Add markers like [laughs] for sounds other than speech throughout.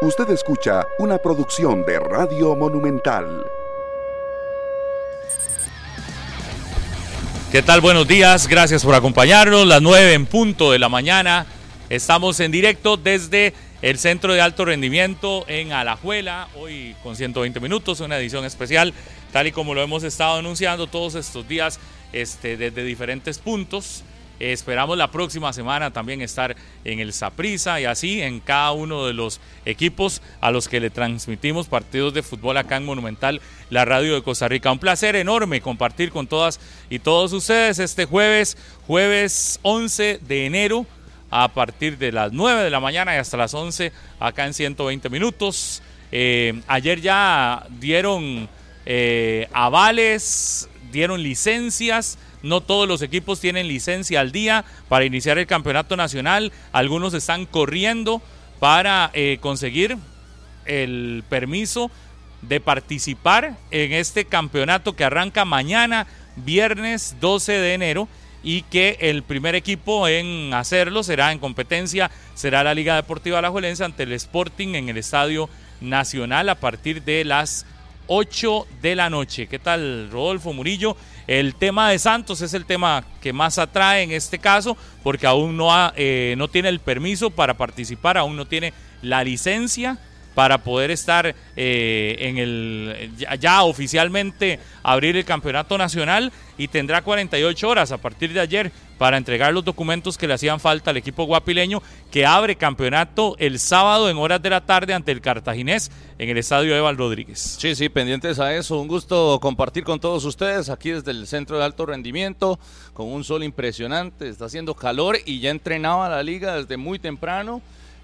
Usted escucha una producción de Radio Monumental. ¿Qué tal? Buenos días, gracias por acompañarnos. Las 9 en punto de la mañana. Estamos en directo desde el Centro de Alto Rendimiento en Alajuela, hoy con 120 minutos, una edición especial, tal y como lo hemos estado anunciando todos estos días este, desde diferentes puntos. Esperamos la próxima semana también estar en el Saprisa y así en cada uno de los equipos a los que le transmitimos partidos de fútbol acá en Monumental, la radio de Costa Rica. Un placer enorme compartir con todas y todos ustedes este jueves, jueves 11 de enero a partir de las 9 de la mañana y hasta las 11 acá en 120 minutos. Eh, ayer ya dieron eh, avales, dieron licencias no todos los equipos tienen licencia al día para iniciar el campeonato nacional. Algunos están corriendo para eh, conseguir el permiso de participar en este campeonato que arranca mañana, viernes 12 de enero, y que el primer equipo en hacerlo será en competencia, será la Liga Deportiva Alajuelense ante el Sporting en el Estadio Nacional a partir de las 8 de la noche. ¿Qué tal, Rodolfo Murillo? El tema de Santos es el tema que más atrae en este caso, porque aún no, eh, no tiene el permiso para participar, aún no tiene la licencia para poder estar eh, en el ya, oficialmente abrir el campeonato nacional y tendrá 48 horas a partir de ayer para entregar los documentos que le hacían falta al equipo guapileño que abre campeonato el sábado en horas de la tarde ante el Cartaginés en el estadio Eval Rodríguez. Sí, sí, pendientes a eso. Un gusto compartir con todos ustedes aquí desde el centro de alto rendimiento con un sol impresionante. Está haciendo calor y ya entrenaba la liga desde muy temprano.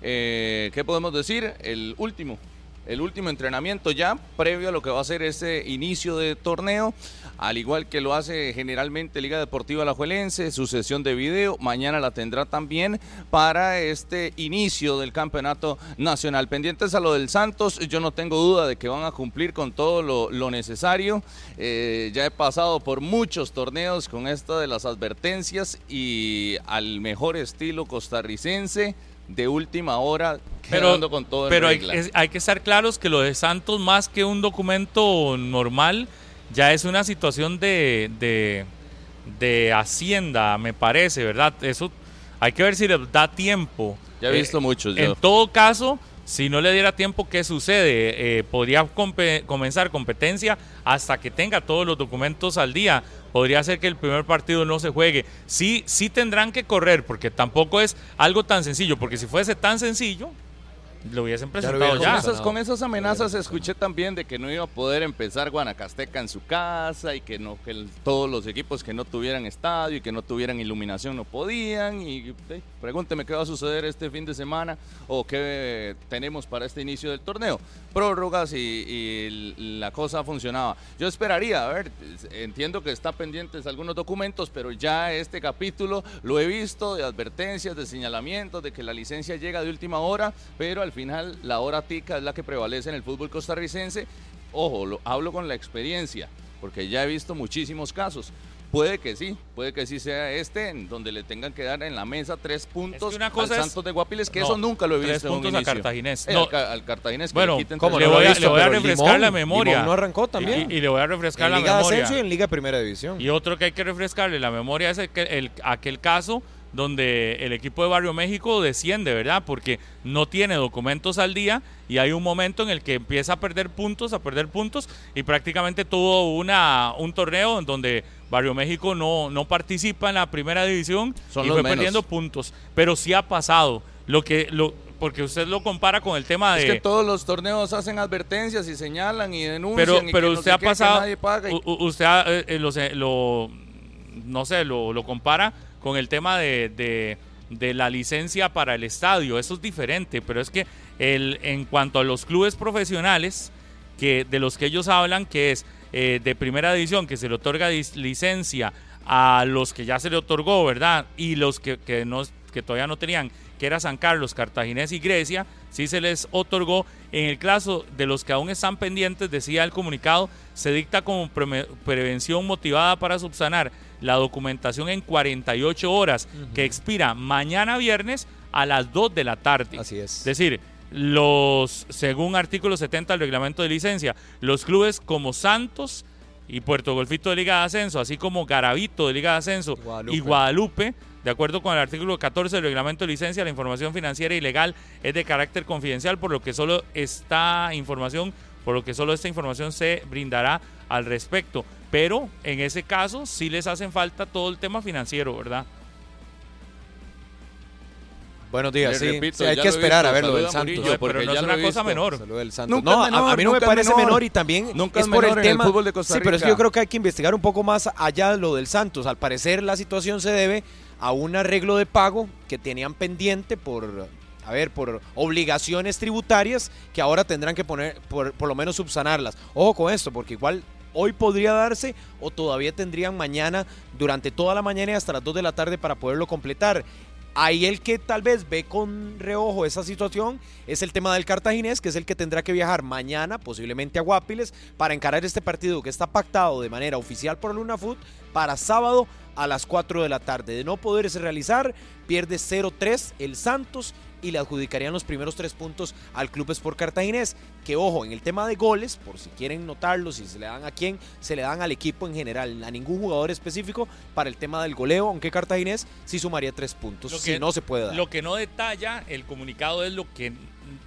Eh, ¿Qué podemos decir? El último, el último entrenamiento ya, previo a lo que va a ser ese inicio de torneo, al igual que lo hace generalmente Liga Deportiva Alajuelense, su sesión de video, mañana la tendrá también para este inicio del campeonato nacional. Pendientes a lo del Santos, yo no tengo duda de que van a cumplir con todo lo, necesario. Eh, ya he pasado por muchos torneos con esto de las advertencias y al mejor estilo costarricense de última hora pero, con todo Pero hay, hay, que estar claros que lo de Santos, más que un documento normal, ya es una situación de, de, de Hacienda, me parece, ¿verdad? Eso hay que ver si le da tiempo. Ya he visto muchos. En todo caso, si no le diera tiempo, ¿qué sucede? Eh, podría comenzar competencia hasta que tenga todos los documentos al día. Podría ser que el primer partido no se juegue. Sí, sí tendrán que correr, porque tampoco es algo tan sencillo, porque si fuese tan sencillo, lo hubiesen presentado ya. Con, esas, amenazas escuché también de que no iba a poder empezar Guanacasteca en su casa y que no que todos los equipos que no tuvieran estadio y que no tuvieran iluminación no podían. Y pregúnteme qué va a suceder este fin de semana o qué tenemos para este inicio del torneo. Prórrogas y, la cosa funcionaba. Yo esperaría, a ver, entiendo que está pendientes algunos documentos, pero ya este capítulo lo he visto de advertencias, de señalamientos, de que la licencia llega de última hora, pero al final la hora tica es la que prevalece en el fútbol costarricense. Ojo, lo, hablo con la experiencia, porque ya he visto muchísimos casos. Puede que sí, puede que sí sea este, en donde le tengan que dar en la mesa tres puntos al Santos de Guapiles, que eso nunca lo he visto. Tres puntos al Cartaginés. Eh, al, Cartaginés. bueno, le, voy a, refrescar la memoria. no arrancó también. Y, le voy a refrescar la Liga memoria. Ascenso y en Liga Primera División. Y otro que hay que refrescarle la memoria es el, aquel caso donde el equipo de Barrio México desciende, ¿verdad? Porque no tiene documentos al día y hay un momento en el que empieza a perder puntos, a perder puntos y prácticamente tuvo una, un torneo en donde Barrio México no, no participa en la primera división y fue perdiendo puntos. Pero sí ha pasado. Lo que, lo, porque usted lo compara con el tema de... Es que todos los torneos hacen advertencias y señalan y denuncian. Pero, pero usted ha pasado... Usted eh, eh, lo, no sé, lo, lo compara con el tema de, de, la licencia para el estadio. Eso es diferente, pero es que el, en cuanto a los clubes profesionales, que de los que ellos hablan, que es eh, de primera división, que se le otorga licencia a los que ya se le otorgó, ¿verdad? Y los que, que, no, que todavía no tenían, que era San Carlos, Cartaginés y Grecia, sí se les otorgó. En el caso de los que aún están pendientes, decía el comunicado, se dicta como prevención motivada para subsanar la documentación en 48 horas, que expira mañana viernes a las 2 de la tarde. Así es. Es decir, los, según artículo 70 del reglamento de licencia, los clubes como Santos y Puerto Golfito de Liga de Ascenso, así como Garavito de Liga de Ascenso Guadalupe. y Guadalupe, de acuerdo con el artículo 14 del reglamento de licencia, la información financiera y legal es de carácter confidencial, por lo que solo esta información, por lo que solo esta información se brindará al respecto. Pero en ese caso sí les hacen falta todo el tema financiero, ¿verdad? Buenos días, sí. repito, Sí, hay que esperar visto, a ver lo del Santos. Murillo, porque pero no ya es una cosa menor. Santos. No, es a- mí no me parece menor. menor y también Nunca es es por el en el tema. fútbol de Costa sí, pero es que Rica. yo creo que hay que investigar un poco más allá de lo del Santos. Al parecer la situación se debe a un arreglo de pago que tenían pendiente por a ver, por obligaciones tributarias que ahora tendrán que poner, por, por lo menos subsanarlas. Ojo con esto, porque igual hoy podría darse o todavía tendrían mañana durante toda la mañana y hasta las 2 de la tarde para poderlo completar. Ahí el que tal vez ve con reojo esa situación es el tema del cartaginés, que es el que tendrá que viajar mañana, posiblemente a Guapiles, para encarar este partido que está pactado de manera oficial por Luna Food para sábado a las 4 de la tarde. De no poderse realizar, pierde 0-3 el Santos y le adjudicarían los primeros tres puntos al Club Sport Cartaginés. Que ojo, en el tema de goles, por si quieren notarlo, si se le dan a quién, se le dan al equipo en general, a ningún jugador específico para el tema del goleo, aunque Cartaginés sí sumaría tres puntos, Lo si que- no se puede dar. Lo que no detalla el comunicado es lo que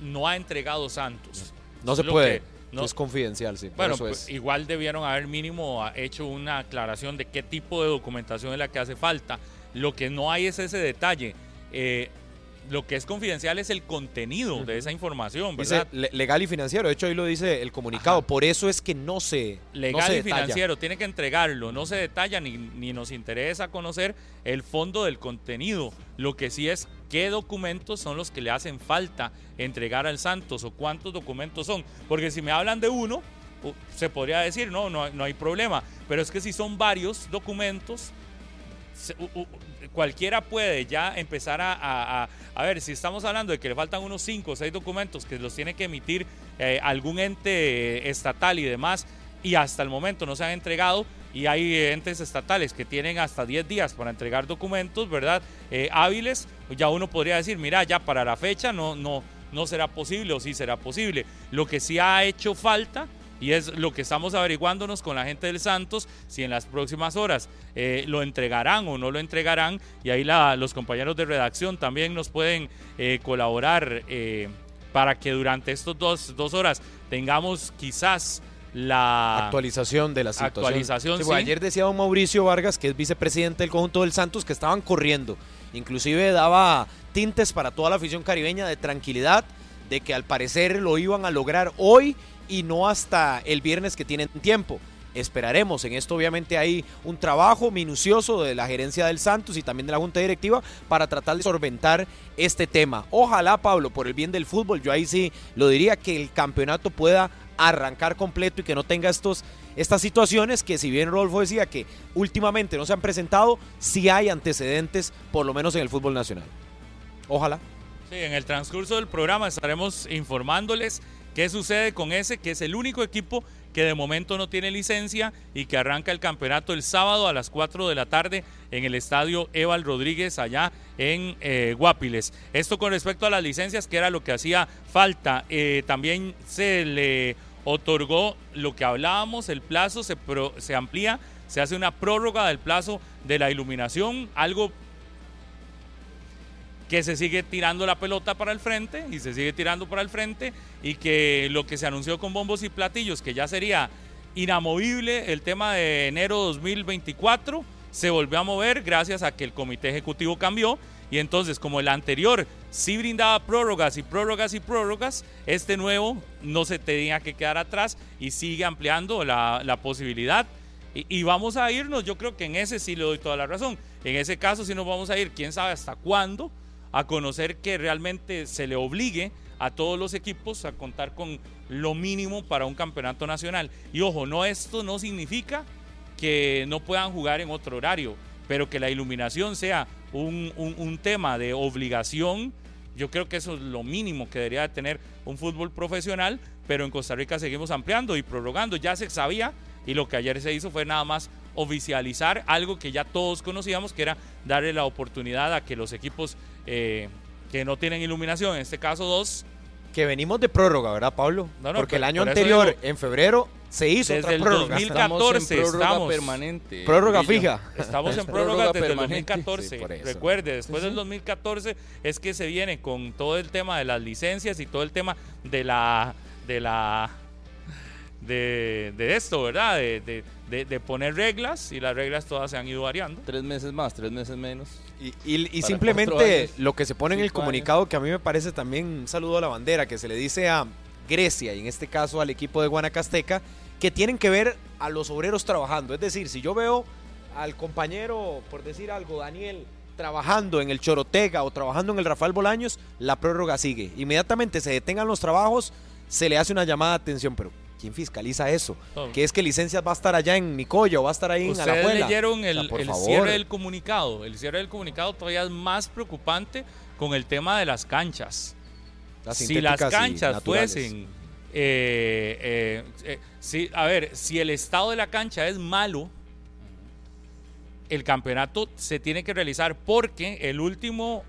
no ha entregado Santos. no se lo puede. que no- es confidencial, sí. Bueno, eso pues, es. igual debieron haber mínimo ah, hecho una aclaración de qué tipo de documentación es la que hace falta. Lo que no hay es ese detalle. Eh, lo que es confidencial es el contenido de esa información, ¿verdad? le- legal y financiero, de hecho ahí lo dice el comunicado, Ajá. por eso es que no se no Legal se y detalla. financiero, tiene que entregarlo, no se detalla ni, ni nos interesa conocer el fondo del contenido. Lo que sí es qué documentos son los que le hacen falta entregar al Santos o cuántos documentos son. Porque si me hablan de uno, se podría decir, no, no, no hay problema. Pero es que si son varios documentos, cualquiera puede ya empezar a, a- ver, si estamos hablando de que le faltan unos 5 o 6 documentos que los tiene que emitir eh, algún ente estatal y demás, y hasta el momento no se han entregado, y hay entes estatales que tienen hasta 10 días para entregar documentos, ¿verdad? Eh, hábiles, ya uno podría decir, mira, ya para la fecha no, no, no será posible o sí será posible. Lo que sí ha hecho falta y es lo que estamos averiguándonos con la gente del Santos, si en las próximas horas eh, lo entregarán o no lo entregarán. Y ahí la- los compañeros de redacción también nos pueden eh, colaborar eh, para que durante estos dos, dos horas tengamos quizás la... actualización de la situación. Actualización, Sí, sí. Ayer decía don Mauricio Vargas, que es vicepresidente del conjunto del Santos, que estaban corriendo. Inclusive daba tintes para toda la afición caribeña de tranquilidad, de que al parecer lo iban a lograr hoy y no hasta el viernes que tienen tiempo. Esperaremos. En esto obviamente hay un trabajo minucioso de la gerencia del Santos y también de la Junta Directiva para tratar de solventar este tema. Ojalá, Pablo, por el bien del fútbol, yo ahí sí lo diría que el campeonato pueda arrancar completo y que no tenga estos, estas situaciones que si bien Rodolfo decía que últimamente no se han presentado, sí hay antecedentes, por lo menos en el fútbol nacional. Ojalá. Sí, en el transcurso del programa estaremos informándoles qué sucede con ese, que es el único equipo que de momento no tiene licencia y que arranca el campeonato el sábado a las 4 de la tarde en el estadio Eval Rodríguez allá en eh, Guapiles. Esto con respecto a las licencias, que era lo que hacía falta. Eh, también se le otorgó lo que hablábamos, el plazo se, amplía, se hace una prórroga del plazo de la iluminación, algo que se sigue tirando la pelota para el frente y se sigue tirando para el frente y que lo que se anunció con bombos y platillos, que ya sería inamovible el tema de enero 2024, se volvió a mover gracias a que el comité ejecutivo cambió y entonces como el anterior sí brindaba prórrogas y prórrogas y prórrogas, este nuevo no se tenía que quedar atrás y sigue ampliando la, la posibilidad y, y vamos a irnos, yo creo que en ese sí le doy toda la razón. En ese caso sí nos vamos a ir, quién sabe hasta cuándo, a conocer que realmente se le obligue a todos los equipos a contar con lo mínimo para un campeonato nacional. Y ojo, no esto no significa que no puedan jugar en otro horario, pero que la iluminación sea un, un- tema de obligación. Yo creo que eso es lo mínimo que debería de tener un fútbol profesional, pero en Costa Rica seguimos ampliando y prorrogando. Ya se sabía y lo que ayer se hizo fue nada más oficializar algo que ya todos conocíamos, que era darle la oportunidad a que los equipos eh, que no tienen iluminación, en este caso dos, Que venimos de prórroga, ¿verdad, Pablo? No, no, Porque el año por anterior, digo- en febrero, se hizo Desde otra el prórroga. 2014 Estamos en prórroga estamos. permanente. Prórroga fija. Estamos en prórroga prórroga desde el permanente. 2014. Sí, por eso. Recuerde, después del 2014 es que se viene con todo el tema de las licencias y todo el tema de la de la de, de esto, ¿verdad? De, de- de- de poner reglas y las reglas todas se han ido variando. Tres meses más, tres meses menos. Y, y- simplemente lo que se pone en el comunicado, que a mí me parece también un saludo a la bandera, que se le dice a Grecia y en este caso al equipo de Guanacasteca, que tienen que ver a los obreros trabajando. Es decir, si yo veo al compañero, por decir algo, Daniel, trabajando en el Chorotega o trabajando en el Rafael Bolaños, la prórroga sigue. Inmediatamente se detengan los trabajos, se le hace una llamada de atención, pero ¿quién fiscaliza eso? Todo. Que es que licencias va a estar allá en Nicoya o va a estar ahí en Alajuela. leyeron O sea, el, el cierre del comunicado. El cierre del comunicado todavía es más preocupante con el tema de las canchas. Las si las canchas fuesen, eh, eh, eh, si- a ver, si el estado de la cancha es malo, el campeonato se tiene que realizar porque el último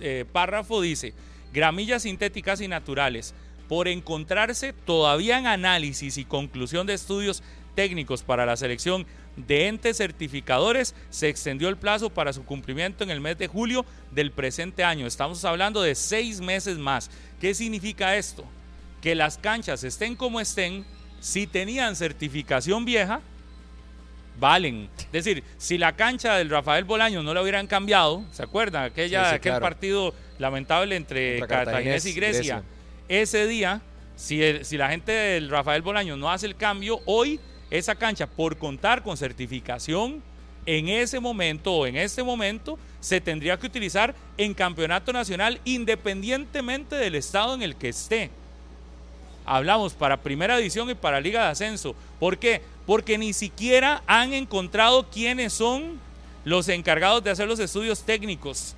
eh, párrafo dice, gramillas sintéticas y naturales, por encontrarse todavía en análisis y conclusión de estudios técnicos para la selección de entes certificadores, se extendió el plazo para su cumplimiento en el mes de julio del presente año. Estamos hablando de seis meses más. ¿Qué significa esto? Que las canchas estén como estén, si tenían certificación vieja, valen. Es decir, si la cancha del Rafael Bolaño no la hubieran cambiado, ¿se acuerdan? Aquella, Sí, sí, aquel claro. partido lamentable entre Cartaginés y Cartaginés, Grecia. Ese día, si, si la gente del Rafael Bolaño no hace el cambio, hoy esa cancha, por contar con certificación, en ese momento o en este momento, se tendría que utilizar en campeonato nacional independientemente del estado en el que esté. Hablamos para primera división y para liga de ascenso. ¿Por qué? Porque ni siquiera han encontrado quiénes son los encargados de hacer los estudios técnicos.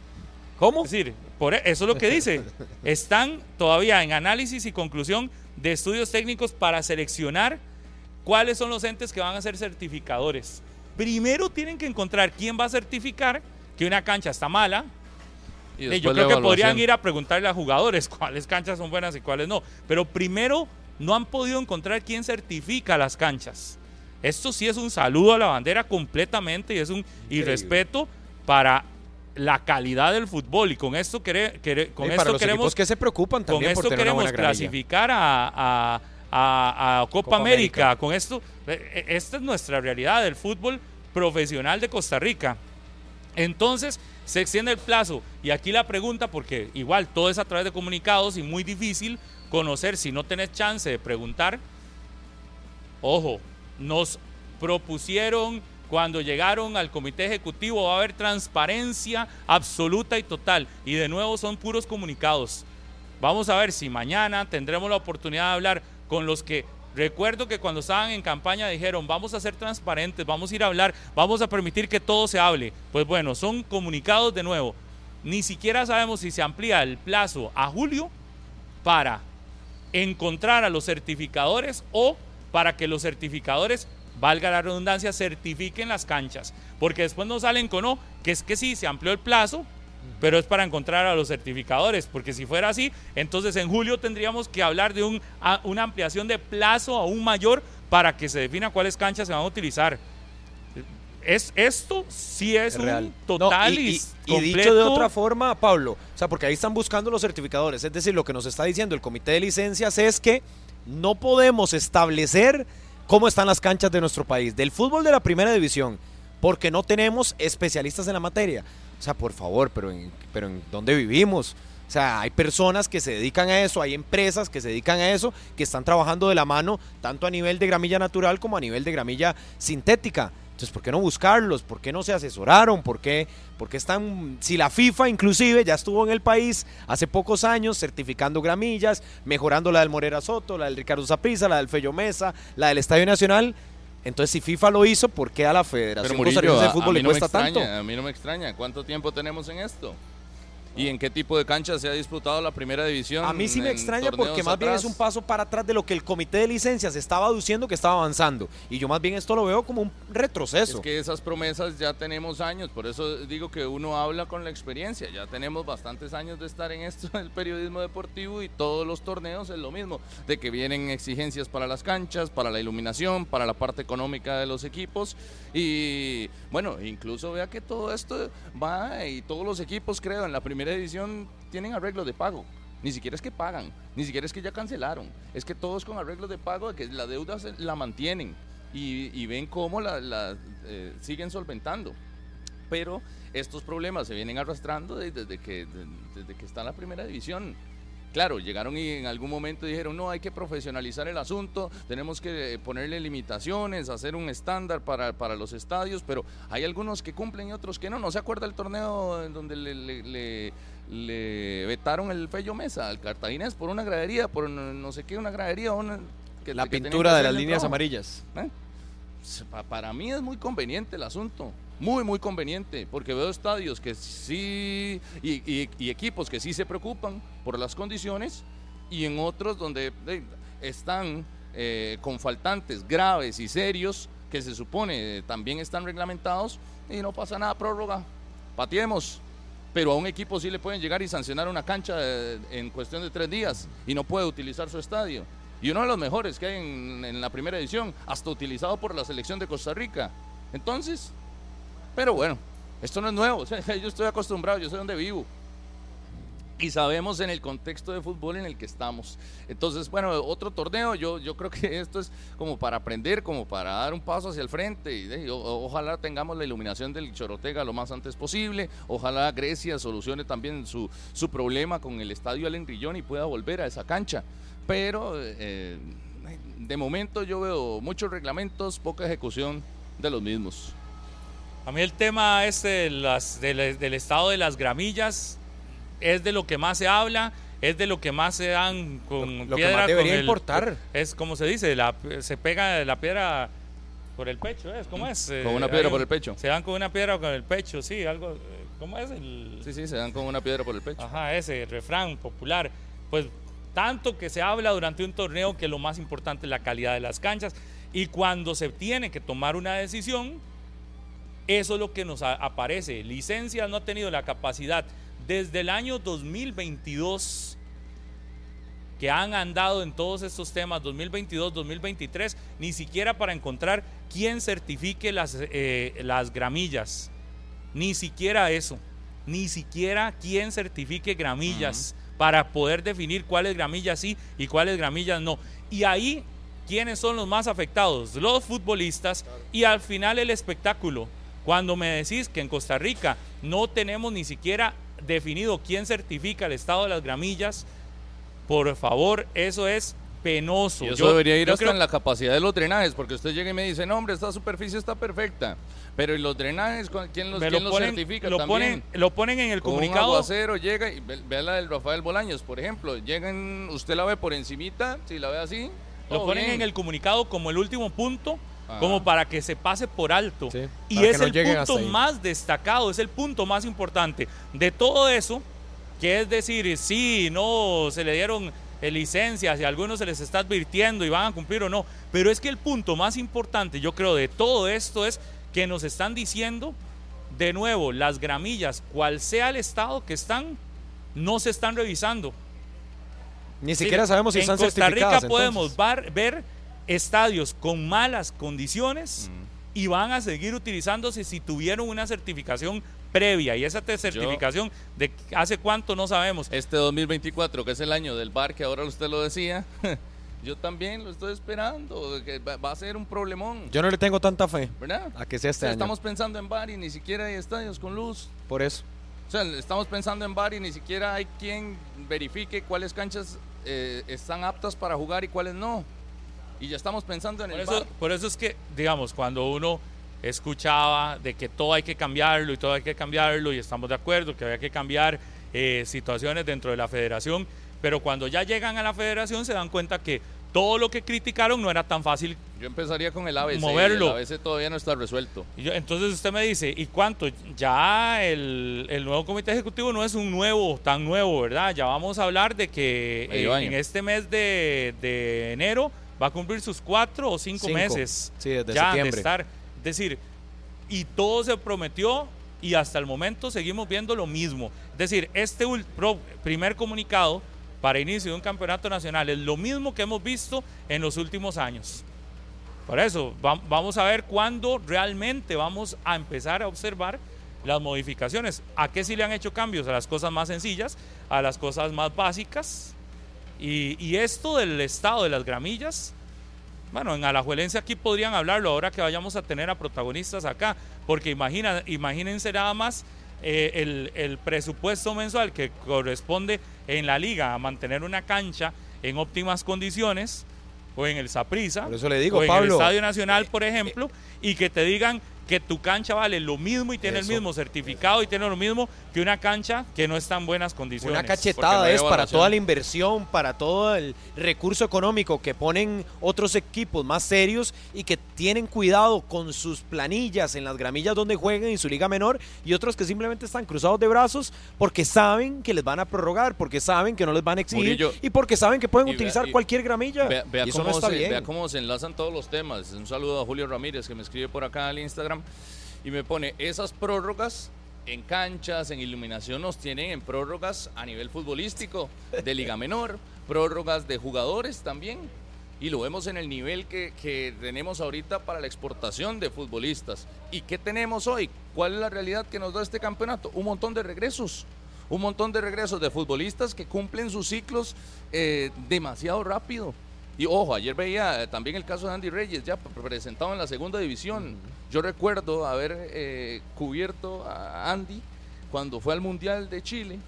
¿Cómo? Es decir, por e- eso es lo que dice. Están todavía en análisis y conclusión de estudios técnicos para seleccionar cuáles son los entes que van a ser certificadores. Primero tienen que encontrar quién va a certificar que una cancha está mala. Y Eh, Yo creo que podrían ir a preguntarle a jugadores [laughs] cuáles canchas son buenas y cuáles no. Pero primero no han podido encontrar quién certifica las canchas. Esto sí es un saludo a la bandera completamente y es un irrespeto para la calidad del fútbol. Y con esto, quere- quere- con esto queremos que se preocupan con también por esto una queremos buena clasificar a, a- a- a Copa, Copa América. América. Con esto, eh, eh, esta es nuestra realidad del fútbol profesional de Costa Rica. Entonces se extiende el plazo y aquí la pregunta, porque igual todo es a través de comunicados y muy difícil conocer si no tenés chance de preguntar. Ojo, nos propusieron cuando llegaron al comité ejecutivo va a haber transparencia absoluta y total y de nuevo son puros comunicados. Vamos a ver si mañana tendremos la oportunidad de hablar con los que recuerdo que cuando estaban en campaña dijeron vamos a ser transparentes, vamos a ir a hablar, vamos a permitir que todo se hable. Pues bueno, son comunicados de nuevo. Ni siquiera sabemos si se amplía el plazo a julio para encontrar a los certificadores o para que los certificadores, valga la redundancia, certifiquen las canchas. Porque después no salen con no, que es que sí, se amplió el plazo, pero es para encontrar a los certificadores. Porque si fuera así, entonces en julio tendríamos que hablar de un, a- una ampliación de plazo aún mayor para que se defina cuáles canchas se van a utilizar. Es, esto sí es, Es un real. total No, y, y, dicho de otra forma, Pablo, o sea, porque ahí están buscando los certificadores, es decir, lo que nos está diciendo el comité de licencias es que no podemos establecer cómo están las canchas de nuestro país, del fútbol de la primera división, porque no tenemos especialistas en la materia. O sea, por favor, pero en, pero en dónde vivimos. O sea, hay personas que se dedican a eso, hay empresas que se dedican a eso, que están trabajando de la mano, tanto a nivel de gramilla natural como a nivel de gramilla sintética. Entonces, ¿por qué no buscarlos? ¿Por qué no se asesoraron? ¿Por qué, por qué están, si la FIFA inclusive ya estuvo en el país hace pocos años certificando gramillas, mejorando la del Morera Soto, la del Ricardo Zaprisa, la del Fello Mesa, la del Estadio Nacional? Entonces, si FIFA lo hizo, ¿por qué a la Federación Murillo, de Fútbol a le no cuesta tanto? extraña, A mí no me extraña. ¿Cuánto tiempo tenemos en esto? ¿Y en qué tipo de cancha se ha disputado la primera división? A mí sí me extraña porque más bien es un paso para atrás de lo que el comité de licencias estaba aduciendo que estaba avanzando. Y yo más bien esto lo veo como un retroceso. Es que esas promesas ya tenemos años, por eso digo que uno habla con la experiencia. Ya tenemos bastantes años de estar en esto [laughs] del periodismo deportivo y todos los torneos es lo mismo, de que vienen exigencias para las canchas, para la iluminación, para la parte económica de los equipos y bueno, incluso vea que todo esto va y todos los equipos creo en la primera división tienen arreglos de pago. Ni siquiera es que pagan, ni siquiera es que ya cancelaron, es que todos con arreglos de pago, de que la deuda se- la mantienen y, ven cómo la, la, eh, siguen solventando. Pero estos problemas se vienen arrastrando de- desde, que, de- desde que está en la primera división. Claro, llegaron y en algún momento dijeron, no, hay que profesionalizar el asunto, tenemos que eh, ponerle limitaciones, hacer un estándar para, para los estadios, pero hay algunos que cumplen y otros que no. ¿No se acuerda el torneo en donde le, le- le- le vetaron el Fello Mesa al Cartaginés por una gradería, por no, sé qué, una gradería? Una, que- la que tenían que pintura de las líneas amarillas. ¿Eh? Pa- Para mí es muy conveniente el asunto, muy, muy conveniente, porque veo estadios que sí, y, equipos que sí se preocupan por las condiciones, y en otros donde están eh, con faltantes graves y serios, que se supone eh, también están reglamentados, y no pasa nada, prórroga, pateemos. Pero a un equipo sí le pueden llegar y sancionar una cancha eh, en cuestión de tres días y no puede utilizar su estadio. Y uno de los mejores que hay en, en la primera edición, hasta utilizado por la selección de Costa Rica. Entonces, pero bueno, esto no es nuevo. [laughs] yo estoy acostumbrado, yo sé dónde vivo. Y sabemos en el contexto de fútbol en el que estamos. Entonces, bueno, otro torneo, yo, yo creo que esto es como para aprender, como para dar un paso hacia el frente. Y, ojalá tengamos la iluminación del Chorotega lo más antes posible. Ojalá Grecia solucione también su, su problema con el estadio Allen Rillón y pueda volver a esa cancha. Pero eh, de momento yo veo muchos reglamentos, poca ejecución de los mismos. A mí el tema este de las- del, del estado de las gramillas es de lo que más se habla, es de lo que más se dan con Lo- lo que piedra. más con debería el- importar. Es como se dice, la- se pega la piedra por el pecho, ¿es? ¿Cómo es? Con una Eh, piedra hay por el pecho. Se dan con una piedra con el pecho, sí, algo. eh, ¿Cómo es? El, Sí, sí, se dan con una piedra por el pecho. Ajá, ese refrán popular. Pues tanto que se habla durante un torneo que lo más importante es la calidad de las canchas y cuando se tiene que tomar una decisión, eso es lo que nos aparece. Licencias no ha tenido la capacidad desde el año 2022 que han andado en todos estos temas 2022, 2023, ni siquiera para encontrar quién certifique las, eh, las gramillas. Ni siquiera eso. Ni siquiera quién certifique gramillas para poder definir cuáles gramillas sí y cuáles gramillas no. Y ahí, ¿quiénes son los más afectados? Los futbolistas y al final el espectáculo. Cuando me decís que en Costa Rica no tenemos ni siquiera definido quién certifica el estado de las gramillas, por favor, eso es penoso. Y eso Yo- debería ir hasta creo- en la capacidad de los drenajes, porque usted llega y me dice, no, hombre, esta superficie está perfecta. Pero ¿y los drenajes? ¿con- ¿Quién los, quién lo los ponen, certifica lo también? ponen, lo ponen en el Con un comunicado. aguacero llega y ve, vea la del Rafael Bolaños, por ejemplo. Llegan, usted la ve por encimita, si la ve así. Lo ponen bien. en el comunicado como el último punto, Ajá. como para que se pase por alto. Sí, y es no el punto más destacado, es el punto más importante de todo eso, que es decir, sí, no se le dieron eh, licencias y a algunos se les está advirtiendo y van a cumplir o no. Pero es que el punto más importante, yo creo, de todo esto es que nos están diciendo, de nuevo, las gramillas, cual sea el estado que están, no se están revisando. Ni siquiera sabemos si en están Costa Rica podemos ver estadios con malas condiciones y van a seguir utilizándose si tuvieron una certificación previa y esa certificación de hace cuánto no sabemos. Este 2024, que es el año del bar, que ahora usted lo decía, [laughs] yo también lo estoy esperando, que va, a ser un problemón, Yo no le tengo tanta fe ¿verdad? a que sea O este sea, año. estamos pensando en bar y ni siquiera hay estadios con luz. Por eso. O sea, estamos pensando en bar y ni siquiera hay quien verifique cuáles canchas eh, están aptas para jugar y cuáles no. Y ya estamos pensando en Por el eso, bar. por eso es que, digamos, cuando uno escuchaba de que todo hay que cambiarlo y todo hay que cambiarlo y estamos de acuerdo que había que cambiar eh, situaciones dentro de la federación, pero cuando ya llegan a la federación se dan cuenta que todo lo que criticaron no era tan fácil Yo empezaría con el ABC. Moverlo. El ABC todavía no está resuelto. Y yo- entonces usted me dice, ¿y cuánto? Ya el, el nuevo comité ejecutivo no es un nuevo, tan nuevo, ¿verdad? Ya vamos a hablar de que eh, en este mes de, de enero va a cumplir sus cuatro o cinco, Cinco. meses Sí, desde ya septiembre. de estar. Es decir, y todo se prometió y hasta el momento seguimos viendo lo mismo. Es decir, este primer comunicado para inicio de un campeonato nacional es lo mismo que hemos visto en los últimos años. Por eso, va- vamos a ver cuándo realmente vamos a empezar a observar las modificaciones. ¿A qué sí le han hecho cambios? A las cosas más sencillas, a las cosas más básicas. Y, y esto del estado de las gramillas, bueno, en Alajuelense aquí podrían hablarlo ahora que vayamos a tener a protagonistas acá, porque imagina, imagínense nada más eh, el, el presupuesto mensual que corresponde en la liga a mantener una cancha en óptimas condiciones, o en el Saprissa, Por eso le digo, o en Pablo, el Estadio Nacional, por ejemplo, y que te digan que tu cancha vale lo mismo y tiene Eso. el mismo certificado y tiene lo mismo que una cancha que no está en buenas condiciones. Una cachetada no es para toda la inversión, para todo el recurso económico que ponen otros equipos más serios y que tienen cuidado con sus planillas en las gramillas donde jueguen en su liga menor y otros que simplemente están cruzados de brazos porque saben que les van a prorrogar, porque saben que no les van a exigir Murillo, y porque saben que pueden vea- utilizar y cualquier gramilla. Vea, vea y eso cómo no está se, bien. vea cómo se enlazan todos los temas. Un saludo a Julio Ramírez que me escribe por acá al Instagram y me pone esas prórrogas en canchas, en iluminación, nos tienen en prórrogas a nivel futbolístico, de Liga Menor, prórrogas de jugadores también. Y lo vemos en el nivel que, que tenemos ahorita para la exportación de futbolistas. ¿Y qué tenemos hoy? ¿Cuál es la realidad que nos da este campeonato? Un montón de regresos. Un montón de regresos de futbolistas que cumplen sus ciclos eh, demasiado rápido. Y ojo, ayer veía eh, también el caso de Andy Reyes, ya pre- presentado en la segunda división. Yo recuerdo haber eh, cubierto a Andy cuando fue al Mundial de Chile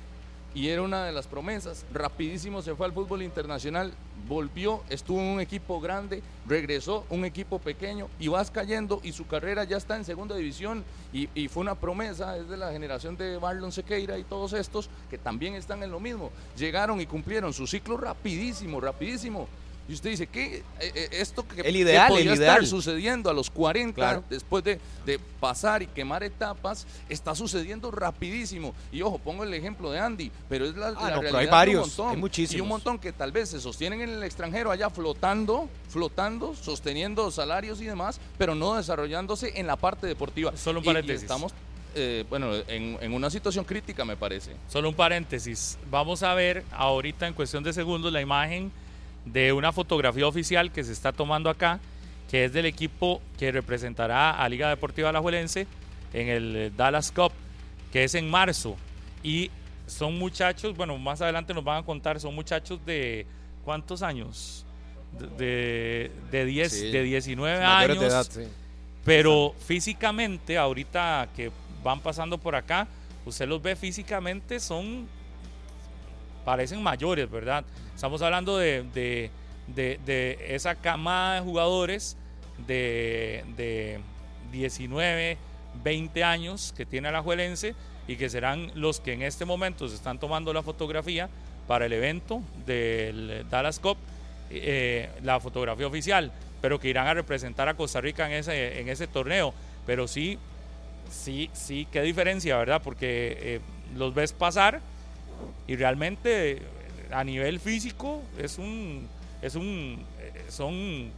y era una de las promesas. Rapidísimo se fue al fútbol internacional, volvió, estuvo en un equipo grande, regresó un equipo pequeño y vas cayendo y su carrera ya está en segunda división y, y fue una promesa, es de la generación de Marlon Sequeira y todos estos que también están en lo mismo. Llegaron y cumplieron su ciclo rapidísimo, rapidísimo. Y usted dice, ¿qué? Eh, eh, esto que, El que ideal, podría el estar sucediendo a los 40 Claro. después de, de pasar y quemar etapas, está sucediendo rapidísimo. Y ojo, pongo el ejemplo de Andy, pero es la, Ah, la no, pero realidad hay de varios, un montón. hay muchísimos. Y un montón que tal vez se sostienen en el extranjero allá flotando, flotando, sosteniendo salarios y demás, pero no desarrollándose en la parte deportiva. Solo un Y- y paréntesis. estamos, eh, bueno, en, en una situación crítica me parece. Solo un paréntesis. Vamos a ver ahorita en cuestión de segundos la imagen de una fotografía oficial que se está tomando acá, que es del equipo que representará a Liga Deportiva Alajuelense en el Dallas Cup, que es en marzo. Y son muchachos, bueno, más adelante nos van a contar, son muchachos de ¿cuántos años? De, de, 10, Sí. de 19 Mayores años. de edad, sí. Pero físicamente, ahorita que van pasando por acá, usted los ve físicamente, son. parecen mayores, ¿verdad? Estamos hablando de, de- de- esa camada de jugadores de, de 19, 20 años que tiene Alajuelense y que serán los que en este momento se están tomando la fotografía para el evento del Dallas Cup, eh, la fotografía oficial, pero que irán a representar a Costa Rica en ese, en ese torneo. Pero sí, sí, sí, qué diferencia, ¿verdad? Porque eh, los ves pasar y realmente a nivel físico es un, es un, eh, son,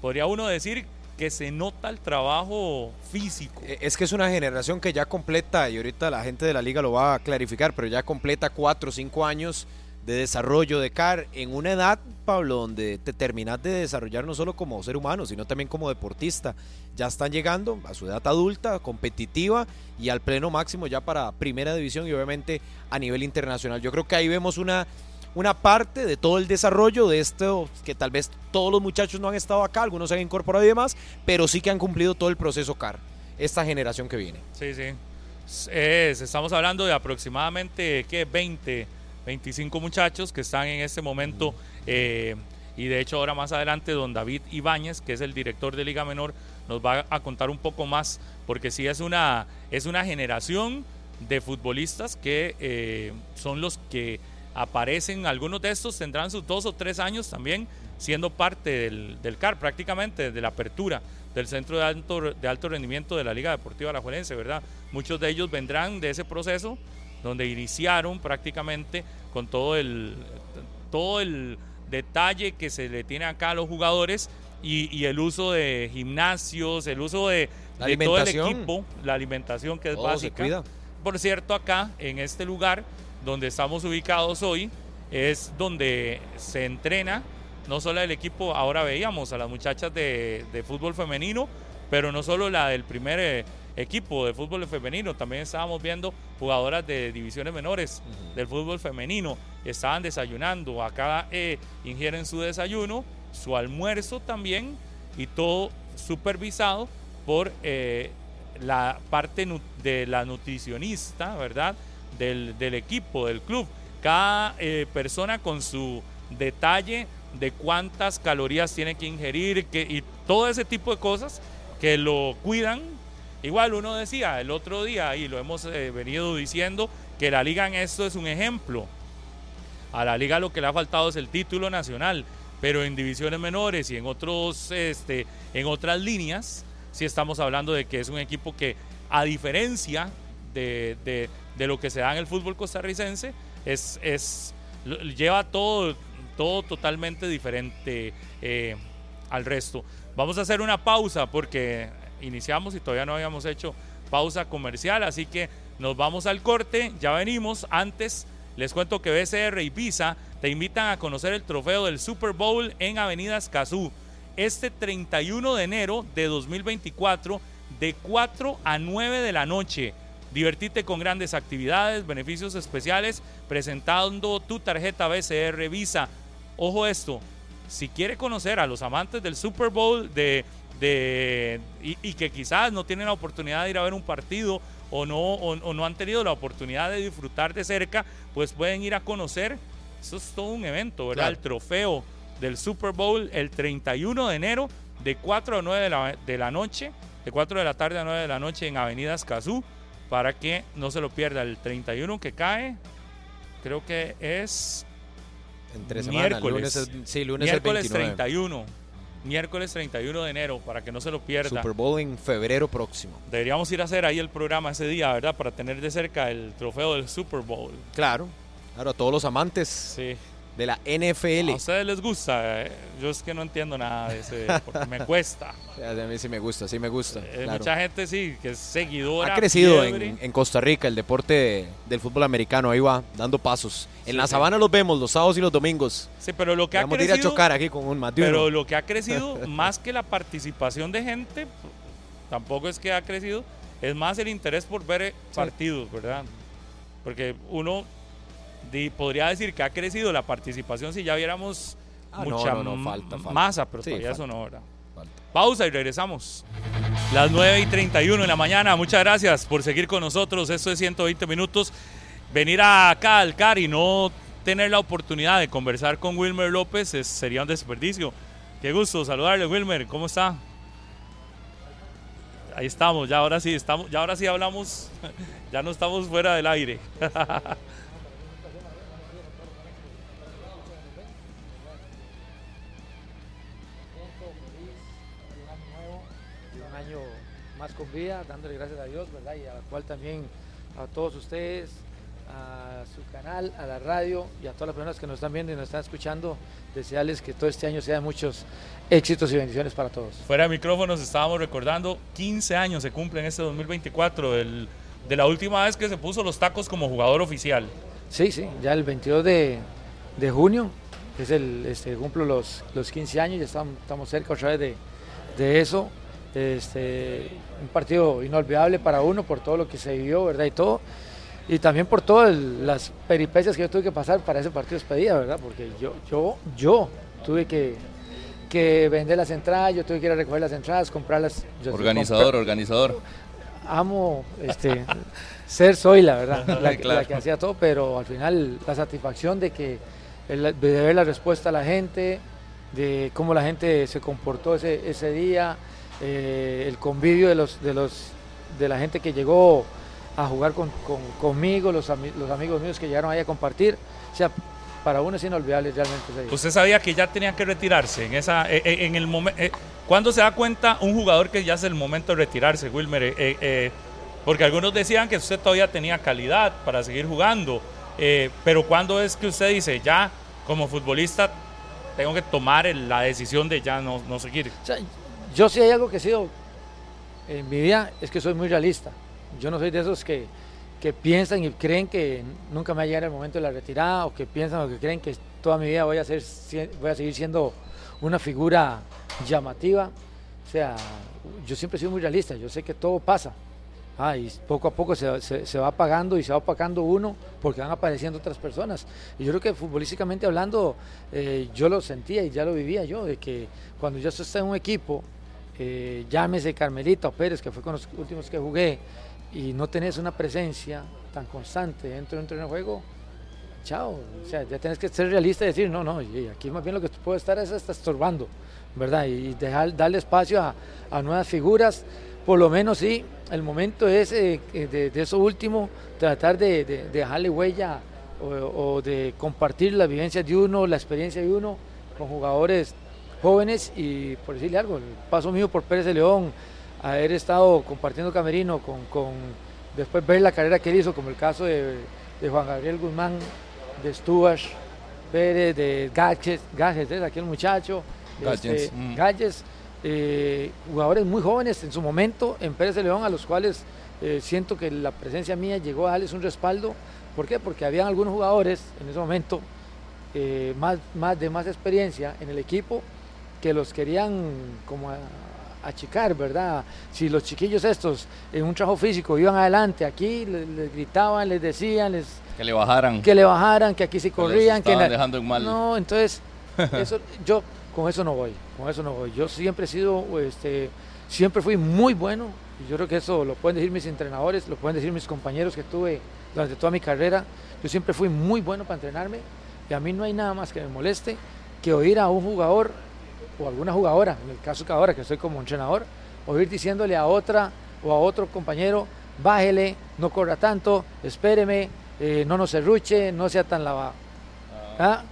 podría uno decir que se nota el trabajo físico. Eh, Es que es una generación que ya completa, y ahorita la gente de la liga lo va a clarificar, pero ya completa cuatro o cinco años de desarrollo de CAR en una edad, Pablo, donde te terminas de desarrollar no solo como ser humano, sino también como deportista. Ya están llegando a su edad adulta, competitiva y al pleno máximo ya para primera división y obviamente a nivel internacional. Yo creo que ahí vemos una, una parte de todo el desarrollo de esto, que tal vez todos los muchachos no han estado acá, algunos se han incorporado y demás, pero sí que han cumplido todo el proceso CAR, esta generación que viene. Sí, sí. Es- estamos hablando de aproximadamente, ¿qué? 20, 25 muchachos que están en este momento. eh, y de hecho ahora más adelante don David Ibáñez, que es el director de Liga Menor, nos va a contar un poco más, porque sí es una, es una generación de futbolistas que eh, son los que aparecen, algunos de estos tendrán sus dos o tres años también siendo parte del, del CAR, prácticamente desde la apertura del Centro de Alto, de Alto Rendimiento de la Liga Deportiva Alajuelense, ¿verdad? Muchos de ellos vendrán de ese proceso donde iniciaron prácticamente con todo el, todo el detalle que se le tiene acá a los jugadores y, y el uso de gimnasios, el uso de, de todo el equipo, la alimentación que es Todo se básica. cuida. Por cierto, acá en este lugar donde estamos ubicados hoy es donde se entrena no solo el equipo, ahora veíamos a las muchachas de, de fútbol femenino, pero no solo la del primer eh, equipo de fútbol femenino, también estábamos viendo jugadoras de divisiones menores del fútbol femenino, estaban desayunando, acá eh, ingieren su desayuno, su almuerzo también y todo supervisado por eh, la parte de la nutricionista, ¿verdad? Del, equipo, del club. Cada eh, persona con su detalle de cuántas calorías tiene que ingerir que, y todo ese tipo de cosas que lo cuidan. Igual uno decía el otro día, y lo hemos eh, venido diciendo, que la liga en esto es un ejemplo. A la liga lo que le ha faltado es el título nacional, pero en divisiones menores y en otros, este, en otras líneas, sí estamos hablando de que es un equipo que, a diferencia de, de- lo que se da en el fútbol costarricense, es, es lleva todo, todo totalmente diferente eh, al resto. Vamos a hacer una pausa porque iniciamos y todavía no habíamos hecho pausa comercial, así que nos vamos al corte, ya venimos. Antes les cuento que BCR y Visa te invitan a conocer el trofeo del Super Bowl en Avenida Escazú este 31 de enero de 2024 de 4 a 9 de la noche. Divertite con grandes actividades, beneficios especiales, presentando tu tarjeta BCR Visa. Ojo esto, si quiere conocer a los amantes del Super Bowl de, de- y, y que quizás no tienen la oportunidad de ir a ver un partido o no, o, o no han tenido la oportunidad de disfrutar de cerca, pues pueden ir a conocer. Eso es todo un evento, ¿verdad? Claro. El trofeo del Super Bowl el 31 de enero de 4 a 9 de la, de la noche, de 4 de la tarde a 9 de la noche en Avenida Escazú, para que no se lo pierda. El 31 que cae, creo que es Entre semana, Miércoles. lunes es- sí, lunes miércoles es 29. 31. Miércoles 31 de enero, para que no se lo pierda. Super Bowl en febrero próximo. Deberíamos ir a hacer ahí el programa ese día, ¿verdad? Para tener de cerca el trofeo del Super Bowl. Claro. Claro, a todos los amantes Sí. De la NFL. ¿A ustedes les gusta? Eh, Yo es que no entiendo nada de ese [laughs] deporte. Me cuesta. A mí sí me gusta, sí me gusta. Eh, claro. Mucha gente sí, que es seguidora. Ha crecido en, en Costa Rica el deporte de- del fútbol americano, ahí va, dando pasos. En Sí, la sí. sabana los vemos los sábados y los domingos. Sí, pero lo que ha Vamos a ir a crecido. chocar aquí con un de Pero lo que ha crecido, [laughs] más que la participación de gente, tampoco es que ha crecido, es más el interés por ver eh, partidos, ¿verdad? Porque uno podría decir que ha crecido la participación si ya viéramos Ah, no, mucha no, no, falta, falta. masa, pero Sí, todavía falta. eso no, ¿verdad? Falta. Pausa y regresamos. Las 9 y 31 de la mañana. Muchas gracias por seguir con nosotros. Esto es 120 minutos. Venir acá al CAR y no tener la oportunidad de conversar con Wilmer López es- sería un desperdicio. Qué gusto saludarle, Wilmer. ¿Cómo está? Ahí estamos, ya ahora sí, estamos, ya ahora sí hablamos, [laughs] ya no estamos fuera del aire. [laughs] más con vida, dándole gracias a Dios, ¿verdad? Y a la cual también a todos ustedes, a su canal, a la radio y a todas las personas que nos están viendo y nos están escuchando, desearles que todo este año sea de muchos éxitos y bendiciones para todos. Fuera de micrófonos estábamos recordando 15 años se cumplen este 2024 del- de la última vez que se puso los tacos como jugador oficial. Sí, sí, ya el 22 de, de junio, es el, este, cumplo los, los 15 años, ya estamos, estamos cerca otra vez de, de eso. Este, un partido inolvidable para uno por todo lo que se vivió, ¿verdad? Y todo. Y también por todas las peripecias que yo tuve que pasar para ese partido de despedida, ¿verdad? Porque yo, yo, yo tuve que, que vender las entradas, yo tuve que ir a recoger las entradas, comprarlas. Organizador, organizador. amo este, [laughs] ser soy la verdad, [laughs] la, Claro. la que hacía todo, pero al final la satisfacción de que el- de ver la respuesta a la gente, de cómo la gente se comportó ese, ese día, eh, el convivio de los de los de la gente que llegó a jugar con, con- conmigo, los, ami- los amigos míos que llegaron ahí a compartir. O sea, para uno es inolvidable realmente. ese día. Usted sabía que ya tenía que retirarse en esa eh, eh, en el momento ¿Cuándo se da cuenta un jugador que ya es el momento de retirarse, Wilmer? Eh, eh, eh, porque algunos decían que usted todavía tenía calidad para seguir jugando, eh, pero ¿cuándo es que usted dice ya como futbolista tengo que tomar la decisión de ya no, no seguir? O sea, yo sí hay algo que he sido en mi vida, es que soy muy realista. Yo no soy de esos que, que piensan y creen que nunca me va a llegar el momento de la retirada o que piensan o que creen que toda mi vida voy a, ser, voy a seguir siendo una figura llamativa. O sea, yo siempre he sido muy realista, yo sé que todo pasa. Ah, y poco a poco se, se- se va apagando y se va apagando uno porque van apareciendo otras personas. Y yo creo que futbolísticamente hablando, eh, yo lo sentía y ya lo vivía yo, de que cuando ya está en un equipo, eh, llámese Carmelita o Pérez, que fue con los últimos que jugué, y no tenés una presencia tan constante dentro de un terreno de juego, chao. O sea, ya tienes que ser realista y decir, no, no, aquí más bien lo que puede estar es hasta estorbando, ¿verdad? Y dejar, darle espacio a, nuevas figuras. Por lo menos sí, el momento es eh, eh, de, de eso último, tratar de dejarle huella o, o de compartir las vivencias de uno, la experiencia de uno con jugadores jóvenes y por decirle algo, el paso mío por Pérez de León, haber estado compartiendo camerino con, con después ver la carrera que él hizo, como el caso de, de Juan Gabriel Guzmán, de Stuart, Pérez, de Gaches, Gaches, es aquel muchacho, Galles, este, mm. Eh, jugadores muy jóvenes en su momento en Pérez de León, a los cuales eh, siento que la presencia mía llegó a darles un respaldo. ¿Por qué? Porque habían algunos jugadores en ese momento eh, más, más de más experiencia en el equipo que los querían como a- achicar, ¿verdad? Si los chiquillos estos en un trabajo físico iban adelante, aquí les, les gritaban, les decían, les Que le bajaran. que le bajaran, que aquí se corrían, que la- dejando en mal. no, entonces [laughs] eso, yo con eso no voy, con eso no voy. Yo siempre he sido, este, siempre fui muy bueno y yo creo que eso lo pueden decir mis entrenadores, lo pueden decir mis compañeros que tuve durante toda mi carrera. Yo siempre fui muy bueno para entrenarme y a mí no hay nada más que me moleste que oír a un jugador o alguna jugadora, en el caso que ahora que estoy como entrenador, oír diciéndole a otra o a otro compañero, bájele, no corra tanto, espéreme, eh, no nos serruche, no sea tan lavado. ¿Ah?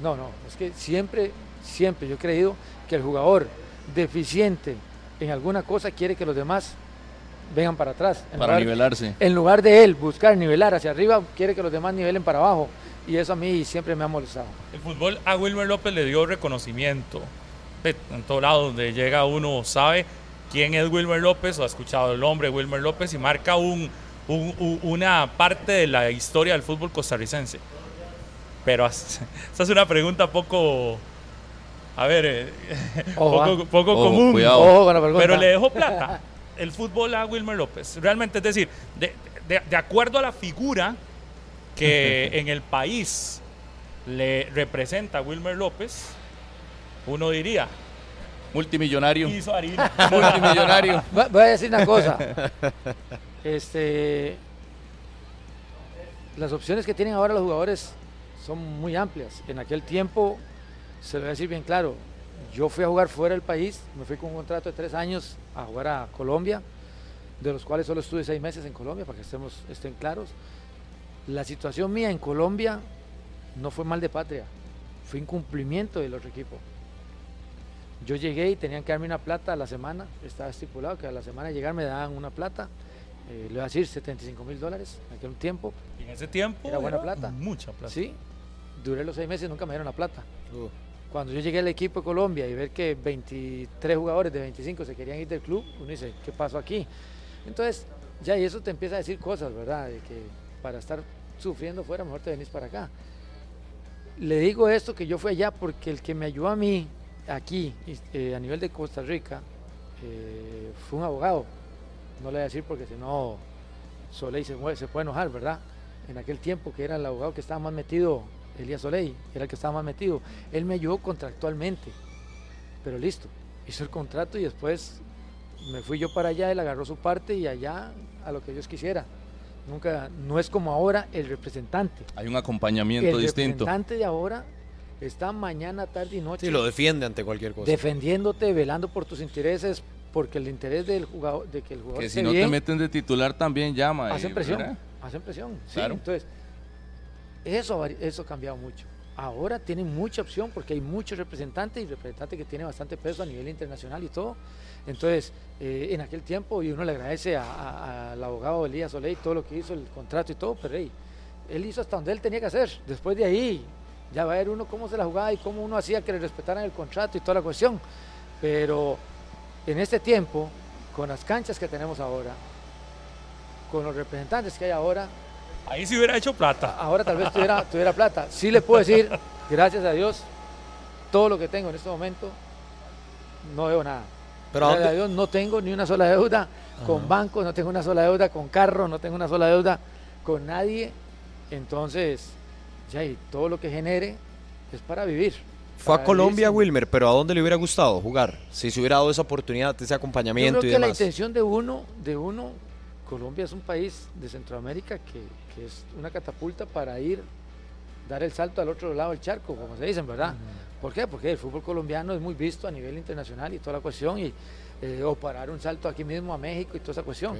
No, no, es que siempre, siempre yo he creído que el jugador deficiente en alguna cosa quiere que los demás vengan para atrás. En Para lugar- nivelarse. En lugar de él buscar nivelar hacia arriba, quiere que los demás nivelen para abajo. Y eso a mí siempre me ha molestado. El fútbol a Wilmer López le dio reconocimiento. En todo lado donde llega uno sabe quién es Wilmer López o ha escuchado el nombre Wilmer López y marca un, un- un- una parte de la historia del fútbol costarricense. Pero [laughs] esta es una pregunta poco, a ver, eh, [laughs] Ojo, poco, ah. poco Ojo, común. cuidado. Ojo con la pregunta. Pero le dejó plata el fútbol a Wilmer López. Realmente, es decir, de, de- de acuerdo a la figura que [laughs] en el país le representa a Wilmer López, uno diría, Multimillonario. hizo harina. [laughs] Multimillonario. Va- Voy a decir una cosa. [laughs] Este, las opciones que tienen ahora los jugadores son muy amplias. En aquel tiempo, se lo voy a decir bien claro, yo fui a jugar fuera del país, me fui con un contrato de tres años a jugar a Colombia, de los cuales solo estuve seis meses en Colombia, para que estemos, estén claros. La situación mía en Colombia no fue mal de patria, fue incumplimiento del otro equipo. Yo llegué y tenían que darme una plata a la semana, estaba estipulado que a la semana de llegar me daban una plata, eh, le voy a decir 75 mil dólares en aquel tiempo. Y en ese tiempo Era buena plata. Mucha plata. Sí, duré los seis meses y nunca me dieron la plata. Cuando yo llegué al equipo de Colombia y ver que 23 jugadores de 25 se querían ir del club, uno dice, ¿qué pasó aquí? Entonces, ya y eso te empieza a decir cosas, ¿verdad? De que para estar sufriendo fuera, mejor te venís para acá. Le digo esto que yo fui allá porque el que me ayudó a mí aquí, eh, a nivel de Costa Rica, eh, fue un abogado. No le voy a decir porque si no, Soleil se, mueve- se puede enojar, ¿verdad? En aquel tiempo que era el abogado que estaba más metido, Elías Soleil, era el que estaba más metido. Él me ayudó contractualmente, pero listo, hizo el contrato y después me fui yo para allá, él agarró su parte y allá a lo que Dios quisiera. Nunca, no es como ahora el representante. Hay un acompañamiento El distinto. representante de ahora está mañana, tarde y noche Sí, lo defiende ante cualquier cosa. defendiéndote, velando por tus intereses, porque el interés del jugador, de que el jugador Que si no bien, te meten de titular también llama. hacen presión, ¿verdad? hacen presión. sí, Claro. entonces, eso, eso ha cambiado mucho. Ahora tienen mucha opción porque hay muchos representantes y representantes que tienen bastante peso a nivel internacional y todo. Entonces, eh, en aquel tiempo, y uno le agradece al abogado Elías Oley todo lo que hizo, el contrato y todo, pero hey, él hizo hasta donde él tenía que hacer. Después de ahí, ya va a ver uno cómo se la jugaba y cómo uno hacía que le respetaran el contrato y toda la cuestión. Pero en este tiempo, con las canchas que tenemos ahora, con los representantes que hay ahora, Ahí sí hubiera hecho plata. ahora tal vez tuviera, [laughs] tuviera plata. Sí le puedo decir, gracias a Dios, todo lo que tengo en este momento, no debo nada. Pero ¿a gracias a dónde- Dios no tengo ni una sola deuda con bancos, no tengo una sola deuda con carro, no tengo una sola deuda con nadie. Entonces, ya y todo lo que genere es para vivir. Fue a Colombia, Wilmer, pero ¿a dónde le hubiera gustado jugar? Si se hubiera dado esa oportunidad, ese Yo acompañamiento creo y que la intención de uno, de uno, Colombia es un país de Centroamérica que, que es una catapulta para ir, dar el salto al otro lado del charco, como se dicen, ¿verdad? ¿Por qué? Porque el fútbol colombiano es muy visto a nivel internacional y toda la cuestión, y, eh, o parar un salto aquí mismo a México y toda esa cuestión.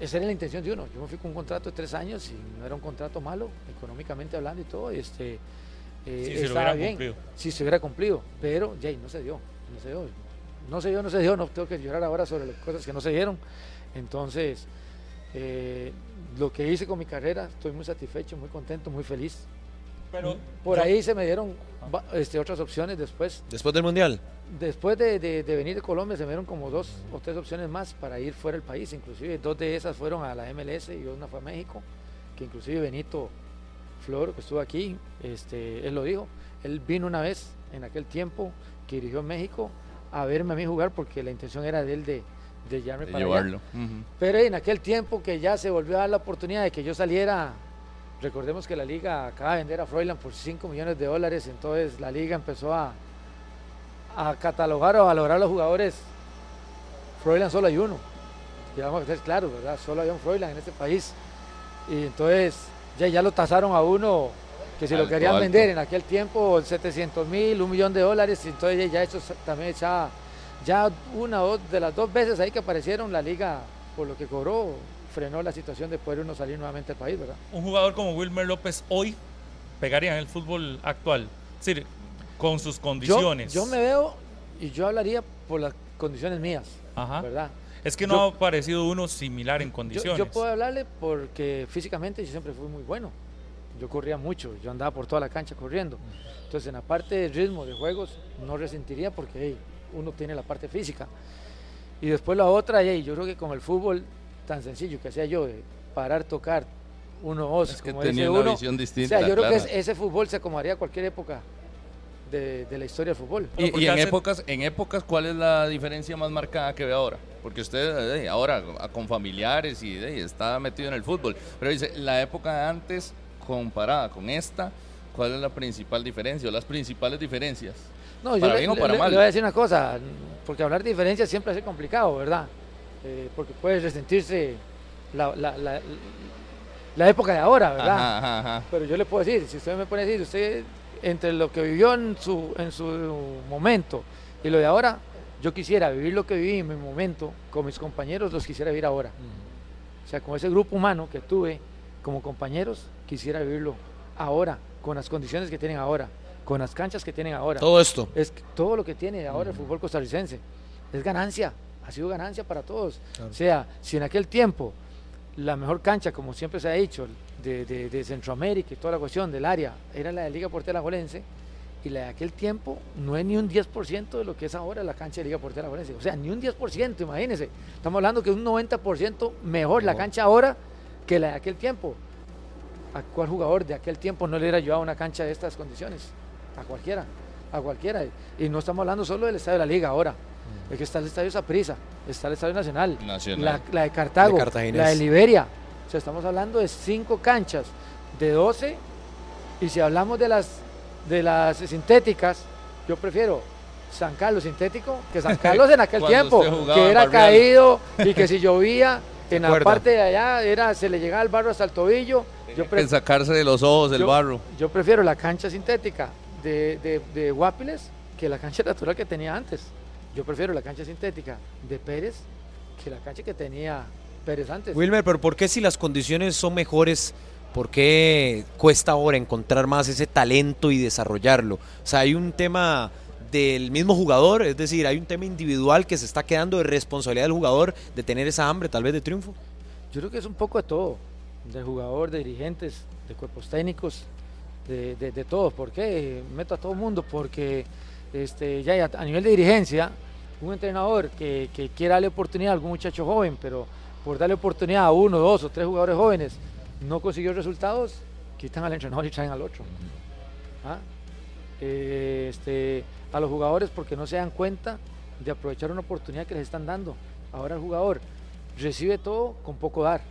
Esa era la intención de uno. Yo me fui con un contrato de tres años y no era un contrato malo, económicamente hablando y todo. y Este, eh, Sí, se lo estaba bien. cumplido. Si se hubiera cumplido, pero ya, no se dio, no se dio. No se dio, no se dio, no tengo que llorar ahora sobre las cosas que no se dieron. Entonces, eh, lo que hice con mi carrera, estoy muy satisfecho, muy contento, muy feliz. Pero Por yo- ahí se me dieron este, otras opciones después. Después del Mundial. Después de, de- de venir de Colombia se me dieron como dos o tres opciones más para ir fuera del país, inclusive dos de esas fueron a la MLS y una fue a México, que inclusive Benito Flor, que estuvo aquí, este, él lo dijo, él vino una vez en aquel tiempo que dirigió México a verme a mí jugar porque la intención era de él de, de llevarme De para allá. llevarlo. Ujú. Pero en aquel tiempo que ya se volvió a dar la oportunidad de que yo saliera, recordemos que la liga acaba de vender a Froilan por 5 millones de dólares, entonces la liga empezó a, a catalogar o a valorar a los jugadores. Froilan solo hay uno, y vamos a ser claros, ¿verdad? Solo hay un Froilan en este país. Y entonces ya, ya lo tasaron a uno que si lo querían alto. vender en aquel tiempo 700 mil, un millón de dólares, y entonces ya eso también echaba ya una o dos de las dos veces ahí que aparecieron la liga por lo que cobró frenó la situación de poder uno salir nuevamente al país, ¿verdad? un jugador como Wilmer López hoy pegaría en el fútbol actual. Es decir, con sus Yo, condiciones. yo me veo y yo hablaría por las condiciones mías, Ajá. ¿verdad? Es que no Yo- ha aparecido uno similar en Yo, condiciones. yo puedo hablarle porque físicamente yo siempre fui muy bueno. Yo corría mucho, yo andaba por toda la cancha corriendo. Entonces, en la parte de ritmo de juegos, no resentiría porque hey, uno tiene la parte física. Y después la otra, hey, yo creo que con el fútbol tan sencillo que hacía yo, de parar, tocar, uno, dos, Es que como tenía dice una uno. visión O distinta. sea, yo creo que ese fútbol se acomodaría a cualquier época de, de la historia del fútbol. Y, en hace- épocas, en épocas, ¿cuál es la diferencia más marcada que ve ahora? Porque usted eh, ahora a- con familiares y eh, está metido en el fútbol, pero dice, la época de antes comparada con esta, ¿cuál es la principal diferencia o las principales diferencias? No, yo Para le, bien o le- para le- mal. le voy a decir una cosa, porque hablar de diferencias siempre es complicado, ¿verdad? Eh, porque puede resentirse la, la- la- la época de ahora, ¿verdad? Ajá, ajá, ajá. Pero yo le puedo decir, si usted me pone a decir, usted entre lo que vivió en su, en su momento y lo de ahora, yo quisiera vivir lo que viví en mi momento con mis compañeros, los quisiera vivir ahora. O sea, con ese grupo humano que tuve como compañeros, quisiera vivirlo ahora, con las condiciones que tienen ahora, con las canchas que tienen ahora. Todo esto. Es todo lo que tiene ahora el fútbol costarricense es ganancia, ha sido ganancia para todos. O sea, si en aquel tiempo la mejor cancha, como siempre se ha dicho, de, de- de Centroamérica y toda la cuestión del área, era la de Liga Portera Jolense, y la de aquel tiempo no es ni un 10% de lo que es ahora la cancha de Liga Portera Jolense. O sea, ni un 10%, imagínense. Estamos hablando que es un 90% mejor la cancha ahora que la de aquel tiempo. ¿A cuál jugador de aquel tiempo no le hubiera llevado una cancha de estas condiciones? A cualquiera, a cualquiera. Y no estamos hablando solo del estadio de la Liga ahora. Es que está el estadio Saprissa, está el estadio Nacional, Nacional. La, la de Cartago, De la de Liberia. O sea, estamos hablando de cinco canchas de 12. Y si hablamos de las, de las sintéticas, yo prefiero San Carlos sintético que San [laughs] Carlos en aquel tiempo, que era caído y que [laughs] si llovía en la parte de allá era, se le llegaba el barro hasta el tobillo. Yo, sacarse de los ojos el yo- barro. yo prefiero la cancha sintética de, de, de Guapiles que la cancha natural que tenía antes. Yo prefiero la cancha sintética de Pérez que la cancha que tenía Pérez antes. Wilmer, pero ¿por qué si las condiciones son mejores, por qué cuesta ahora encontrar más ese talento y desarrollarlo? O sea, hay un tema del mismo jugador, es decir, hay un tema individual que se está quedando de responsabilidad del jugador de tener esa hambre tal vez de triunfo. Yo creo que es un poco de todo, de jugador, de dirigentes, de cuerpos técnicos, de, de, de todos. ¿Por qué? Meto a todo el mundo porque este, ya a nivel de dirigencia, un entrenador que, que quiera darle oportunidad a algún muchacho joven, pero por darle oportunidad a uno, dos o tres jugadores jóvenes, no consiguió resultados, quitan al entrenador y traen al otro. ¿Ah? Eh, este, a los jugadores porque no se dan cuenta de aprovechar una oportunidad que les están dando. Ahora el jugador recibe todo con poco dar.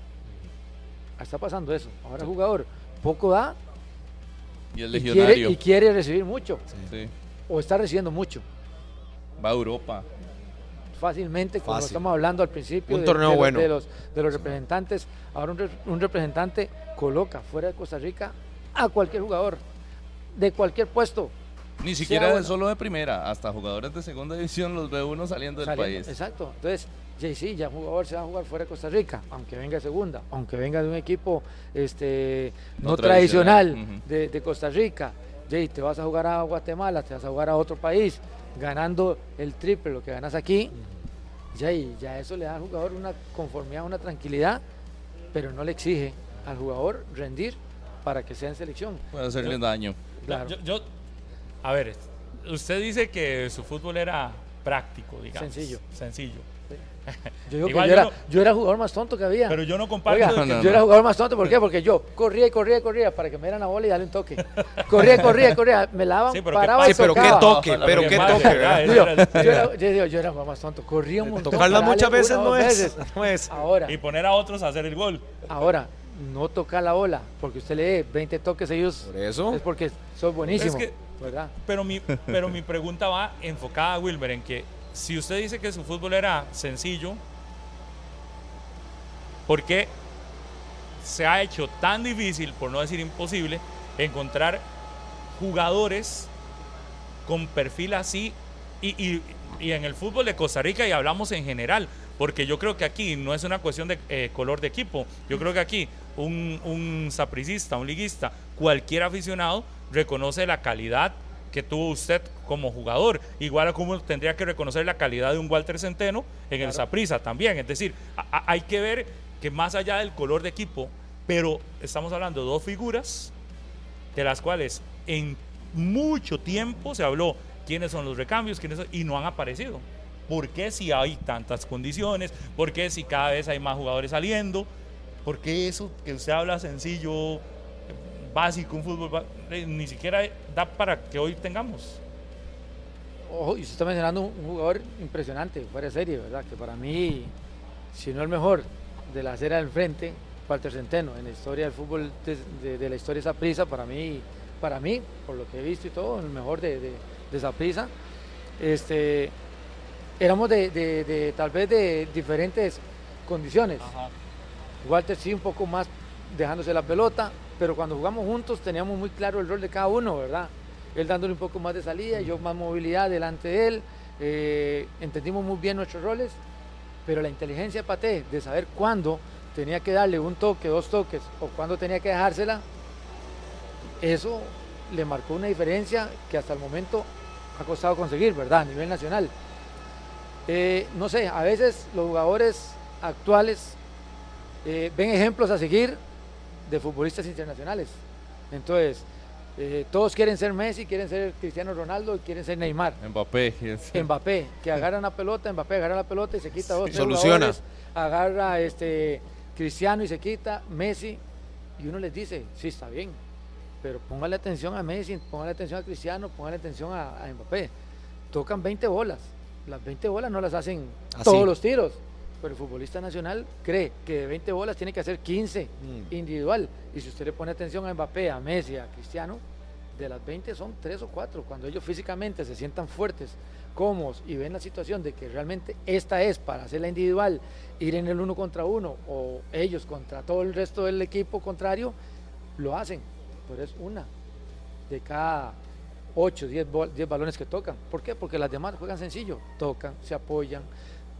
Está pasando eso. Ahora el jugador poco da Y el y quiere, y quiere recibir mucho. Sí. O está recibiendo mucho. Va a Europa. Fácilmente, como Fácil. estamos hablando al principio Un de, torneo de bueno. de los, de los representantes. Ahora un, un representante coloca fuera de Costa Rica a cualquier jugador, de cualquier puesto. Ni siquiera bueno. solo de primera, hasta jugadores de segunda división los ve uno saliendo del saliendo. país. Exacto. Entonces, ya sí, ya un jugador se va a jugar fuera de Costa Rica, aunque venga de segunda, aunque venga de un equipo este, no, No tradicional, tradicional, ujú. de, de Costa Rica. Jay, te vas a jugar a Guatemala, te vas a jugar a otro país, ganando el triple, lo que ganas aquí. Ya, y ya eso le da al jugador una conformidad, una tranquilidad, pero no le exige al jugador rendir para que sea en selección. Puede hacerle daño. Claro. Yo, yo- a ver, usted dice que su fútbol era práctico, digamos. Sencillo. Sencillo. Yo digo que Igual yo yo era, no- yo era el jugador más tonto que había. Pero yo no comparto. Oiga, No, no, yo era el jugador más tonto, ¿por qué? Porque yo corría y corría y corría para que me dieran la bola y darle un toque. Corría y corría y corría, me la daban, Sí, pero ¿qué paraba y Sí, pero qué toque, pero qué toque, Yo, era jugador más tonto, corría un montón. Tocarlas para muchas veces no es, veces. [laughs] no es. Ahora, Y poner a otros a hacer el gol. ahora, no tocar la bola, porque usted le dé 20 toques ellos, Por eso. es porque soy buenísimo, Es que- ¿verdad? Pero mi, pero mi pregunta va enfocada, Wilmer, en que si usted dice que su fútbol era sencillo, ¿por qué se ha hecho tan difícil, por no decir imposible, encontrar jugadores con perfil así y, en el fútbol de Costa Rica y hablamos en general? Porque yo creo que aquí no es una cuestión de eh, color de equipo. Yo creo que aquí un, un sapricista, un liguista, cualquier aficionado reconoce la calidad que tuvo usted como jugador. Igual a como tendría que reconocer la calidad de un Walter Centeno en el Saprissa también. Es decir, a- hay que ver que más allá del color de equipo, pero estamos hablando de dos figuras de las cuales en mucho tiempo se habló quiénes son los recambios, quiénes son- y no han aparecido. ¿Por qué si hay tantas condiciones? ¿Por qué si cada vez hay más jugadores saliendo? ¿Por qué eso que usted habla sencillo, básico, un fútbol, eh, ni siquiera da para que hoy tengamos? Ojo, y usted está mencionando un jugador impresionante, fuera de serie, ¿verdad? Que para mí, si no el mejor de la acera del frente, Walter Centeno, en la historia del fútbol, de, de- de la historia de Saprissa, para mí, para mí, por lo que he visto y todo, el mejor de, de, de. Este, éramos de, de- de, tal vez de diferentes condiciones. Walter sí un poco más dejándose la pelota, pero cuando jugamos juntos teníamos muy claro el rol de cada uno, ¿verdad? Él dándole un poco más de salida, yo más movilidad delante de él, eh, entendimos muy bien nuestros roles, pero la inteligencia de Paté de saber cuándo tenía que darle un toque, dos toques, o cuándo tenía que dejársela, eso le marcó una diferencia que hasta el momento ha costado conseguir, ¿verdad? A nivel nacional. Eh, no sé, a veces los jugadores actuales eh, ven ejemplos a seguir de futbolistas internacionales. Entonces, eh, todos quieren ser Messi, quieren ser Cristiano Ronaldo y quieren ser Neymar. Mbappé. es- Mbappé, que agarra una pelota, Mbappé agarra la pelota y se quita dos, tres Soluciona. agarra este Cristiano y se quita Messi y uno les dice, sí está bien, pero póngale atención a Messi, póngale atención a Cristiano, póngale atención a, a Mbappé. Tocan 20 bolas, las 20 bolas no las hacen Así. todos los tiros, pero el futbolista nacional cree que de 20 bolas tiene que hacer 15 Mm. individual. Y si usted le pone atención a Mbappé, a Messi, a Cristiano, de las 20 son 3 o 4. Cuando ellos físicamente se sientan fuertes, cómodos y ven la situación de que realmente esta es para hacerla individual, ir en el uno contra uno o ellos contra todo el resto del equipo contrario, lo hacen. Pero es una de cada 8, 10, 10 balones que tocan. ¿Por qué? Porque las demás juegan sencillo, tocan, se apoyan,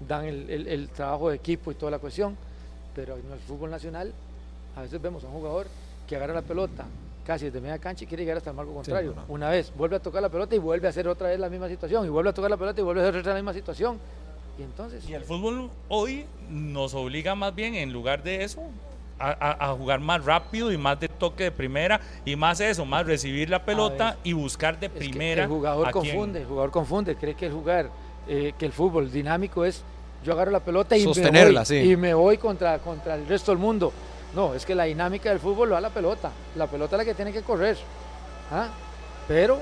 dan el, el- el trabajo de equipo y toda la cuestión. Pero en el fútbol nacional, a veces vemos a un jugador que agarra la pelota casi desde media cancha y quiere llegar hasta el marco contrario. Una vez vuelve a tocar la pelota y vuelve a hacer otra vez la misma situación, y vuelve a tocar la pelota y vuelve a hacer otra vez la misma situación. Y entonces, Y el fútbol hoy nos obliga más bien, en lugar de eso, a, a- a jugar más rápido y más de toque de primera y más eso, más recibir la pelota y buscar de Es que primera. el jugador a quién. confunde, el jugador confunde, cree que el jugar, eh, que el fútbol dinámico es yo agarro la pelota y Sostenerla, me voy, sí. y me voy contra, contra el resto del mundo. No, es que la dinámica del fútbol lo da la pelota. La pelota es la que tiene que correr. ¿ah? Pero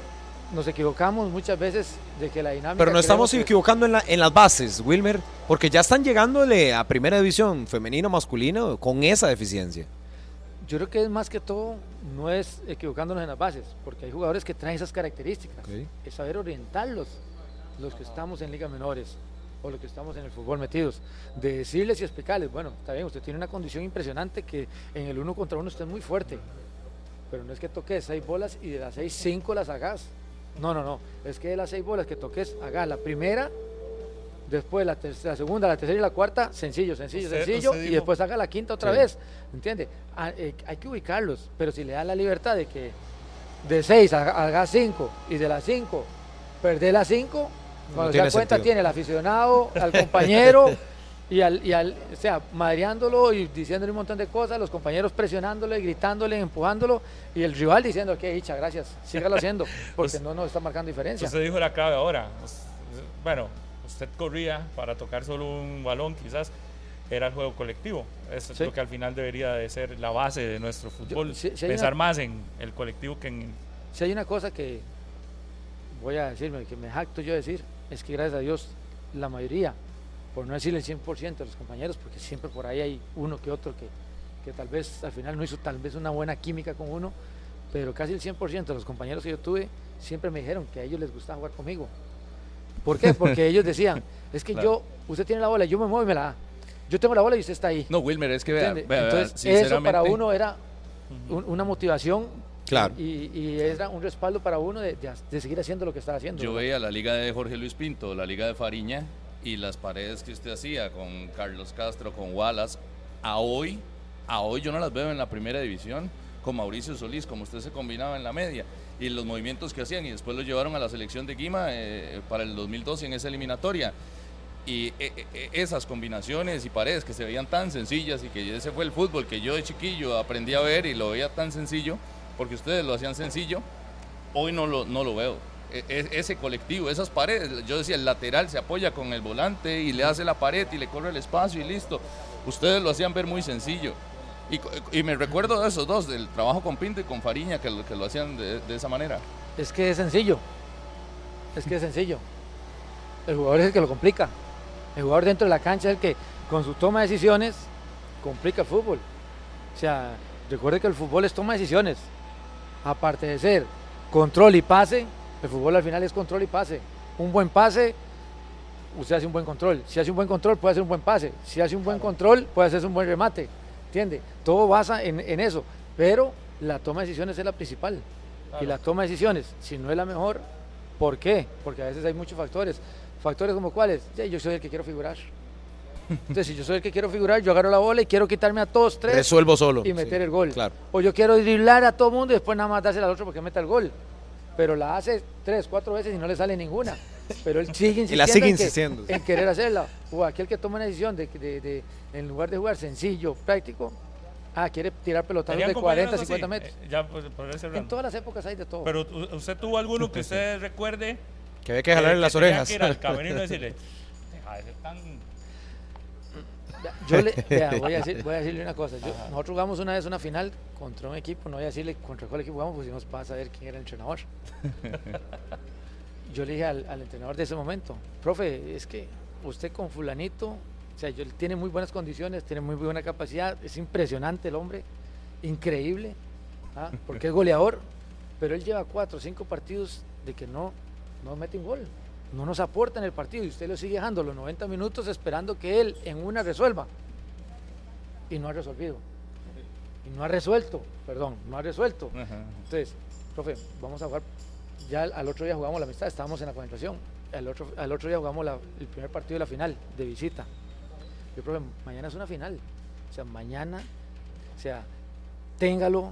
nos equivocamos muchas veces de que la dinámica. Pero no estamos que- equivocando en, la- en las bases, Wilmer, porque ya están llegándole a primera división femenino masculino con esa deficiencia. Yo creo que es más que todo, no es equivocándonos en las bases, porque hay jugadores que traen esas características. Es saber orientarlos, los que estamos en ligas menores o los que estamos en el fútbol metidos, de decirles y explicarles, bueno, está bien, usted tiene una condición impresionante que en el uno contra uno usted es muy fuerte, pero no es que toques seis bolas y de las seis, cinco las hagas. No, no, no, es que de las seis bolas que toques, hagas la primera, después la, ter- la segunda, la tercera y la cuarta, sencillo, sencillo, Usted- sencillo, usted y después haga la quinta otra Sí. vez, ¿entiende? Ah, eh, hay que ubicarlos, pero si le da la libertad de que de seis haga cinco y de las cinco perder las cinco, cuando se da cuenta sentido. tiene el aficionado, al compañero y al, y al, o sea, madreándolo y diciéndole un montón de cosas, los compañeros presionándole, gritándole, empujándolo y el rival diciendo que dicha, gracias, sígalo haciendo, porque no nos está marcando diferencia. Usted dijo la clave ahora. Bueno, usted corría para tocar solo un balón, quizás era el juego colectivo. Eso es lo que al final debería de ser la base de nuestro fútbol. Pensar una- más en el colectivo que en... Si hay una cosa que voy a decirme, que me jacto yo de decir, es que gracias a Dios la mayoría, por no decir el 100% de los compañeros, porque siempre por ahí hay uno que otro que, que tal vez al final no hizo tal vez una buena química con uno, pero casi el 100% de los compañeros que yo tuve siempre me dijeron que a ellos les gustaba jugar conmigo. ¿Por qué? Porque ellos decían, [laughs] es que Claro. yo, usted tiene la bola, yo me muevo y me la da. Yo tengo la bola y usted está ahí. No, Wilmer, es que vea, ¿entiende? vea, vea, Entonces, eso para uno era un- una motivación Claro. y, y era un respaldo para uno de, de- de seguir haciendo lo que estaba haciendo. Yo ¿verdad? veía la liga de Jorge Luis Pinto, la liga de Fariña y las paredes que usted hacía con Carlos Castro, con Wallace. A hoy, a hoy yo no las veo en la primera división con Mauricio Solís, como usted se combinaba en la media y los movimientos que hacían y después lo llevaron a la selección de Guima eh, para el 2012 en esa eliminatoria. Y eh, eh, esas combinaciones y paredes que se veían tan sencillas y que ese fue el fútbol que yo de chiquillo aprendí a ver y lo veía tan sencillo, porque ustedes lo hacían sencillo, hoy no lo, no lo veo. E- e- ese colectivo, esas paredes, yo decía, el lateral se apoya con el volante y le hace la pared y le corre el espacio y listo. Ustedes lo hacían ver muy sencillo. Y, me recuerdo de esos dos, del trabajo con Pinto y con Fariña, que lo, que lo hacían de, de esa manera. Es que es sencillo. Es que es sencillo. El jugador es el que lo complica. El jugador dentro de la cancha es el que, con su toma de decisiones, complica el fútbol. O sea, recuerde que el fútbol es toma de decisiones. Aparte de ser control y pase, el fútbol al final es control y pase. Un buen pase, usted hace un buen control. Si hace un buen control, puede hacer un buen pase. Si hace un buen control, puede hacer un buen remate. ¿Entiende? Todo basa en, en eso. Pero la toma de decisiones es la principal. Y la toma de decisiones, si no es la mejor, ¿por qué? Porque a veces hay muchos factores. Factores como cuáles, yo soy el que quiero figurar. Entonces, si yo soy el que quiero figurar, yo agarro la bola y quiero quitarme a todos tres Resuelvo solo. y meter Sí, el gol. Claro. O yo quiero driblar a todo el mundo y después nada más dársela al otro porque meta el gol. Pero la hace tres, cuatro veces y no le sale ninguna. Pero él sigue [laughs] insistiendo, la sigue en, que- insistiendo, en querer hacerla. O aquel que toma una decisión de, de- de- en lugar de jugar sencillo, práctico, ah, quiere tirar pelotazos ¿Tenían de 40, compañeros 50 así? metros. Eh, ya, pues, En todas las épocas hay de todo. Pero usted tuvo alguno que usted recuerde Que había que jalarle las tenía orejas. que ir al [laughs] camerino y decirle, deja de ser tan... Yo le, [laughs] vea, voy, a decir- voy a decirle una cosa. Yo- nosotros jugamos una vez una final contra un equipo, no voy a decirle contra cuál equipo jugamos, porque si nos pasa a ver quién era el entrenador. [laughs] Yo le dije al, al entrenador de ese momento, profe, es que usted con fulanito, o sea, yo, él tiene muy buenas condiciones, tiene muy buena capacidad, es impresionante el hombre, increíble, ¿ah? porque es goleador, pero él lleva cuatro o cinco partidos de que no, no mete un gol, no nos aporta en el partido y usted lo sigue dejando los 90 minutos esperando que él en una resuelva y no ha resolvido. Y no ha resuelto, perdón, no ha resuelto. Entonces, profe, vamos a jugar Ya al, al otro día jugamos la amistad, estábamos en la concentración. Al otro, al otro día jugamos la- el primer partido de la final, de visita. Yo, profe, mañana es una final. O sea, mañana, o sea, téngalo,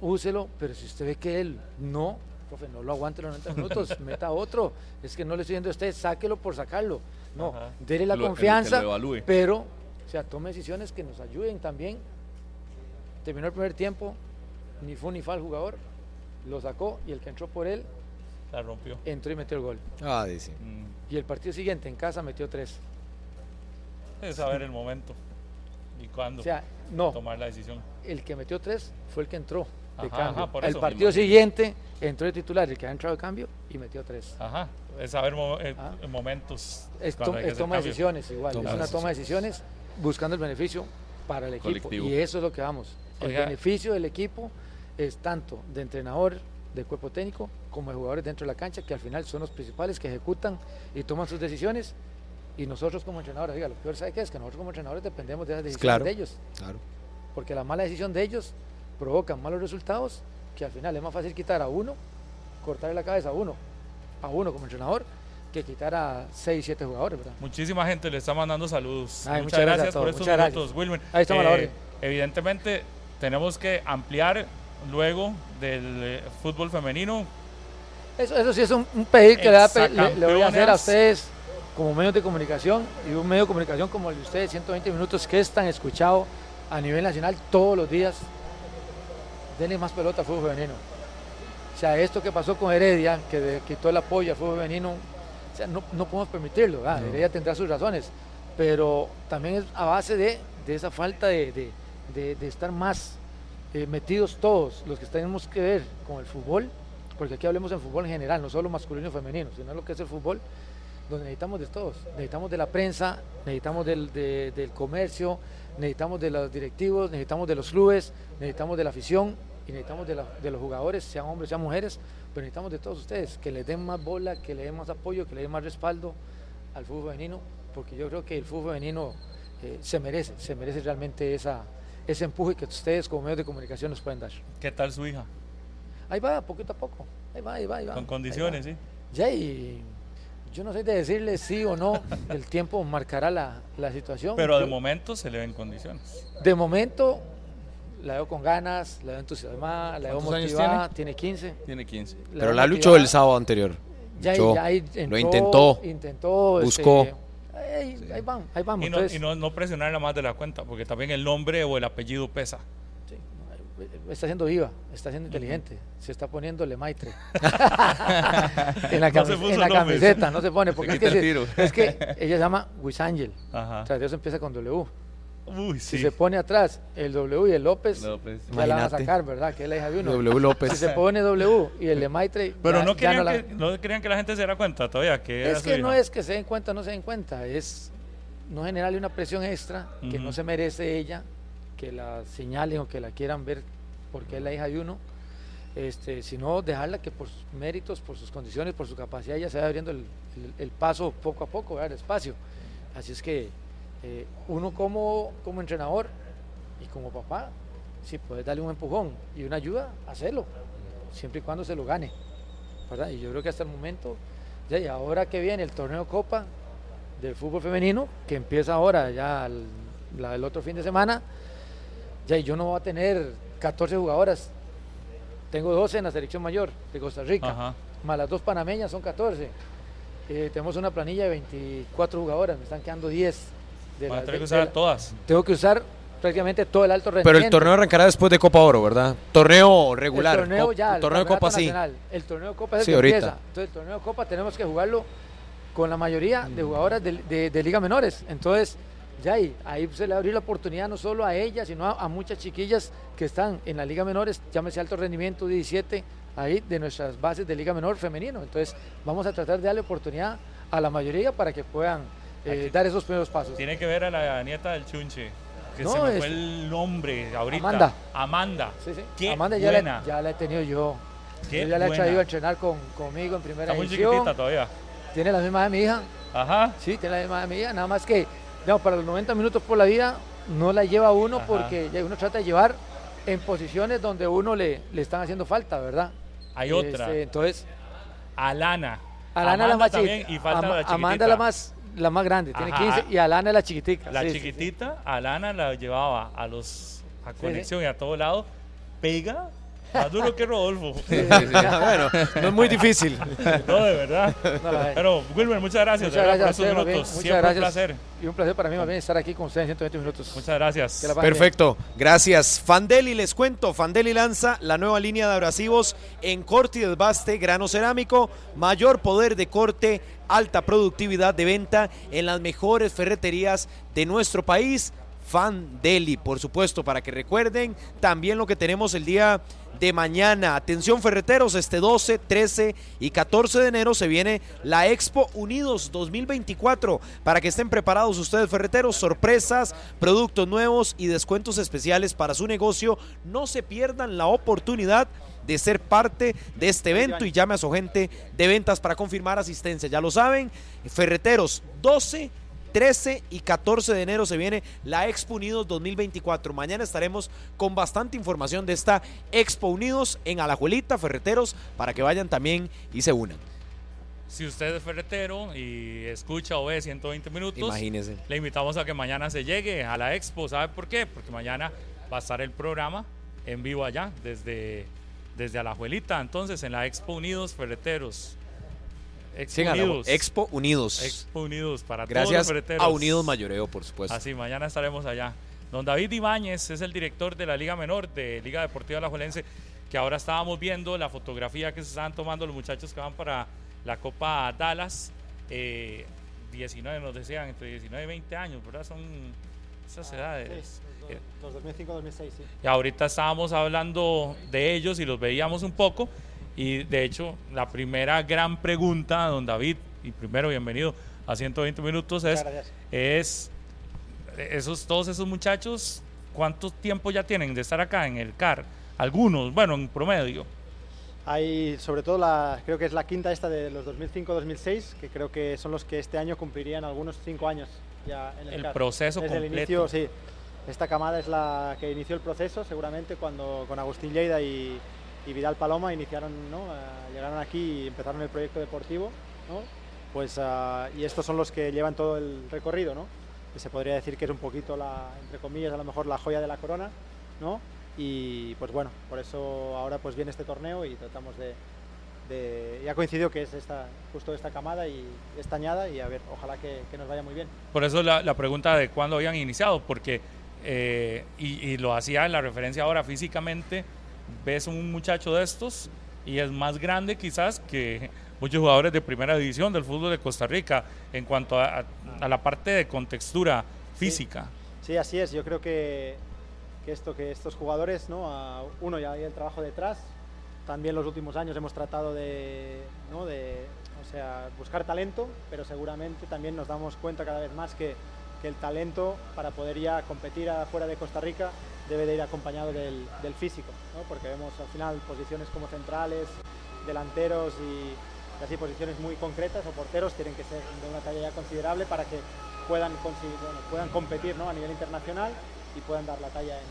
úselo, pero si usted ve que él no, profe, no lo aguante los 90 minutos, [laughs] meta otro. Es que no le estoy diciendo a usted, sáquelo por sacarlo. No, Ajá. dele la Lo- confianza, lo evalúe. pero, o sea, tome decisiones que nos ayuden también. Terminó el primer tiempo, ni fue ni fue jugador, lo sacó y el que entró por él La rompió. entró y metió el gol. Ah, dice. Mm. Y el partido siguiente en casa metió tres. Es saber el momento y cuándo O sea, no, tomar la decisión. el que metió tres fue el que entró de Ajá, cambio. ajá, por el partido siguiente entró de titular, el que ha entrado de cambio y metió tres. Ajá. Es saber mo- eh, Ah. momentos. Es, to- que toma de decisiones igual, Toma es una toma de decisiones buscando el beneficio para el equipo. Colectivo. Y eso es lo que vamos. El Oiga. beneficio del equipo es tanto de entrenador, de cuerpo técnico, como de jugadores dentro de la cancha, que al final son los principales que ejecutan y toman sus decisiones. Y nosotros como entrenadores, diga, lo peor sabe qué es que nosotros como entrenadores dependemos de esas decisiones Claro. de ellos. Claro. Porque la mala decisión de ellos provoca malos resultados, que al final es más fácil quitar a uno, cortarle la cabeza a uno, a uno como entrenador, que quitar a 6, 7 jugadores, ¿verdad? Muchísima gente le está mandando saludos. Ay, muchas, muchas gracias por estos muchas gracias. minutos, Wilmer. Ahí estamos a la orden. Evidentemente, tenemos que ampliar luego del eh, fútbol femenino. Eso, eso sí es un, un pedir que le, le- voy a hacer a ustedes como medios de comunicación y un medio de comunicación como el de ustedes, 120 minutos, que es tan escuchado a nivel nacional todos los días. Denle más pelota al fútbol femenino. O sea, esto que pasó con Heredia, que de- quitó el apoyo al fútbol femenino, o sea, no, no podemos permitirlo. Heredia tendrá sus razones, pero también es a base de, de esa falta de, de- de- de estar más eh, metidos todos los que tenemos que ver con el fútbol, porque aquí hablemos en fútbol en general, no solo masculino y femenino, sino lo que es el fútbol, donde necesitamos de todos. Necesitamos de la prensa, necesitamos del, de- del comercio, necesitamos de los directivos, necesitamos de los clubes, necesitamos de la afición y necesitamos de, la- de los jugadores, sean hombres, sean mujeres, pero necesitamos de todos ustedes, que les den más bola, que le den más apoyo, que le den más respaldo al fútbol femenino, porque yo creo que el fútbol femenino eh, se merece, se merece realmente esa, ese empuje que ustedes como medios de comunicación nos pueden dar. ¿Qué tal su hija? Ahí va, poquito a poco, ahí va, ahí va, ahí va. Con condiciones, va. ¿sí? Ya, y yo no sé de decirle sí o no, el tiempo marcará la, la situación. Pero de Yo- momento se le ven condiciones. de momento la veo con ganas, la veo entusiasmada, la veo ¿Cuántos años motivada, tiene 15. Tiene 15. la Pero la luchó el sábado anterior. Ya, Luchó, ya ahí lo entró, intentó, intentó, este, buscó. ahí, ahí van, ahí vamos. Y, no, entonces, y no, no presionarla más de la cuenta, porque también el nombre o el apellido pesa. sí, está siendo viva, está siendo inteligente, se está poniéndole maitre. [laughs] en la, No se camis- puso en la camiseta, no se pone, porque Se es que, es que [laughs] ella se llama Wisangel, tras de eso empieza con W. Uy, Si se pone atrás el W y el López, López. ya la van a sacar, ¿verdad? Que es la hija de uno. W López. Si se pone W y el de Maitre. Pero ya- no, ya querían la- que, no querían que la gente se diera cuenta todavía que Es que no es que se den cuenta o no se den cuenta, es no generarle una presión extra que no se merece ella, que la señalen o que la quieran ver porque es la hija de uno, este, sino dejarla que por sus méritos, por sus condiciones, por su capacidad, ella se vaya abriendo el, el- el paso poco a poco, ¿verdad? despacio. Así es que eh, uno como, como entrenador y como papá, si puedes darle un empujón y una ayuda, hacerlo, siempre y cuando se lo gane. ¿verdad? Y yo creo que hasta el momento, ya, y ahora que viene el torneo Copa del fútbol femenino, que empieza ahora ya el, la- el otro fin de semana, ya y yo no voy a tener 14 jugadoras. Tengo 12 en la selección mayor de Costa Rica, Ajá. más las dos panameñas son 14. Eh, tenemos una planilla de 24 jugadoras, me están quedando 10. De Van a las- tener que usar la- todas. tengo que usar prácticamente todo el alto Pero rendimiento. el torneo arrancará después de Copa Oro, ¿verdad? Torneo regular. El torneo ya, el torneo de campeonato Copa sí. El torneo de Copa es el Sí, que ahorita. empieza. Entonces, el torneo de Copa tenemos que jugarlo con la mayoría de jugadoras de, de- de Liga Menores. Entonces, ya ahí, ahí se le abrió la oportunidad no solo a ella, sino a, a muchas chiquillas que están en la Liga Menores, llámese alto rendimiento 17, ahí de nuestras bases de Liga Menor femenino. Entonces, vamos a tratar de darle oportunidad a la mayoría para que puedan eh, dar esos primeros pasos. Tiene que ver a la nieta del Chunche. Que No, se me es- fue el nombre ahorita. Amanda. Amanda. Sí, sí. Qué Amanda ya buena. la, ya la he tenido yo. Qué yo ya la he traído a entrenar con, conmigo en primera Está muy chiquitita todavía. Tiene la misma de mi hija. Ajá. Sí, tiene la misma de mi hija. Nada más que digamos, para los 90 minutos por la vida no la lleva uno Ajá. porque uno trata de llevar en posiciones donde uno le, le están haciendo falta, ¿verdad? Hay otra. Este, entonces, Alana. Alana es la más chiquita. y falta Ama- la chiquitita. Amanda la más, la más grande, tiene Ajá. 15 y Alana la chiquitica. La sí, sí, sí. chiquitita, Alana la llevaba a los a conexión y a todo lado. Pega más duro que Rodolfo. [laughs] bueno, no es muy difícil. No, de verdad. [laughs] No, ve. Pero, Wilmer, muchas gracias, Muchas gracias por estos bien. minutos. Muchas Siempre gracias. un placer. Y un placer para mí bien estar aquí con ustedes en 120 minutos. Muchas gracias. Perfecto, gracias. Fandeli, les cuento, Fandeli lanza la nueva línea de abrasivos en corte y desbaste, grano cerámico, mayor poder de corte, alta productividad de venta en las mejores ferreterías de nuestro país. Fandeli, por supuesto, para que recuerden también lo que tenemos el día de mañana. Atención ferreteros, este 12, 13 y 14 de enero se viene la Expo Unidos 2024 para que estén preparados ustedes ferreteros, sorpresas, productos nuevos y descuentos especiales para su negocio. No se pierdan la oportunidad de ser parte de este evento y llame a su agente de ventas para confirmar asistencia. Ya lo saben, ferreteros 12 13 y 14 de enero se viene la Expo Unidos 2024. Mañana estaremos con bastante información de esta Expo Unidos en Alajuelita, Ferreteros, para que vayan también y se unan. Si usted es ferretero y escucha o ve 120 minutos, Imagínense. le invitamos a que mañana se llegue a la expo. ¿Sabe por qué? Porque mañana va a estar el programa en vivo allá, desde, desde Alajuelita. Entonces, en la Expo Unidos Ferreteros. Expo Sí. Unidos. Expo Unidos. Expo Unidos para todos los Gracias a Unidos Mayoreo, por supuesto. Así, mañana estaremos allá. Don David Ibáñez es el director de la Liga Menor de Liga Deportiva Alajuelense, que ahora estábamos viendo la fotografía que se estaban tomando los muchachos que van para la Copa Dallas. Eh, 19 nos decían, entre 19 y 20 años, ¿verdad? Son esas edades. Eh, Los 2005-2006, sí. y ahorita estábamos hablando de ellos y los veíamos un poco. Y de hecho, la primera gran pregunta, don David, y primero bienvenido a 120 minutos, es, es esos, todos esos muchachos, ¿cuánto tiempo ya tienen de estar acá en el CAR? Algunos, bueno, en promedio. Hay sobre todo la, creo que es la quinta esta de los 2005-2006, que creo que son los que este año cumplirían algunos cinco años ya en el, El CAR. proceso Desde el completo. inicio, sí. Esta camada es la que inició el proceso, seguramente cuando con Agustín Lleida y, y Vidal Paloma iniciaron, ¿no? Eh, llegaron aquí y empezaron el proyecto deportivo. Pues, ah, y estos son los que llevan todo el recorrido, ¿no? Que se podría decir que es un poquito la, entre comillas, a lo mejor la joya de la corona, ¿no? Y pues bueno, por eso ahora pues viene este torneo y tratamos de, de- y ha coincidido que es justo esta camada y esta añada y a ver, ojalá que, nos vaya muy bien. Por eso la, la pregunta de cuándo habían iniciado, porque, eh, y lo hacía en la referencia ahora físicamente, ves un muchacho de estos y es más grande quizás que muchos jugadores de primera división del fútbol de Costa Rica en cuanto a, a- a la parte de contextura física. Sí, así es. Yo creo que, que esto, que estos jugadores, ¿no? A- uno ya hay el trabajo detrás. También los últimos años hemos tratado de, ¿no? de, o sea, buscar talento, pero seguramente también nos damos cuenta cada vez más que, que el talento para poder ya competir afuera de Costa Rica debe de ir acompañado del, del físico, ¿no? porque vemos al final posiciones como centrales, delanteros y y así posiciones muy concretas o porteros tienen que ser de una talla ya considerable para que puedan, bueno, puedan competir ¿no? a nivel internacional y puedan dar la talla en,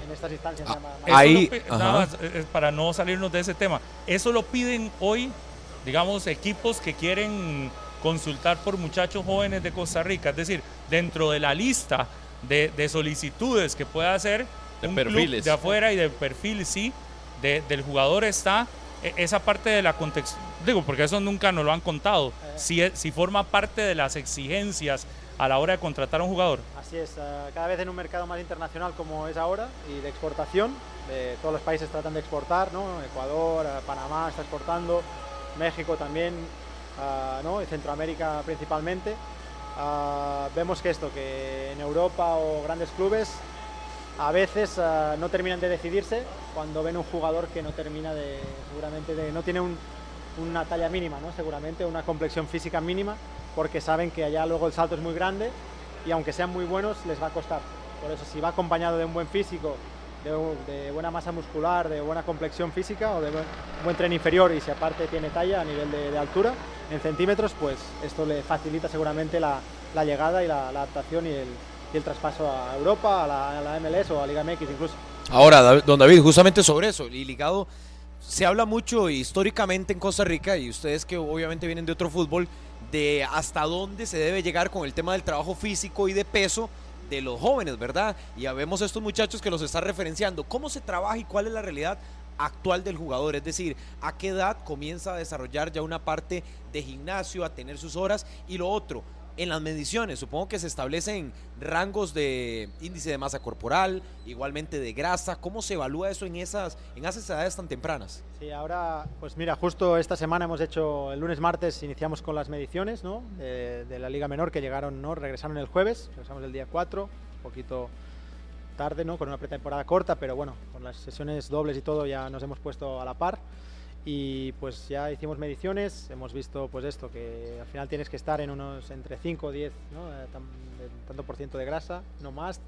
en- en estas instancias. ya más- Ahí, lo nada más, eh, eh, para no salirnos de ese tema, eso lo piden hoy, digamos, equipos que quieren consultar por muchachos jóvenes de Costa Rica, es decir, dentro de la lista de, de solicitudes que pueda hacer De un club perfiles. de afuera y del perfil, sí, de- del jugador está eh, esa parte de la contexto, digo, porque eso nunca nos lo han contado, si, es- si forma parte de las exigencias a la hora de contratar a un jugador. Así es, eh, cada vez en un mercado más internacional como es ahora y de exportación, de todos los países tratan de exportar, ¿no? Ecuador, eh, Panamá está exportando, México también, ah, ¿no? y Centroamérica principalmente. Ah, vemos que esto, que en Europa o grandes clubes a veces ah, no terminan de decidirse cuando ven un jugador que no termina de, seguramente, de, no tiene un- una talla mínima, ¿no? seguramente, una complexión física mínima, porque saben que allá luego el salto es muy grande y aunque sean muy buenos les va a costar. Por eso si va acompañado de un buen físico, de, de buena masa muscular, de buena complexión física o de buen, buen tren inferior y si aparte tiene talla a nivel de, de altura en centímetros, pues esto le facilita seguramente la, la llegada y la, la adaptación y el, y el traspaso a Europa, a la, a la MLS o a Liga MX incluso. Ahora, don David, justamente sobre eso, y ligado se habla mucho históricamente en Costa Rica, y ustedes que obviamente vienen de otro fútbol, de hasta dónde se debe llegar con el tema del trabajo físico y de peso de los jóvenes, ¿verdad? Y ya vemos estos muchachos que los están referenciando. ¿Cómo se trabaja y cuál es la realidad actual del jugador? Es decir, ¿a qué edad comienza a desarrollar ya una parte de gimnasio, a tener sus horas? Y lo otro, en las mediciones, supongo que se establecen rangos de índice de masa corporal, igualmente de grasa. ¿Cómo se evalúa eso en esas, en esas edades tan tempranas? Sí, ahora, pues mira, justo esta semana hemos hecho, el lunes, martes, iniciamos con las mediciones ¿no? de, de la Liga Menor que llegaron, ¿no? regresaron el jueves, regresamos el día 4, un poquito tarde, ¿no? con una pretemporada corta, pero bueno, con las sesiones dobles y todo ya nos hemos puesto a la par y pues ya hicimos mediciones, hemos visto pues esto, que al final tienes que estar en unos entre 5 o 10, ¿no? Eh, tanto por ciento de grasa, no más.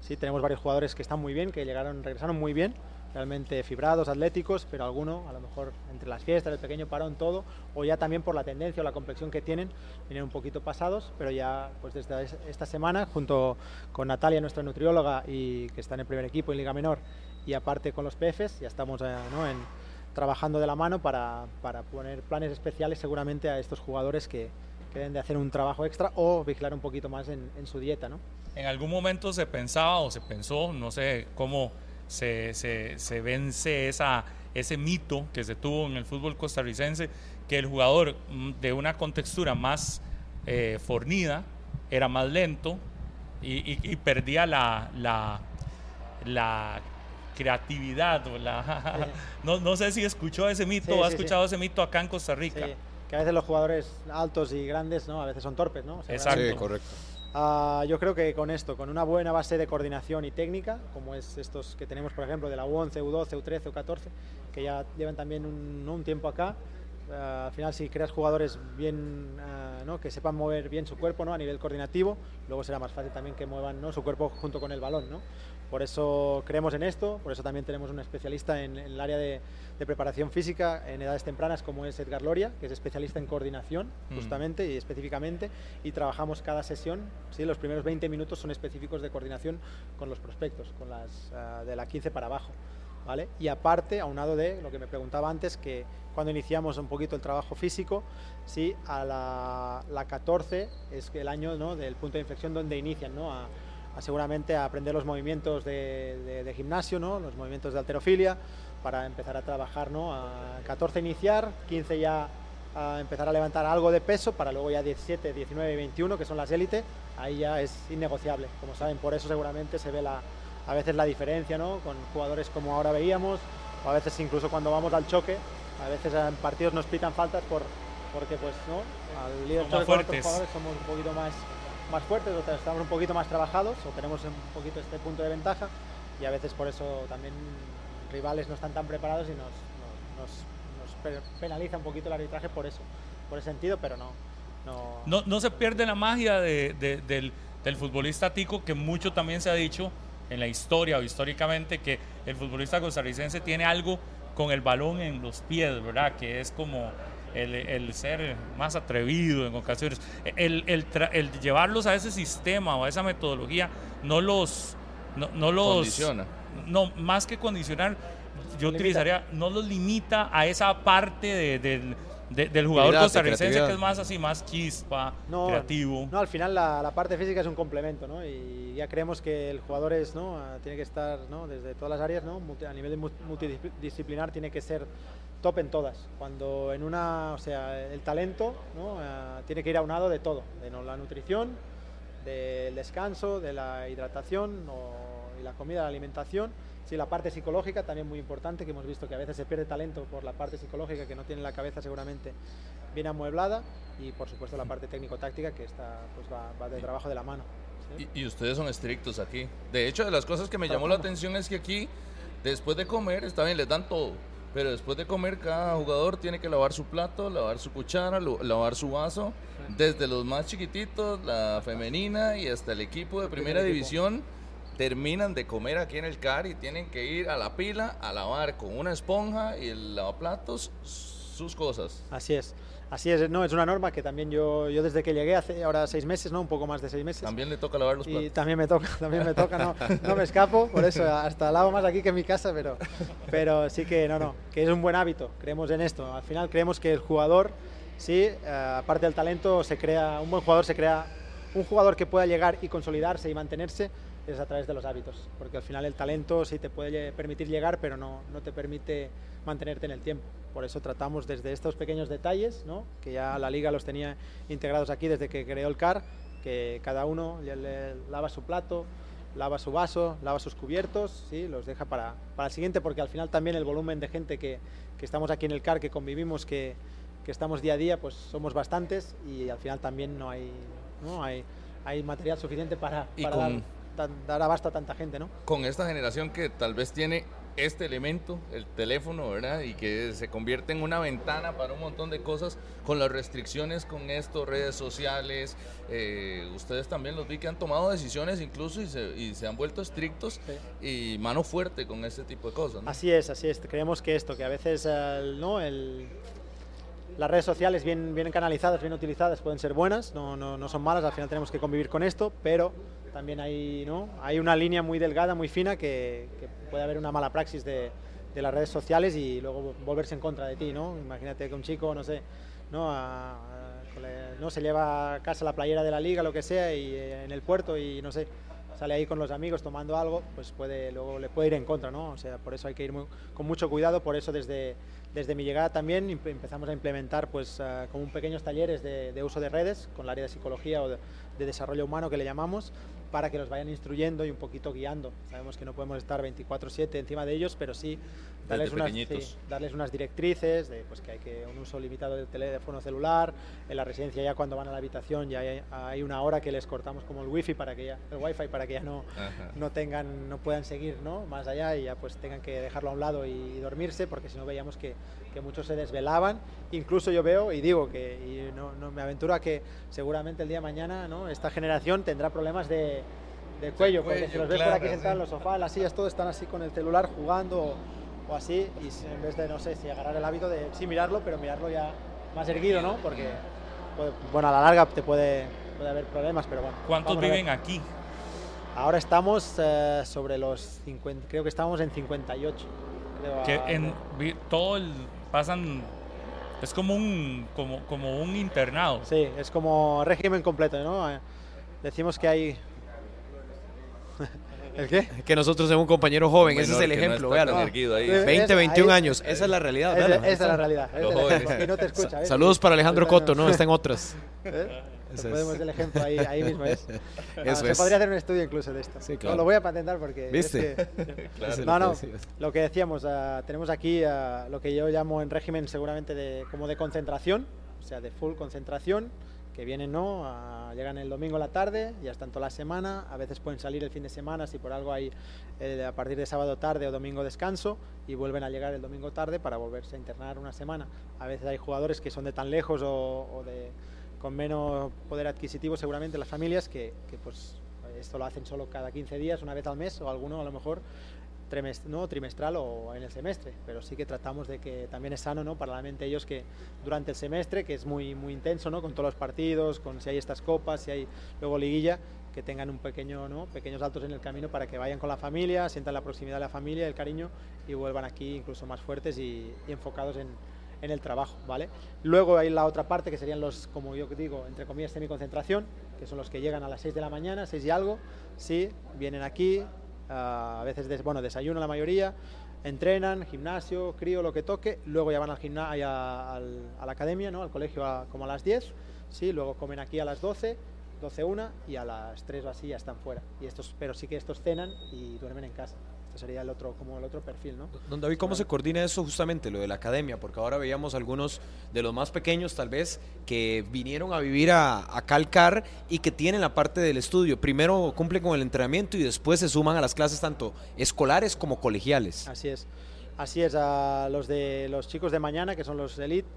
Sí, tenemos varios jugadores que están muy bien, que llegaron, regresaron muy bien, realmente fibrados, atléticos, pero alguno, a lo mejor entre las fiestas, el pequeño parón, todo, o ya también por la tendencia o la complexión que tienen, vienen un poquito pasados, pero ya pues desde esta semana, junto con Natalia, nuestra nutrióloga, y que está en el primer equipo en Liga Menor, y aparte con los PFs, ya estamos eh, ¿no? en trabajando de la mano para, para, poner planes especiales seguramente a estos jugadores que, que, deben de hacer un trabajo extra o vigilar un poquito más en, su dieta. ¿no? En algún momento se pensaba o se pensó, no sé cómo se, vence esa, ese mito que se tuvo en el fútbol costarricense, que el jugador mm, de una contextura más eh, fornida era más lento y, perdía la, la creatividad o la sí. no, no, sé si escuchó ese mito sí, o ha escuchado ese mito acá en Costa Rica. Que a veces los jugadores altos y grandes, ¿no? A veces son torpes, ¿no? Exacto. Sí, correcto. Uh, yo creo que con esto, con una buena base de coordinación y técnica, como es estos que tenemos, por ejemplo, de la U11, U12, U13, U14, que ya llevan también un, un tiempo acá, Uh, al final si creas jugadores bien uh, ¿no? que sepan mover bien su cuerpo ¿no? a nivel coordinativo luego será más fácil también que muevan ¿no? su cuerpo junto con el balón ¿no? Por eso creemos en esto por eso también tenemos un especialista en, en el área de, de, preparación física en edades tempranas como es Edgar Loria que es especialista en coordinación justamente mm. y específicamente y trabajamos cada sesión ¿sí? los primeros 20 minutos son específicos de coordinación con los prospectos con las uh, de la 15 para abajo ¿Vale? Y aparte, aunado de lo que me preguntaba antes, que cuando iniciamos un poquito el trabajo físico, sí, a la, la 14 es el año ¿no? del punto de inflexión donde inician ¿no? a, seguramente a aprender los movimientos de, de, de, gimnasio, ¿no? los movimientos de alterofilia, para empezar a trabajar. ¿no? A 14 iniciar, 15 ya a empezar a levantar algo de peso, para luego ya 17, 19 y 21, que son las élites, ahí ya es innegociable. Como saben, por eso seguramente se ve la a veces la diferencia ¿no? con jugadores como ahora veíamos, o a veces incluso cuando vamos al choque, a veces en partidos nos pitan faltas por, porque pues no al líder con otros jugadores somos un poquito más, más fuertes, o estamos un poquito más trabajados, o tenemos un poquito este punto de ventaja, y a veces por eso también rivales no están tan preparados y nos, nos, nos penaliza un poquito el arbitraje por eso, por ese sentido, pero no. No, no, no se pierde la magia de, de, del, del futbolista tico, que mucho también se ha dicho, en la historia o históricamente que el futbolista costarricense tiene algo con el balón en los pies, ¿verdad? Que es como el, el ser más atrevido en ocasiones. El, el, el, llevarlos a ese sistema o a esa metodología no los... No, no los Condiciona. No, más que condicionar, yo utilizaría, no los limita a esa parte de, de, de, del jugador Mirate, costarricense creatividad. que es más así, más chispa, no, creativo. No, al final la, la, parte física es un complemento, ¿no? Y ya creemos que el jugador es, ¿no? tiene que estar, ¿no? Desde todas las áreas, ¿no? A nivel de multidisciplinar tiene que ser top en todas. Cuando en una, o sea, el talento, ¿no? Uh, tiene que ir aunado de todo, de ¿no? la nutrición, del descanso, de la hidratación o, y la comida, la alimentación Sí, la parte psicológica también muy importante, que hemos visto que a veces se pierde talento por la parte psicológica, que no tiene la cabeza seguramente bien amueblada, y por supuesto la parte técnico-táctica, que está, pues va, va de trabajo de la mano. ¿sí? Y, y, ustedes son estrictos aquí. De hecho, de las cosas que me llamó la atención es que aquí, después de comer, está bien, les dan todo. Pero después de comer, cada jugador tiene que lavar su plato, lavar su cuchara, lavar su vaso, desde los más chiquititos, la femenina y hasta el equipo de primera división terminan de comer aquí en el CAR y tienen que ir a la pila a lavar con una esponja y el lavaplatos sus cosas. Así es. Así es, no, es una norma que también yo, yo desde que llegué hace ahora seis meses, ¿no? Un poco más de seis meses. También le toca lavar los Y platos. también me toca, [laughs] también me toca, no, no me escapo, por eso hasta lavo más aquí que en mi casa, pero, pero sí que no, no, que es un buen hábito, creemos en esto. Al final creemos que el jugador, sí, eh, aparte del talento, se crea, un buen jugador se crea, un jugador que pueda llegar y consolidarse y mantenerse es a través de los hábitos, porque al final el talento sí te puede permitir llegar, pero no, no te permite mantenerte en el tiempo. Por eso tratamos desde estos pequeños detalles, ¿no? que ya la liga los tenía integrados aquí desde que creó el CAR, que cada uno le- lava su plato, lava su vaso, lava sus cubiertos, ¿sí? los deja para, para el siguiente, porque al final también el volumen de gente que, que estamos aquí en el CAR, que convivimos, que, que estamos día a día, pues somos bastantes y al final también no hay, ¿no? hay, hay material suficiente para, Y para con- dar, tan- dar abasto a tanta gente. ¿no? Con esta generación que tal vez tiene este elemento, el teléfono, ¿verdad? Y que se convierte en una ventana para un montón de cosas, con las restricciones con esto, redes sociales, eh, ustedes también los vi que han tomado decisiones incluso y se, y se han vuelto estrictos y mano fuerte con este tipo de cosas, ¿no? Así es, así es. Creemos que esto, que a veces el- ¿no? el- las redes sociales bien, bien canalizadas, bien utilizadas, pueden ser buenas, no, no, no son malas, al final tenemos que convivir con esto, pero también hay, ¿no? hay una línea muy delgada, muy fina, que, que puede haber una mala praxis de, de las redes sociales y luego volverse en contra de ti. ¿no? Imagínate que un chico, no sé, ¿no? A- a- la- no se lleva a casa la playera de la liga, lo que sea, y eh, en el puerto y no sé, sale ahí con los amigos tomando algo, pues puede, luego le puede ir en contra, ¿no? O sea, por eso hay que ir muy- con mucho cuidado, por eso desde, desde mi llegada también empe- empezamos a implementar pues ah, como un pequeños talleres de, de uso de redes con el área de psicología o de, de desarrollo humano que le llamamos, para que los vayan instruyendo y un poquito guiando. Sabemos que no podemos estar 24/7 encima de ellos, pero sí darles, unas, pequeñitos. sí, darles unas directrices de pues, que hay que un uso limitado del teléfono celular, en la residencia ya cuando van a la habitación ya hay, hay una hora que les cortamos como el wifi para que ya, el wifi para que ya no, Ajá. no tengan, no puedan seguir ¿no? más allá y ya pues tengan que dejarlo a un lado y, dormirse, porque si no veíamos que, que muchos se desvelaban. Incluso yo veo y digo que y no, no me aventuro a que seguramente el día de mañana ¿no? esta generación tendrá problemas de, de cuello, porque si los ves por claro, aquí sentados en los sofás, las sillas, todos están así con el celular jugando o, así, y en vez de, no sé, si agarrar el hábito de sí mirarlo, pero mirarlo ya más erguido, ¿no? Porque, puede- bueno, a la larga te puede, puede haber problemas, pero bueno. ¿Cuántos viven aquí? Ahora estamos eh, sobre los 50, creo que estamos en 58. creo, Que a- en todo el pasan es como un como como un internado. Sí, es como régimen completo, ¿no? Eh, Decimos que hay... ¿El qué? Que nosotros tenemos un compañero joven, ese es el no ejemplo, está véalo. ahí. Eh, 20, es- 21 ahí- años, esa es la realidad. Esa, véalo. esa es la realidad. es Los jóvenes. Y no te escucha. ¿ves? Saludos para Alejandro Ahorita Coto, no, está en otras. ¿Eh? Podemos es. el ejemplo ahí, ahí mismo es. [laughs] Ah, Eso se es. podría hacer un estudio incluso de esto. Sí, No, claro. lo voy a patentar porque. es ¿Viste? que- [laughs] Claro. Es [laughs] no, lo no. Lo que decíamos, ah, tenemos aquí ah, lo que yo llamo en régimen seguramente de, como de concentración, o sea, de full concentración, que vienen, ¿no? Llegan el domingo a la tarde, ya están toda la semana, a veces pueden salir el fin de semana si por algo hay eh, a partir de sábado tarde o domingo descanso y vuelven a llegar el domingo tarde para volverse a internar una semana. A veces hay jugadores que son de tan lejos o, o de con menos poder adquisitivo seguramente las familias que, que, pues esto lo hacen solo cada 15 días, una vez al mes o alguno a lo mejor trimest- no, trimestral o en el semestre, pero sí que tratamos de que también es sano ¿no? para la mente ellos que durante el semestre, que es muy, muy intenso ¿no? con todos los partidos, con si hay estas copas, si hay luego liguilla, que tengan un pequeño, ¿no? pequeños altos en el camino para que vayan con la familia, sientan la proximidad de la familia, el cariño y vuelvan aquí incluso más fuertes y, y enfocados en, en el trabajo, ¿vale? Luego hay la otra parte que serían los, como yo digo, entre comillas, semiconcentración, que son los que llegan a las 6 de la mañana, 6 y algo, sí, vienen aquí, ah, a veces, des- bueno, desayunan la mayoría, entrenan, gimnasio, crío, lo que toque, luego ya van al gimnasio, al, a la academia, ¿no? Al colegio a- como a las 10, sí, luego comen aquí a las 12, 12 una y a las 3 o están fuera. Y estos, pero sí que estos cenan y duermen en casa. Sería el otro, como el otro perfil, ¿no? Don David, ¿cómo se coordina eso justamente, lo de la academia? Porque ahora veíamos algunos de los más pequeños, tal vez, que vinieron a vivir a, a Calcar y que tienen la parte del estudio. Primero cumplen con el entrenamiento y después se suman a las clases tanto escolares como colegiales. Así es. Así es, a los de los chicos de mañana, que son los elite,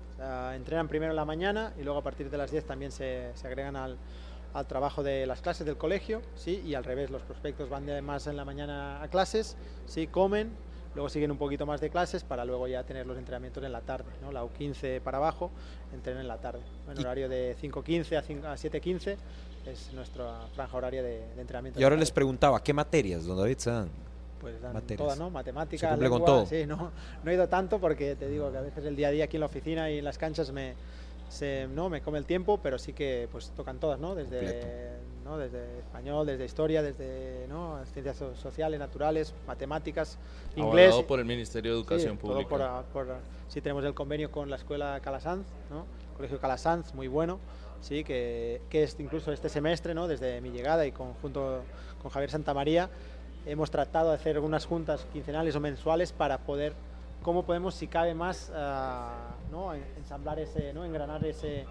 entrenan primero en la mañana y luego a partir de las 10 también se, se agregan al, al trabajo de las clases del colegio, sí, y al revés, los prospectos van de más en la mañana a clases, sí, comen, luego siguen un poquito más de clases para luego ya tener los entrenamientos en la tarde, ¿no? La U15 para abajo, entrenan en la tarde, en horario de 5.15 a, 5 a 7.15 es nuestra franja horaria de, de entrenamiento. Y ahora les preguntaba, ¿qué materias, don David, se dan? Pues dan materias. todas, ¿no? Matemáticas, Se cumple con lengua, todo. Sí, no, no he ido tanto porque te digo que a veces el día a día aquí en la oficina y en las canchas me, se, no, me come el tiempo, pero sí que pues tocan todas, ¿no? Desde. ¿no? desde español, desde historia, desde ¿no? ciencias so- sociales, naturales, matemáticas, inglés. Avalado por el Ministerio de Educación Sí, todo Pública. por, por sí, tenemos el convenio con la escuela Calasanz, ¿no? Colegio Calasanz, muy bueno, sí, que, que es incluso este semestre, ¿no? desde mi llegada y con, junto con Javier Santamaría, hemos tratado de hacer unas juntas quincenales o mensuales para poder, cómo podemos, si cabe más, ah, ¿no? En- ensamblar ese, ¿no? engranar ese,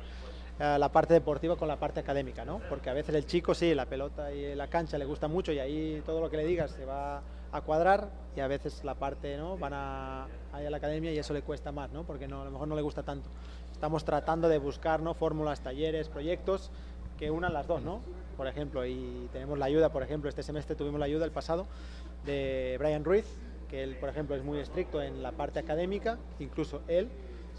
ah, la parte deportiva con la parte académica, ¿no? Porque a veces el chico sí, la pelota y la cancha le gusta mucho y ahí todo lo que le digas se va a cuadrar y a veces la parte, ¿no? Van a, a la academia y eso le cuesta más, ¿no? Porque no, a lo mejor no le gusta tanto. Estamos tratando de buscar, ¿no? Fórmulas, talleres, proyectos que unan las dos, ¿no? Por ejemplo, y tenemos la ayuda, por ejemplo, este semestre tuvimos la ayuda el pasado de Brian Ruiz, que él, por ejemplo, es muy estricto en la parte académica, incluso él,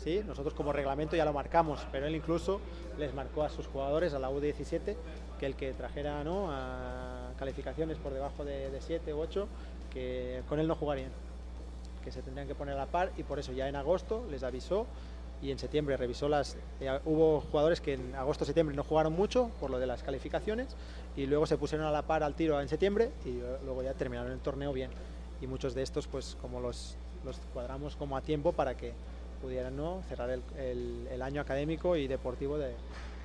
¿sí? Nosotros como reglamento ya lo marcamos, pero él incluso les marcó a sus jugadores, a la U17, que el que trajera ¿no? calificaciones por debajo de, de 7 u 8, que con él no jugarían, que se tendrían que poner a la par y por eso ya en agosto les avisó y en septiembre revisó las... eh, hubo jugadores que en agosto-septiembre no jugaron mucho por lo de las calificaciones y luego se pusieron a la par al tiro en septiembre y luego ya terminaron el torneo bien. Y muchos de estos pues como los, los cuadramos como a tiempo para que pudieran ¿no? cerrar el, el- el año académico y deportivo de,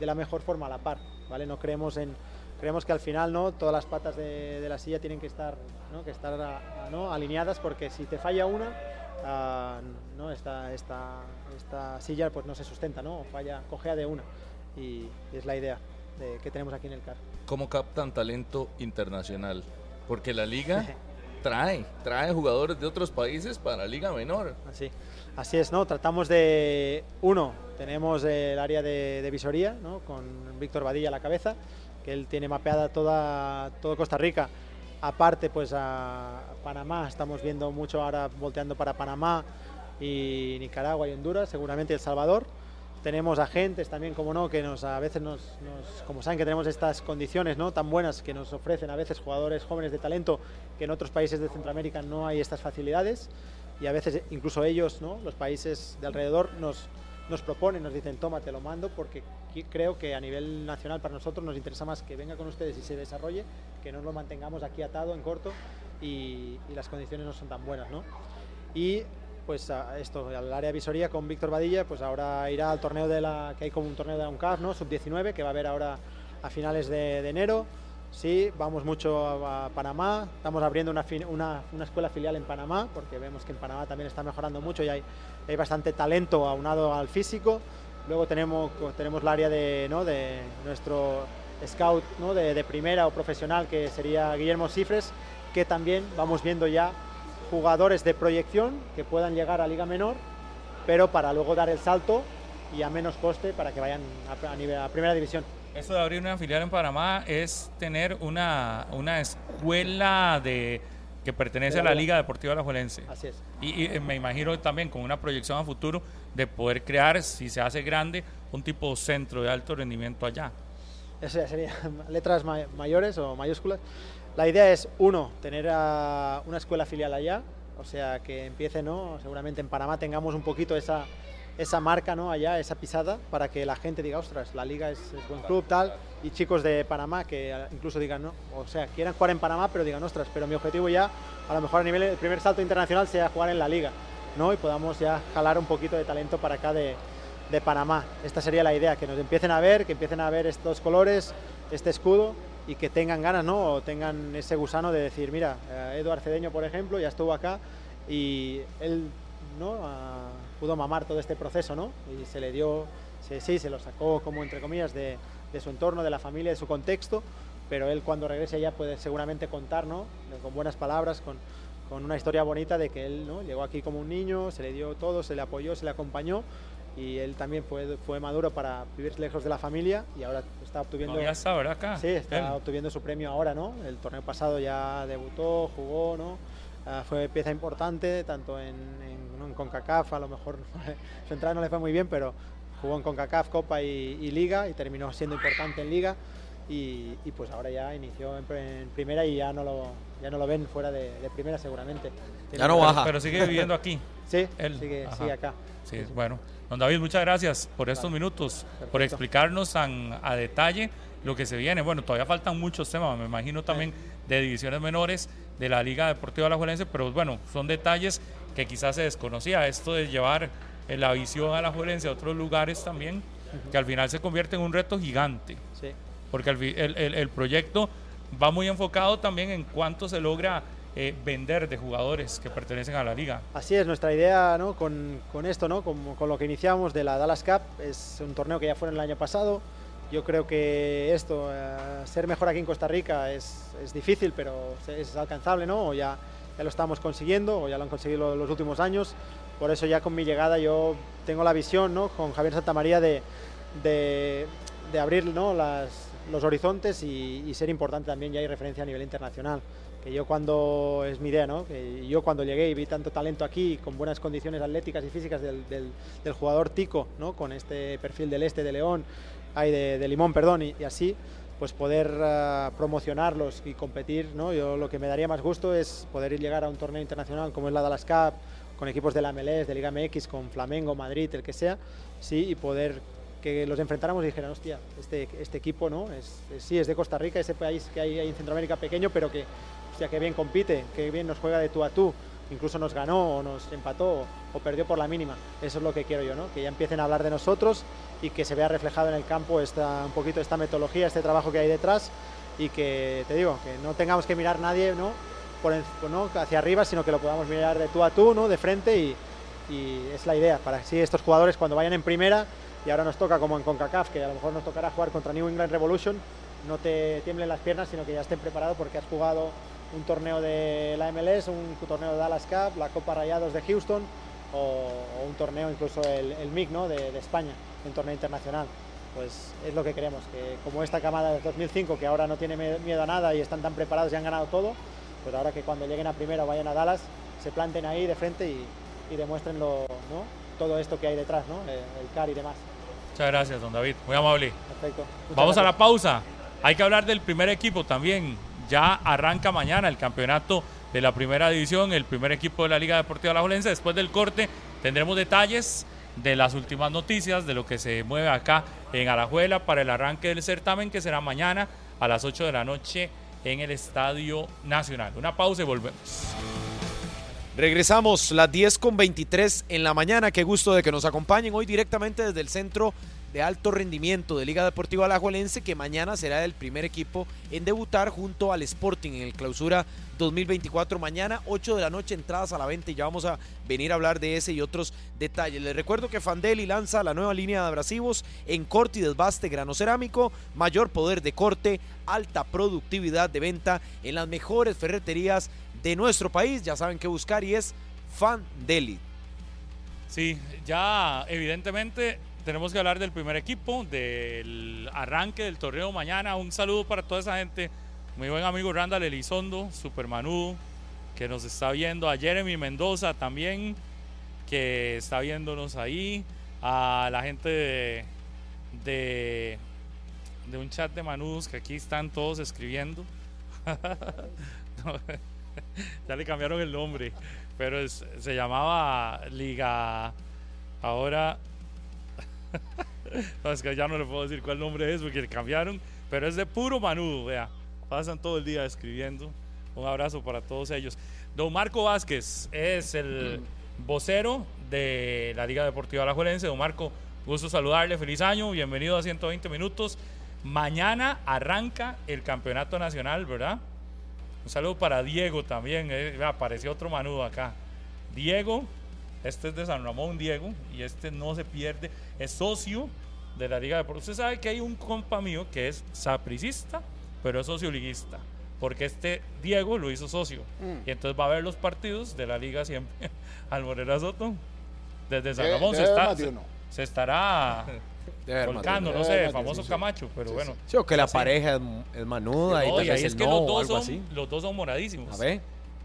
de la mejor forma a la par. ¿vale? No creemos en... Creemos que al final no todas las patas de, de la silla tienen que estar, ¿no? que estar a- a- ¿no? alineadas porque si te falla una, ah, no esta, esta, esta silla pues no se sustenta, ¿no? O falla, cojea de una. Y es la idea de, que tenemos aquí en el CAR. ¿Cómo captan talento internacional? Porque la liga [laughs] trae, trae jugadores de otros países para la liga menor. Así, así es, ¿no? Tratamos de, uno, tenemos el área de, visoría, ¿no? Con Víctor Badilla a la cabeza, que él tiene mapeada toda, Costa Rica. Aparte, pues a Panamá, estamos viendo mucho ahora volteando para Panamá y Nicaragua y Honduras, seguramente El Salvador. Tenemos agentes también, como no, que nos a veces nos, nos- como saben que tenemos estas condiciones no tan buenas que nos ofrecen a veces jugadores jóvenes de talento que en otros países de Centroamérica no hay estas facilidades y a veces incluso ellos, ¿no? los países de alrededor nos, nos proponen, nos dicen toma, te lo mando porque creo que a nivel nacional para nosotros nos interesa más que venga con ustedes y se desarrolle, que no lo mantengamos aquí atado en corto y, y las condiciones no son tan buenas. ¿no? Y pues esto, al área de visoría con Víctor Badilla, pues ahora irá al torneo de la, que hay como un torneo de UNCAF, ¿no? Sub-19, que va a haber ahora a finales de, enero. Sí, vamos mucho a, Panamá, estamos abriendo una, una escuela filial en Panamá, porque vemos que en Panamá también está mejorando mucho y hay, hay bastante talento aunado al físico. Luego tenemos, tenemos el área de, ¿no? de nuestro scout ¿no? de, de primera o profesional, que sería Guillermo Cifres, que también vamos viendo ya jugadores de proyección que puedan llegar a Liga Menor, pero para luego dar el salto y a menos coste para que vayan a, a nivel, a Primera División. Esto de abrir una filial en Panamá es tener una, una escuela de que pertenece a la Liga. Deportiva Alajuelense. Así es. Y, y, eh, me imagino también con una proyección a futuro de poder crear, si se hace grande, un tipo de centro de alto rendimiento allá. Eso ya sería [laughs] letras ma- mayores o mayúsculas. La idea es, uno, tener una escuela filial allá, o sea, que empiece, ¿no? Seguramente en Panamá tengamos un poquito esa, esa marca, ¿no? Allá, esa pisada, para que la gente diga, ostras, la liga es, es buen club, tal, y chicos de Panamá que eh, incluso digan, ¿no? O sea, quieran jugar en Panamá, pero digan, ostras, pero mi objetivo ya, a lo mejor a nivel, el primer salto internacional sea jugar en la liga, ¿no? Y podamos ya jalar un poquito de talento para acá de, de Panamá. Esta sería la idea, que nos empiecen a ver, que empiecen a ver estos colores, este escudo y que tengan ganas, ¿no? O tengan ese gusano de decir, mira, eh, Eduard Cedeño, por ejemplo, ya estuvo acá y él, ¿no? Ah, pudo mamar todo este proceso, ¿no? Y se le dio, sí, se lo sacó como entre comillas de, de su entorno, de la familia, de su contexto, pero él cuando regrese ya puede seguramente contar, ¿no? Con buenas palabras, con, con una historia bonita de que él, ¿no? Llegó aquí como un niño, se le dio todo, se le apoyó, se le acompañó y él también fue, fue maduro para vivir lejos de la familia y ahora está obteniendo... ya está, ¿verdad? Acá. Sí, está Él. obteniendo su premio ahora, ¿no? El torneo pasado ya debutó, jugó, ¿no? ah, fue pieza importante, tanto en, en, ¿no? en CONCACAF, a lo mejor [laughs] su entrada no le fue muy bien, pero jugó en CONCACAF, Copa y, y Liga y terminó siendo importante en Liga. Y, y pues ahora ya inició en, en primera y ya no lo, ya no lo ven fuera de, de primera seguramente. Ya no baja. Pero, sigue viviendo aquí. [laughs] Sí, Él, sigue, sigue acá. Sí, sí. bueno. Don David, muchas gracias por estos Vale. minutos, por explicarnos a detalle lo que se viene. Bueno, todavía faltan muchos temas, me imagino también de divisiones menores de la Liga Deportiva Alajuelense, pero bueno, son detalles que quizás se desconocía. Esto de llevar eh, la visión alajuelense a otros lugares también, que al final se convierte en un reto gigante, Sí. porque el proyecto va muy enfocado también en cuánto se logra eh, vender de jugadores que pertenecen a la liga. Así es, nuestra idea ¿no? con, con esto, ¿no? con, con lo que iniciamos de la Dallas Cup, es un torneo que ya fue el año pasado. Yo creo que esto, eh, ser mejor aquí en Costa Rica es, es difícil, pero es alcanzable, ¿no? O ya, ya lo estamos consiguiendo, o ya lo han conseguido los últimos años. Por eso ya con mi llegada yo tengo la visión, ¿no? Con Javier Santamaría de, de, de abrir ¿no? Las, los horizontes y, y ser importante también ya hay referencia a nivel internacional que yo cuando es mi idea, ¿no? Que yo cuando llegué y vi tanto talento aquí con buenas condiciones atléticas y físicas del, del- del jugador tico, ¿no? Con este perfil del este de León, ay, de, de Limón, perdón, y, y así, pues poder ah, promocionarlos y competir, ¿no? Yo lo que me daría más gusto es poder llegar a un torneo internacional como es la Dallas Cup, con equipos de la MLS, de Liga MX, con Flamengo, Madrid, el que sea, sí, y poder que los enfrentáramos y dijeran, hostia, este, este equipo, ¿no? Es, es- sí, es de Costa Rica, ese país que hay ahí en Centroamérica pequeño, pero que, hostia, qué bien compite, qué bien nos juega de tú a tú, incluso nos ganó o nos empató o, perdió por la mínima. Eso es lo que quiero yo, ¿no? Que ya empiecen a hablar de nosotros y que se vea reflejado en el campo esta, un poquito esta metodología, este trabajo que hay detrás y que, te digo, que no tengamos que mirar nadie, ¿no? Por, ¿no? hacia arriba, sino que lo podamos mirar de tú a tú, ¿no? De frente y, y es la idea, para así estos jugadores cuando vayan en primera y ahora nos toca como en CONCACAF, que a lo mejor nos tocará jugar contra New England Revolution, no te tiemblen las piernas, sino que ya estén preparados porque has jugado un torneo de la MLS, un torneo de Dallas Cup, la Copa Rayados de Houston o, o un torneo incluso el, el MIG ¿no? de, de España, un torneo internacional. Pues es lo que queremos, que como esta camada de 2005 que ahora no tiene miedo a nada y están tan preparados y han ganado todo, pues ahora que cuando lleguen a primera o vayan a Dallas se planten ahí de frente y, y demuestren lo, ¿no? todo esto que hay detrás, ¿no? el, el CAR y demás. Muchas gracias, don David, muy amable. Perfecto. Muchas Vamos a la pausa. Hay que hablar del primer equipo también. Ya arranca mañana el campeonato de la primera división, el primer equipo de la Liga Deportiva Alajuelense. Después del corte tendremos detalles de las últimas noticias, de lo que se mueve acá en Alajuela para el arranque del certamen que será mañana a las 8 de la noche en el Estadio Nacional. Una pausa y volvemos. Regresamos las 10 con 23 en la mañana. Qué gusto de que nos acompañen hoy directamente desde el Centro de Alto Rendimiento de Liga Deportiva Alajuelense, que mañana será el primer equipo en debutar junto al Sporting en el clausura 2024. Mañana, 8 de la noche, entradas a la venta y ya vamos a venir a hablar de ese y otros detalles. Les recuerdo que Fandeli lanza la nueva línea de abrasivos en corte y desbaste grano cerámico, mayor poder de corte, alta productividad de venta en las mejores ferreterías de nuestro país. Ya saben qué buscar y es Fandeli. Sí, ya evidentemente tenemos que hablar del primer equipo, del arranque del torneo mañana. Un saludo para toda esa gente. Mi buen amigo Randall Elizondo, Supermanú, que nos está viendo. A Jeremy Mendoza también, que está viéndonos ahí. A la gente de, de, de un chat de manudos que aquí están todos escribiendo. [laughs] [laughs] Ya le cambiaron el nombre, pero se llamaba Liga. Ahora. No, es que ya no le puedo decir cuál nombre es porque le cambiaron, pero es de puro manudo, vea. Pasan todo el día escribiendo. Un abrazo para todos ellos. Don Marco Vázquez es el vocero de la Liga Deportiva Alajuelense. Don Marco, gusto saludarle, feliz año, bienvenido a 120 minutos. Mañana arranca el campeonato nacional, ¿verdad? Un saludo para Diego también. eh, apareció otro manudo acá. Diego, este es de San Ramón, Diego, y este no se pierde. Es socio de la Liga de Deportes. Usted sabe que hay un compa mío que es sapricista, pero es socio liguista. Porque este Diego lo hizo socio. Y entonces va a ver los partidos de la liga siempre [laughs] al Morera Soto. Desde San Ramón se, está, se, se estará volcando, no sé, famoso sí. Camacho, pero Sí, bueno. Sí, o que la Sí. pareja es, manuda y tal y ahí vez es el que no los dos, son, así. los dos son moradísimos. A ver.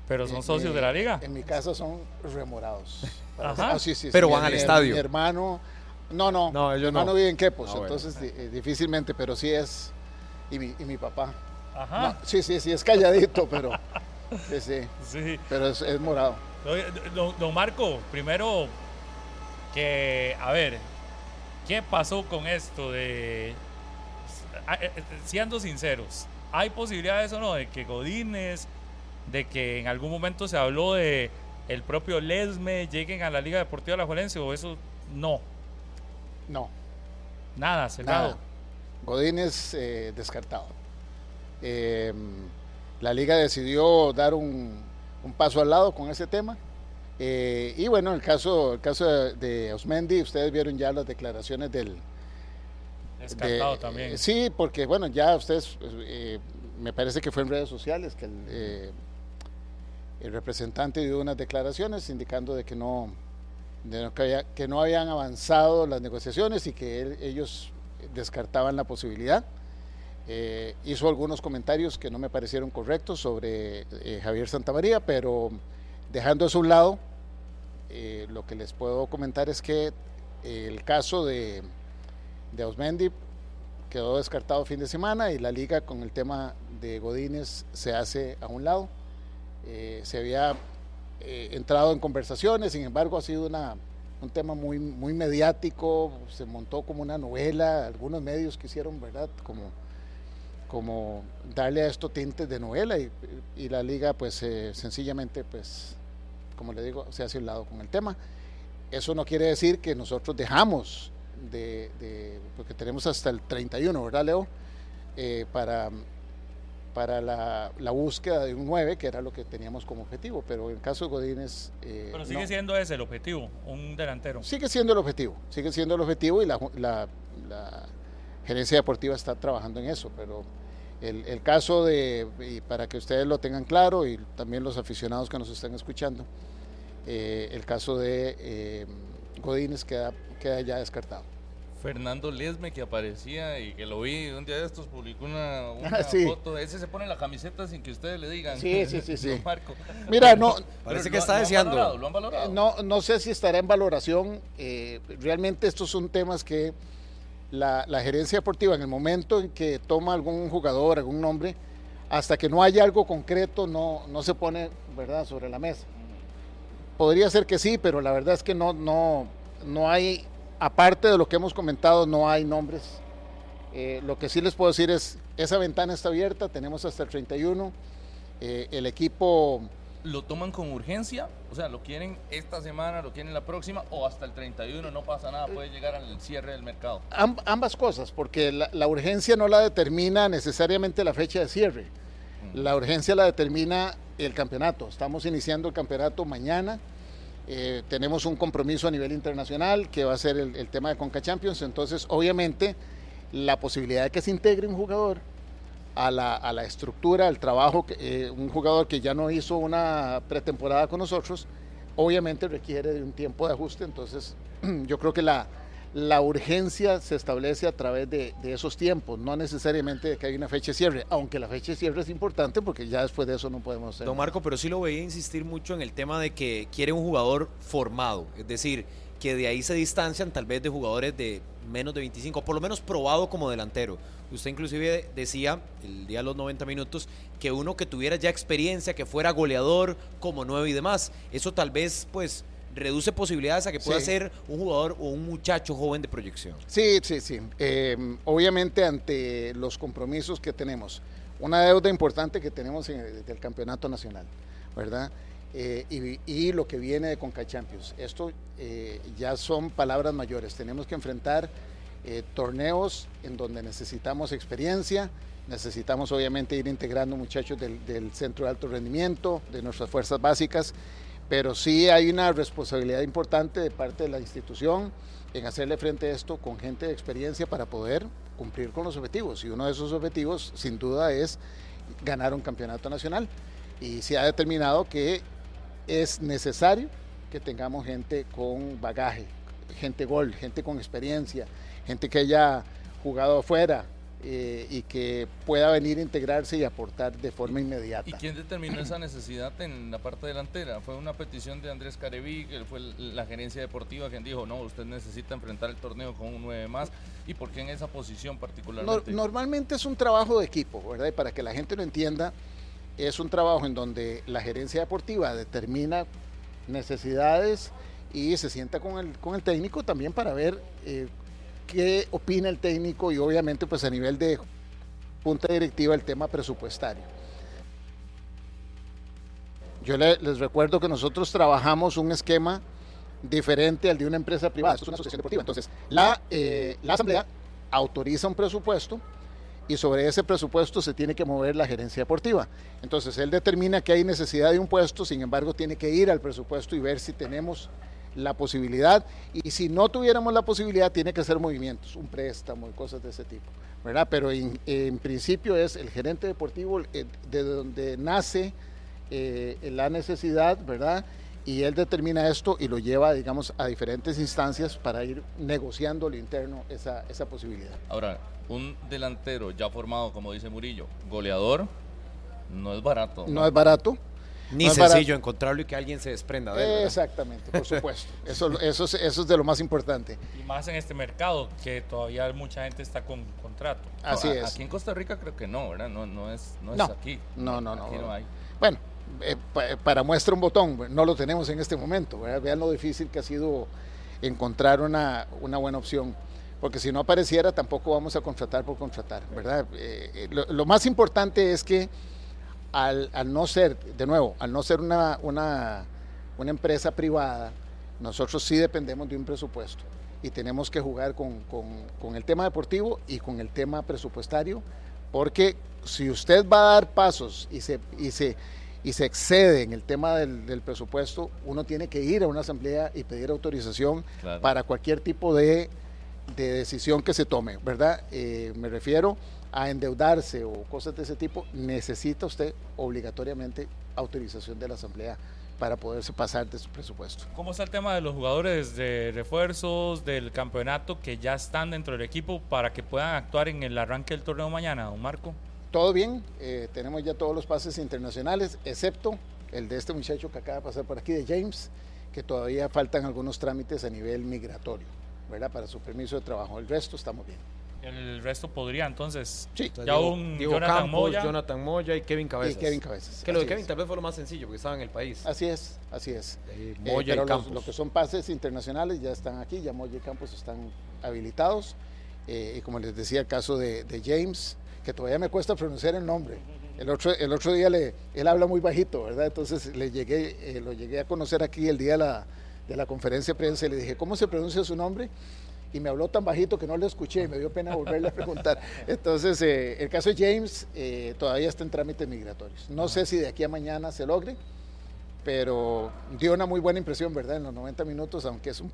Pero son Eh, socios eh, de la liga. En mi casa son remorados. Ajá. Ah, sí, sí, sí. Pero Mi- van al mi- estadio. Mi hermano, no, no, No, mi ellos hermano no. vive en Quepos, Ah, bueno. entonces eh, difícilmente, pero sí es, y mi, y mi papá. Ajá. No, sí, sí, sí, es calladito, pero, [laughs] sí, sí, Sí. pero es, es morado. Don, don Marco, primero que, a ver, ¿qué pasó con esto de, eh, eh, siendo sinceros, ¿hay posibilidades o no de que Godínez, de que en algún momento se habló de el propio Lesme lleguen a la Liga Deportiva Alajuelense o eso no? No, Nada, cerrado. nada. Godínez eh, descartado. Eh, la liga decidió dar un, un paso al lado con ese tema. Eh, y bueno, el caso, el caso de, de Osmendi, ustedes vieron ya las declaraciones del, Descartado de- también. eh, sí, porque bueno, ya ustedes, me parece que fue en redes sociales que el, eh, el representante dio unas declaraciones indicando de que no, de que, no habían avanzado las negociaciones y que ellos descartaban la posibilidad. Eh, hizo algunos comentarios que no me parecieron correctos sobre eh, Javier Santamaría, pero dejando eso a un lado, eh, lo que les puedo comentar es que eh, el caso de, de Osmendi quedó descartado fin de semana y la liga con el tema de Godínez se hace a un lado. Eh, se había eh, entrado en conversaciones, sin embargo ha sido una, un tema muy, muy mediático, se montó como una novela, algunos medios quisieron, ¿verdad? Como, como darle a esto tintes de novela y, la liga pues eh, sencillamente pues como le digo se hace un lado con el tema. Eso no quiere decir que nosotros dejamos de, de- porque tenemos hasta el 31, ¿verdad Leo? Eh, para, para la, la búsqueda de un 9, que era lo que teníamos como objetivo, pero en el caso de Godínez... eh, Pero sigue no. siendo ese el objetivo, un delantero. Sigue siendo el objetivo, sigue siendo el objetivo y la, ju- la- la gerencia deportiva está trabajando en eso, pero el, el caso de, y para que ustedes lo tengan claro y también los aficionados que nos están escuchando, eh, el caso de eh, Godínez queda, queda ya descartado. Fernando Lesme que aparecía y que lo vi un día de estos publicó una, [laughs] una sí. foto. Ese se pone la camiseta sin que ustedes le digan. Sí, sí, sí, [laughs] sí. Marco. Mira, no, Parece Pero que lo- está lo han deseando. valorado, Lo han valorado. No, no sé si estará en valoración. eh, realmente estos son temas que la, la gerencia deportiva en el momento en que toma algún jugador, algún nombre, hasta que no haya algo concreto, no, no se pone verdad sobre la mesa. Podría ser que sí, pero la verdad es que no, no, no hay, aparte de lo que hemos comentado, no hay nombres. Eh, lo que sí les puedo decir es, esa ventana está abierta, tenemos hasta el 31. eh, el equipo ¿Lo toman con urgencia? O sea, ¿lo quieren esta semana, lo quieren la próxima o hasta el 31? No pasa nada, puede llegar al cierre del mercado. Amb- ambas cosas, porque la, la urgencia no la determina necesariamente la fecha de cierre. La urgencia la determina el campeonato. Estamos iniciando el campeonato mañana. Eh, tenemos un compromiso a nivel internacional que va a ser el, tema de Conca Champions. Entonces, obviamente, la posibilidad de que se integre un jugador a la, a la estructura, al trabajo, eh, un jugador que ya no hizo una pretemporada con nosotros, obviamente requiere de un tiempo de ajuste. Entonces, [clears throat] yo creo que la, la urgencia se establece a través de, de esos tiempos, no necesariamente de que hay una fecha de cierre, aunque la fecha de cierre es importante porque ya después de eso no podemos hacer. Don Marco, pero sí lo veía insistir mucho en el tema de que quiere un jugador formado, es decir, que de ahí se distancian tal vez de jugadores de menos de 25, por lo menos probado como delantero. Usted inclusive decía, el día de los 90 minutos, que uno que tuviera ya experiencia, que fuera goleador como nueve y demás, eso tal vez pues reduce posibilidades a que pueda Sí. ser un jugador o un muchacho joven de proyección. Sí, sí, sí. Eh, obviamente ante los compromisos que tenemos, una deuda importante que tenemos en el, del campeonato nacional, ¿verdad? Eh, y, y lo que viene de Conca Champions. Esto eh, ya son palabras mayores. Tenemos que enfrentar eh, torneos en donde necesitamos experiencia, necesitamos obviamente ir integrando muchachos del, del centro de alto rendimiento, de nuestras fuerzas básicas, pero sí hay una responsabilidad importante de parte de la institución en hacerle frente a esto con gente de experiencia para poder cumplir con los objetivos. Y uno de esos objetivos, sin duda, es ganar un campeonato nacional. Y se ha determinado que es necesario que tengamos gente con bagaje, gente gol, gente con experiencia, gente que haya jugado afuera, eh, y que pueda venir a integrarse y aportar de forma inmediata. ¿Y quién determinó esa necesidad en la parte delantera? ¿Fue una petición de Andrés Careví, que fue la gerencia deportiva quien dijo, no, usted necesita enfrentar el torneo con un 9 más? ¿Y por qué en esa posición particularmente? normalmente es un trabajo de equipo, ¿verdad? Y para que la gente lo entienda, es un trabajo en donde la gerencia deportiva determina necesidades y se sienta con el, con el técnico también para ver eh, qué opina el técnico y obviamente pues a nivel de punta directiva el tema presupuestario. Yo les recuerdo que nosotros trabajamos un esquema diferente al de una empresa privada, esto es una asociación deportiva. Entonces, la, eh, la asamblea autoriza un presupuesto y sobre ese presupuesto se tiene que mover la gerencia deportiva. Entonces, él determina que hay necesidad de un puesto, sin embargo, tiene que ir al presupuesto y ver si tenemos la posibilidad y si no tuviéramos la posibilidad tiene que ser movimientos, un préstamo y cosas de ese tipo, ¿verdad? Pero en, principio es el gerente deportivo eh, de donde nace eh, la necesidad, ¿verdad? Y él determina esto y lo lleva, digamos, a diferentes instancias para ir negociando lo interno esa, esa posibilidad. Ahora, un delantero ya formado, como dice Murillo, goleador, no es barato. no es barato ni sencillo encontrarlo y que alguien se desprenda de él. Exactamente, por [laughs] supuesto. Eso, eso, es, eso es de lo más importante. Y más en este mercado, que todavía mucha gente está con contrato. Así es. Aquí en Costa Rica creo que no, ¿verdad? No, no, es, no, es aquí. No, no, no. Aquí no hay. Bueno, eh, para muestra un botón, no lo tenemos en este momento. Vean lo difícil que ha sido encontrar una, una buena opción porque si no apareciera tampoco vamos a contratar por contratar, ¿verdad? Eh, eh, lo, más importante es que al, no ser, de nuevo, al no ser una, una, una, empresa privada, nosotros sí dependemos de un presupuesto y tenemos que jugar con, con, con, el tema deportivo y con el tema presupuestario, porque si usted va a dar pasos y se, y se, y se excede en el tema del, del presupuesto, uno tiene que ir a una asamblea y pedir autorización para cualquier tipo de, de, decisión que se tome, ¿verdad? Eh, me refiero a endeudarse o cosas de ese tipo, necesita usted obligatoriamente autorización de la Asamblea para poderse pasar de su presupuesto. ¿Cómo está el tema de los jugadores de refuerzos del campeonato que ya están dentro del equipo para que puedan actuar en el arranque del torneo mañana, don Marco? Todo bien, eh, tenemos ya todos los pases internacionales, excepto el de este muchacho que acaba de pasar por aquí, de James, que todavía faltan algunos trámites a nivel migratorio, ¿verdad? Para su permiso de trabajo. El resto estamos bien. El resto podría entonces. Sí, ya un Jonathan Moya. Jonathan Moya y Kevin Cabezas. Y Kevin Cabezas. Que lo de Kevin tal vez fue lo más sencillo porque estaba en el país. Así es, así es. Eh, Moya y Campos. Lo que son pases internacionales ya están aquí, ya Moya y Campos están habilitados. Eh, y como les decía, el caso de, James, que todavía me cuesta pronunciar el nombre. El otro, el otro día le, él habla muy bajito, ¿verdad? Entonces le llegué, eh, lo llegué a conocer aquí el día de la, de la conferencia de prensa y le dije, ¿cómo se pronuncia su nombre? Y me habló tan bajito que no le escuché y me dio pena volverle a preguntar. Entonces, eh, el caso de James eh, todavía está en trámites migratorios. No sé si de aquí a mañana se logre, pero dio una muy buena impresión, ¿verdad? En los 90 minutos, aunque es un,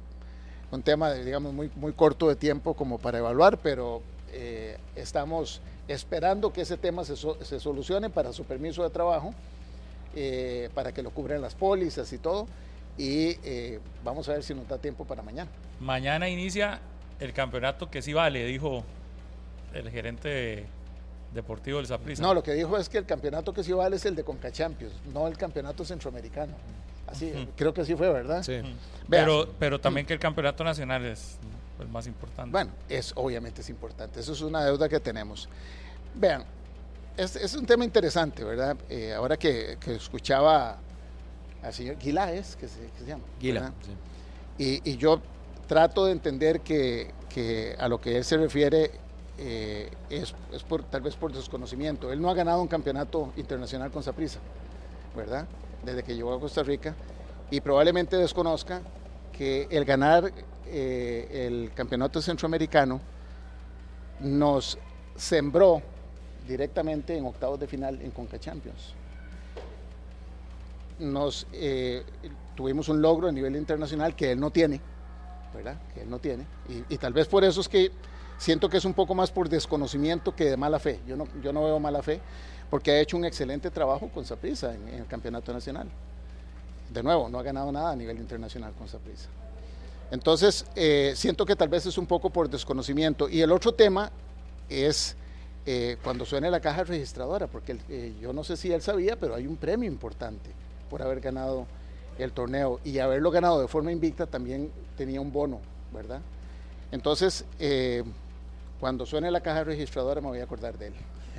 un tema, digamos, muy, muy corto de tiempo como para evaluar, pero eh, estamos esperando que ese tema se, se, solucione para su permiso de trabajo, para que lo cubran las pólizas y todo y eh, vamos a ver si nos da tiempo para mañana. Mañana inicia el campeonato que sí vale, dijo el gerente deportivo del Saprissa. No, lo que dijo es que el campeonato que sí vale es el de Conca Champions, no el campeonato centroamericano. Así, creo que así fue, ¿verdad? Sí. Pero, pero también que el campeonato nacional es el más importante. Bueno, es obviamente es importante. Eso es una deuda que tenemos. Vean, es, es un tema interesante, ¿verdad? Eh, ahora que, que escuchaba al señor Guilaes, que se, llama. Guila, y, yo trato de entender que, a lo que él se refiere eh, es, por, tal vez por desconocimiento. Él no ha ganado un campeonato internacional con Saprissa, ¿verdad? Desde que llegó a Costa Rica y probablemente desconozca que el ganar eh, el campeonato centroamericano nos sembró directamente en octavos de final en Conca Champions nos eh, tuvimos un logro a nivel internacional que él no tiene, ¿verdad? Que él no tiene. Y, tal vez por eso es que siento que es un poco más por desconocimiento que de mala fe. Yo no, veo mala fe, porque ha hecho un excelente trabajo con Saprissa en, el campeonato nacional. De nuevo, no ha ganado nada a nivel internacional con Saprissa. Entonces, eh, siento que tal vez es un poco por desconocimiento. Y el otro tema es eh, cuando suene la caja registradora, porque yo no sé si él sabía, pero hay un premio importante por haber ganado el torneo y haberlo ganado de forma invicta también tenía un bono, ¿verdad? Entonces, eh, cuando suene la caja registradora me voy a acordar de él.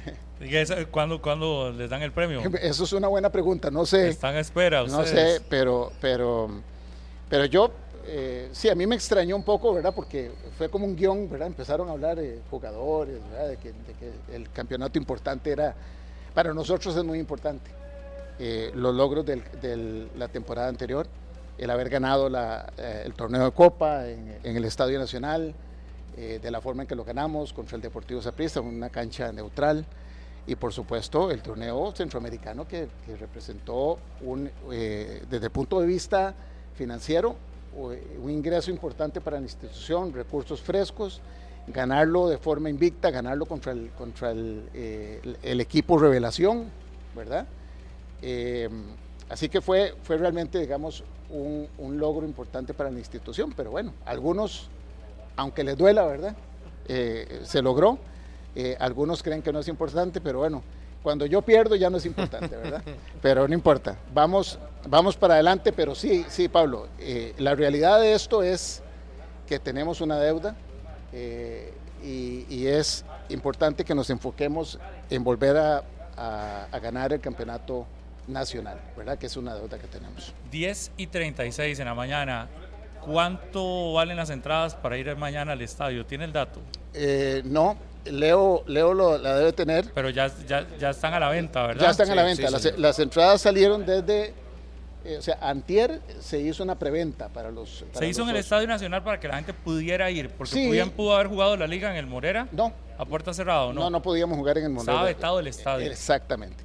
[laughs] ¿Cuándo, ¿Cuándo les dan el premio? [laughs] Eso es una buena pregunta, no sé. ¿Están a espera No sé, pero, pero, pero yo, eh, sí, a mí me extrañó un poco, ¿verdad? Porque fue como un guion, ¿verdad? Empezaron a hablar de jugadores, ¿verdad? De que, el campeonato importante era, para nosotros es muy importante. Eh, los logros de la temporada anterior, el haber ganado eh, el torneo de Copa en, el Estadio Nacional, de la forma en que lo ganamos contra el Deportivo Saprissa, una cancha neutral y por supuesto el torneo centroamericano que, representó un, eh, desde el punto de vista financiero un ingreso importante para la institución, recursos frescos, ganarlo de forma invicta, ganarlo contra el, contra el, eh, equipo revelación, ¿verdad? Eh, así que fue, fue realmente, digamos, un, un, logro importante para la institución, pero bueno, algunos, aunque les duela, ¿verdad? se logró. Eh, algunos creen que no es importante, pero bueno, cuando yo pierdo ya no es importante, ¿verdad? [laughs] Pero no importa, vamos, vamos para adelante, pero sí, sí, Pablo, eh, la realidad de esto es que tenemos una deuda eh, y, es importante que nos enfoquemos en volver a, a, ganar el campeonato nacional, ¿verdad? Que es una deuda que tenemos. 10 y 36 en la mañana. ¿Cuánto valen las entradas para ir mañana al estadio? ¿Tiene el dato? no, Leo, Leo lo, la debe tener. Pero ya, ya, están a la venta, ¿verdad? Ya están a la venta. las, entradas salieron desde, eh, o sea, antier se hizo una preventa para los... se hizo en el Estadio Nacional para que la gente pudiera ir, porque bien pudo haber jugado la liga en el Morera. No. A puerta cerrada, ¿no? No, no podíamos jugar en el Morera. Estaba vetado el estadio. Exactamente.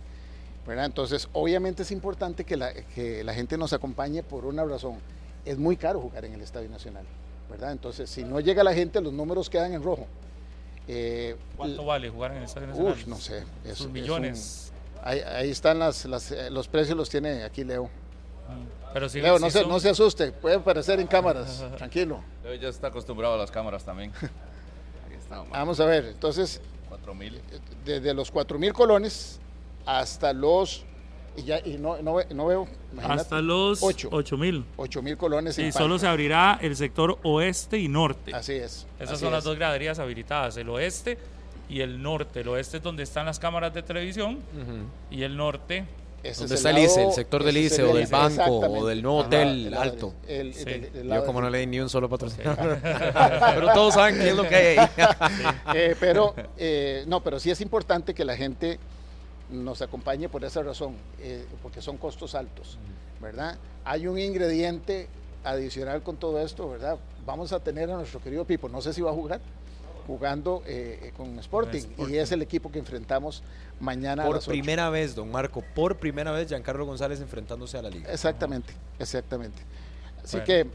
Entonces, obviamente es importante que la, que la gente nos acompañe por una razón. Es muy caro jugar en el Estadio Nacional, ¿verdad? Entonces, si no llega la gente, los números quedan en rojo. Eh, ¿Cuánto vale jugar en el Estadio Nacional? no sé. Es, millones. ahí, están las, eh, los precios, los tiene aquí Leo. Mm. Pero si, Leo, no, se, no se asuste, puede aparecer en cámaras, [laughs] tranquilo. Leo ya está acostumbrado a las cámaras también. [laughs] Vamos a ver, entonces, desde los 4 mil colones hasta los y ya y no, no, no veo hasta los 8 mil. 8 mil colones y solo se abrirá el sector oeste y norte. Así es esas son las dos graderías habilitadas el oeste y el norte. El oeste es donde están las cámaras de televisión y el norte donde está el ICE, el sector del ICE o del banco o del nuevo hotel alto. Yo como no leí ni un solo patrocinador. [laughs] pero todos saben qué es lo que hay ahí. Eh, pero, eh, no, pero sí es importante que la gente nos acompañe por esa razón, eh, porque son costos altos, ¿verdad? Hay un ingrediente adicional con todo esto, ¿verdad? Vamos a tener a nuestro querido Pipo, no sé si va a jugar, jugando eh, eh, con Sporting, y es el equipo que enfrentamos mañana. Por primera vez, don Marco, por primera vez Giancarlo González enfrentándose a la liga. Exactamente, exactamente. Así que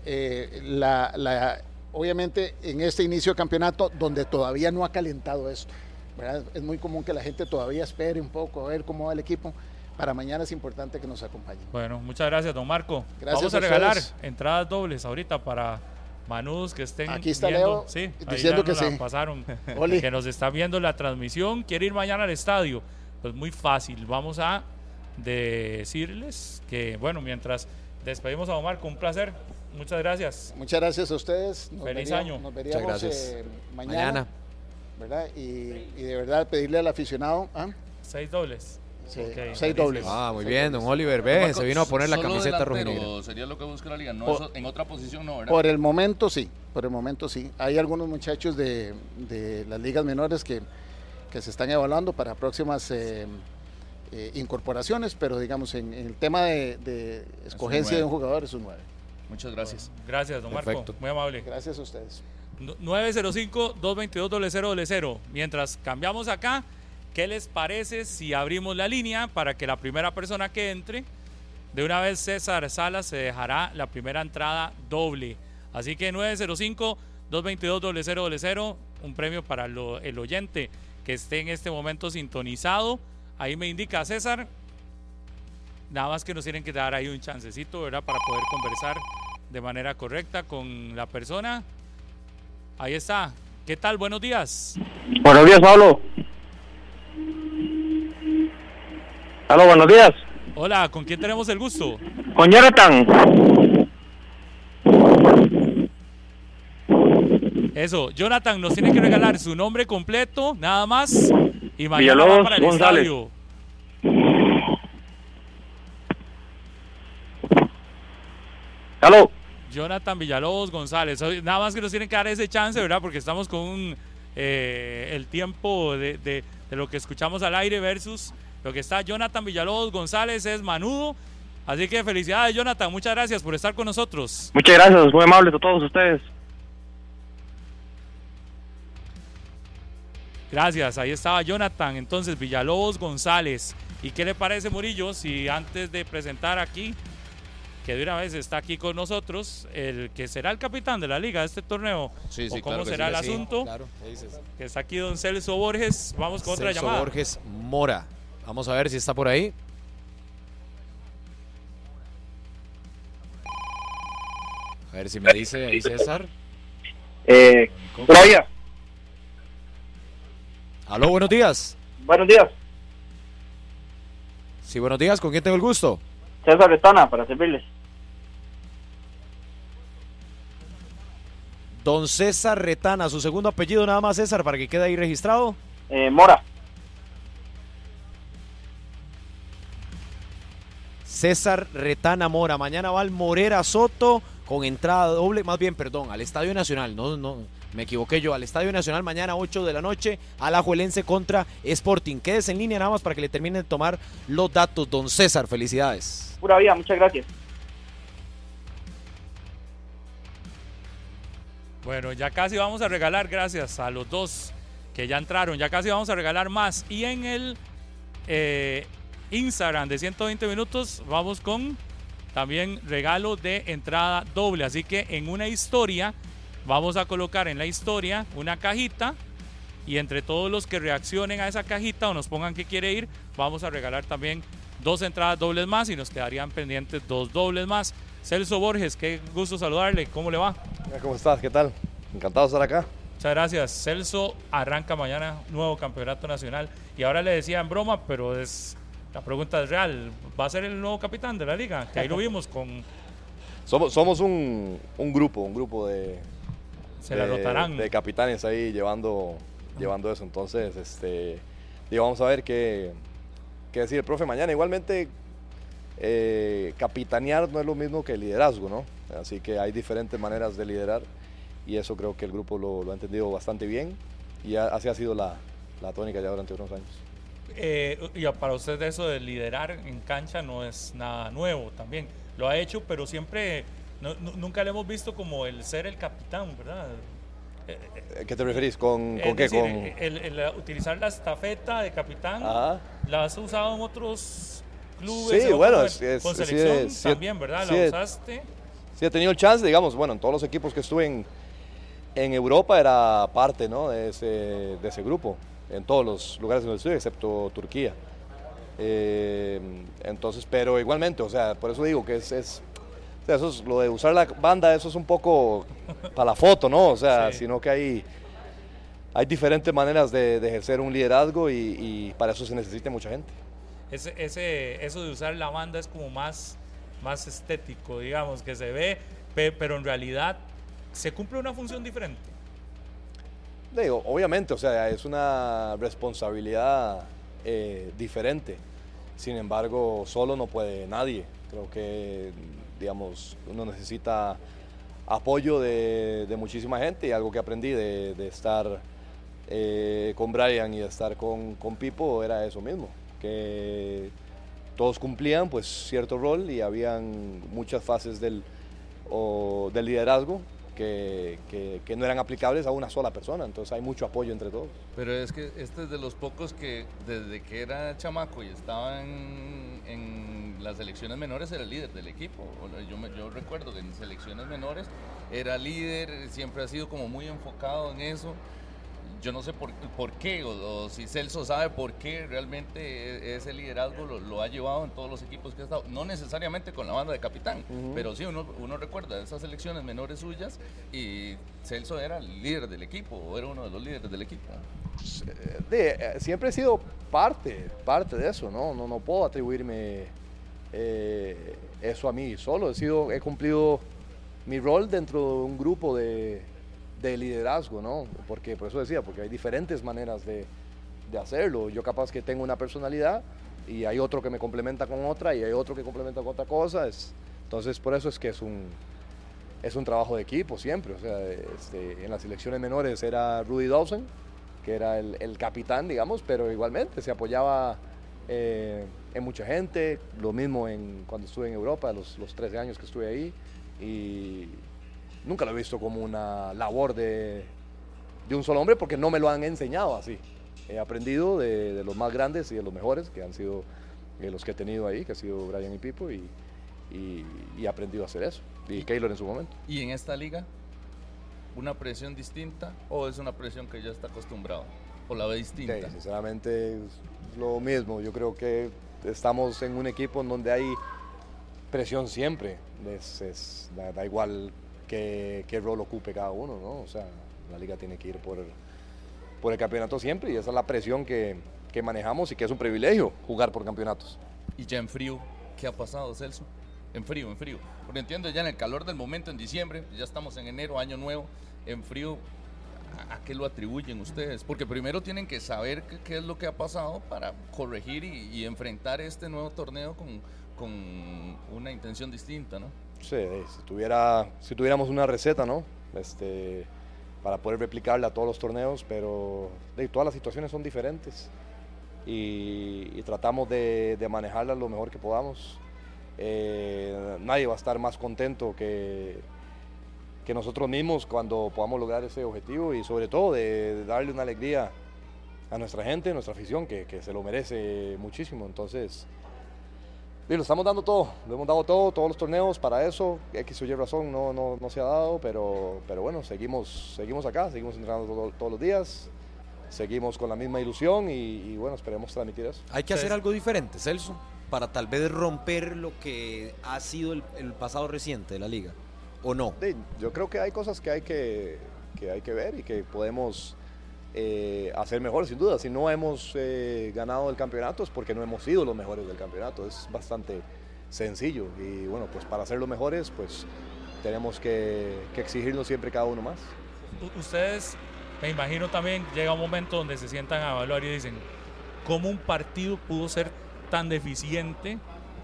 la, obviamente en este inicio de campeonato, donde todavía no ha calentado esto, es muy común que la gente todavía espere un poco a ver cómo va el equipo. Para mañana es importante que nos acompañe. Bueno, muchas gracias, don Marco. Vamos a, regalar entradas dobles ahorita para Manús que estén Aquí está Leo sí, diciendo que sí. pasaron, [laughs] que nos está viendo la transmisión, quiere ir mañana al estadio. Pues muy fácil, vamos a decirles que, bueno, mientras despedimos a don Marco, un placer. Muchas gracias. Muchas gracias a ustedes. Feliz año. Nos veríamos eh, mañana. ¿Verdad? Y, de verdad pedirle al aficionado. ¿ah? Seis dobles. seis dobles. Ah, muy bien, don Oliver, ve, se vino a poner la camiseta rojinegra. Sería lo que busca la liga, no en otra posición no, ¿verdad? Por el momento sí, por el momento sí. Hay algunos muchachos de, de las ligas menores que, que, se están evaluando para próximas eh, eh, incorporaciones, pero digamos en, el tema de, de escogencia de un jugador es un 9. Muchas gracias. gracias, don Marco. Muy amable. Gracias a ustedes. 905-222-0000. Mientras cambiamos acá, ¿qué les parece si abrimos la línea para que la primera persona que entre, de una vez César Salas se dejará la primera entrada doble? Así que 905-222-0000, un premio para el oyente que esté en este momento sintonizado. Ahí me indica César. Nada más que nos tienen que dar ahí un chancecito, ¿verdad? Para poder conversar de manera correcta con la persona. Ahí está. ¿Qué tal? Buenos días. Buenos días, Pablo. Aló, buenos días. Hola, ¿con quién tenemos el gusto? Con Jonathan. Eso, Jonathan nos tiene que regalar su nombre completo, nada más, y mañana Villalobos va para el González. estadio. Aló. Jonathan Villalobos González. Nada más que nos tienen que dar ese chance, ¿verdad? Porque estamos con un, eh, el tiempo de, de- de lo que escuchamos al aire versus lo que está Jonathan Villalobos González es manudo. Así que felicidades, Jonathan. Muchas gracias por estar con nosotros. Muchas gracias, muy amables a todos ustedes. Gracias, ahí estaba Jonathan. Entonces, Villalobos González. ¿Y qué le parece, Murillo, si antes de presentar aquí, que de una vez está aquí con nosotros, el que será el capitán de la liga de este torneo? Sí, sí, ¿O cómo claro que será sí. el Sí, asunto? claro. Que está aquí don Celso Borges. Vamos con otra Celso llamada. Borges Mora. Vamos a ver si está por ahí. A ver si me dice ahí César. Eh, Gloria, Aló, buenos días. buenos días. Sí, buenos días. ¿Con quién tengo el gusto? César Retana, para servirles. Don César Retana, su segundo apellido nada más César para que quede ahí registrado. Eh, Mora. César Retana Mora. Mañana va al Morera Soto con entrada doble, más bien, perdón, al Estadio Nacional. No, no, me equivoqué yo. Al Estadio Nacional mañana 8 de la noche, Alajuelense contra Sporting. Quédese en línea nada más para que le terminen de tomar los datos. Don César, felicidades. Pura vida, muchas gracias. Bueno, ya casi vamos a regalar, gracias a los dos que ya entraron, ya casi vamos a regalar más. Y en el eh, Instagram de 120 minutos vamos con también regalo de entrada doble. Así que en una historia vamos a colocar en la historia una cajita y entre todos los que reaccionen a esa cajita o nos pongan que quiere ir, vamos a regalar también dos entradas dobles más y nos quedarían pendientes dos dobles más. Celso Borges, qué gusto saludarle, ¿cómo le va? ¿Cómo estás? ¿Qué tal? Encantado de estar acá. Muchas gracias. Celso arranca mañana nuevo campeonato nacional. Y ahora le decía en broma, pero es la pregunta es real. ¿Va a ser el nuevo capitán de la liga? Que ahí lo vimos con... [laughs] Somos, somos un, un grupo, un grupo de, Se la de- rotarán. de capitanes ahí llevando, llevando eso. Entonces, este, vamos a ver qué, qué decir el profe mañana. Igualmente, eh, capitanear no es lo mismo que liderazgo, ¿no? Así que hay diferentes maneras de liderar y eso creo que el grupo lo, lo ha entendido bastante bien y a- así ha sido la, la tónica ya durante unos años. Eh, y para usted eso de liderar en cancha no es nada nuevo también. Lo ha hecho, pero siempre... no- nunca le hemos visto como el ser el capitán, ¿verdad? Eh, eh, ¿Qué te referís? ¿Con, con qué? decir, Con... el- el utilizar la estafeta de capitán, Ajá. la has usado en otros clubes. Sí, bueno, con- es- es- con sí, selección sí, también, ¿verdad? sí, la usaste. Sí, he tenido el chance, digamos, bueno, en todos los equipos que estuve en, en Europa era parte ¿no? de, ese, de ese grupo, en todos los lugares donde estuve, excepto Turquía. Eh, entonces, pero igualmente, o sea, por eso digo que es, es, o sea, eso es lo de usar la banda, eso es un poco para la foto, ¿no? O sea, Sí. sino que hay, hay diferentes maneras de, de ejercer un liderazgo y, y para eso se necesita mucha gente. Ese, eso de usar la banda es como más, más estético, digamos, que se ve, pe- pero en realidad se cumple una función diferente. Digo, obviamente, o sea, es una responsabilidad eh, diferente. Sin embargo, solo no puede nadie. Creo que, digamos, uno necesita apoyo de, muchísima gente y algo que aprendí de, de estar eh, con Brian y de estar con, con Pipo era eso mismo, que todos cumplían pues cierto rol y habían muchas fases del, o del liderazgo que, que- que no eran aplicables a una sola persona, entonces hay mucho apoyo entre todos. Pero es que este es de los pocos que desde que era chamaco y estaba en, en las selecciones menores era el líder del equipo. Yo, me- yo recuerdo que en selecciones menores era líder, siempre ha sido como muy enfocado en eso. Yo no sé por, por qué, o, o si Celso sabe por qué realmente e- ese liderazgo lo, lo ha llevado en todos los equipos que ha estado. No necesariamente con la banda de capitán, pero sí uno, uno recuerda esas elecciones menores suyas y Celso era el líder del equipo, o era uno de los líderes del equipo. de- eh, siempre he sido parte, parte de eso, ¿no? No, no puedo atribuirme eh, eso a mí solo. He, sido, he cumplido mi rol dentro de un grupo de, de liderazgo, ¿no? Porque, por eso decía, porque hay diferentes maneras de, de hacerlo. Yo capaz que tengo una personalidad y hay otro que me complementa con otra y hay otro que complementa con otra cosa. Es, entonces, por eso es que es un, es un trabajo de equipo siempre. O sea, este, en las selecciones menores era Rudy Dawson, que era el, el capitán, digamos, pero igualmente se apoyaba eh, en mucha gente. Lo mismo en, cuando estuve en Europa, los, los 13 años que estuve ahí. Y nunca lo he visto como una labor de, de un solo hombre porque no me lo han enseñado así. He aprendido de, de los más grandes y de los mejores, que han sido eh, los que he tenido ahí, que ha sido Brian y Pipo, y, y, y he aprendido a hacer eso. Y Keylor en su momento. ¿Y en esta liga, una presión distinta o es una presión que ya está acostumbrado? ¿O la ve distinta? Sinceramente es lo mismo. Yo creo que estamos en un equipo en donde hay presión siempre. Es, es- da, da igual qué, rol ocupe cada uno, ¿no? O sea, la liga tiene que ir por, por el campeonato siempre y esa es la presión que, que manejamos y que es un privilegio jugar por campeonatos. Y ya en frío, ¿qué ha pasado, Celso? En frío, en frío. Porque entiendo ya en el calor del momento, en diciembre, ya estamos en enero, año nuevo, en frío, ¿a, qué lo atribuyen ustedes? Porque primero tienen que saber qué es lo que ha pasado para corregir y, y enfrentar este nuevo torneo con, con una intención distinta, ¿no? Sí, si, tuviera, si tuviéramos una receta, ¿no? Este, para poder replicarla a todos los torneos, pero todas las situaciones son diferentes y, y tratamos de, de manejarlas lo mejor que podamos. Eh, nadie va a estar más contento que, que nosotros mismos cuando podamos lograr ese objetivo y sobre todo de, de darle una alegría a nuestra gente, a nuestra afición, que, que se lo merece muchísimo. Entonces, y lo estamos dando todo, lo hemos dado todo, todos los torneos para eso, X o Y razón no, no, no se ha dado, pero, pero bueno, seguimos, seguimos acá, seguimos entrenando todo- todos los días, seguimos con la misma ilusión y, y bueno, esperemos transmitir eso. Hay que hacer algo diferente, Celso, para tal vez romper lo que ha sido el, el pasado reciente de la liga. ¿O no? Sí, yo creo que hay cosas que hay que, que, hay que ver y que podemos eh, hacer mejor, sin duda. Si no hemos eh, ganado el campeonato es porque no hemos sido los mejores del campeonato. Es bastante sencillo. Y bueno, pues para ser los mejores, pues tenemos que, que exigirnos siempre cada uno más. Ustedes, me imagino también, llega un momento donde se sientan a evaluar y dicen, ¿cómo un partido pudo ser tan deficiente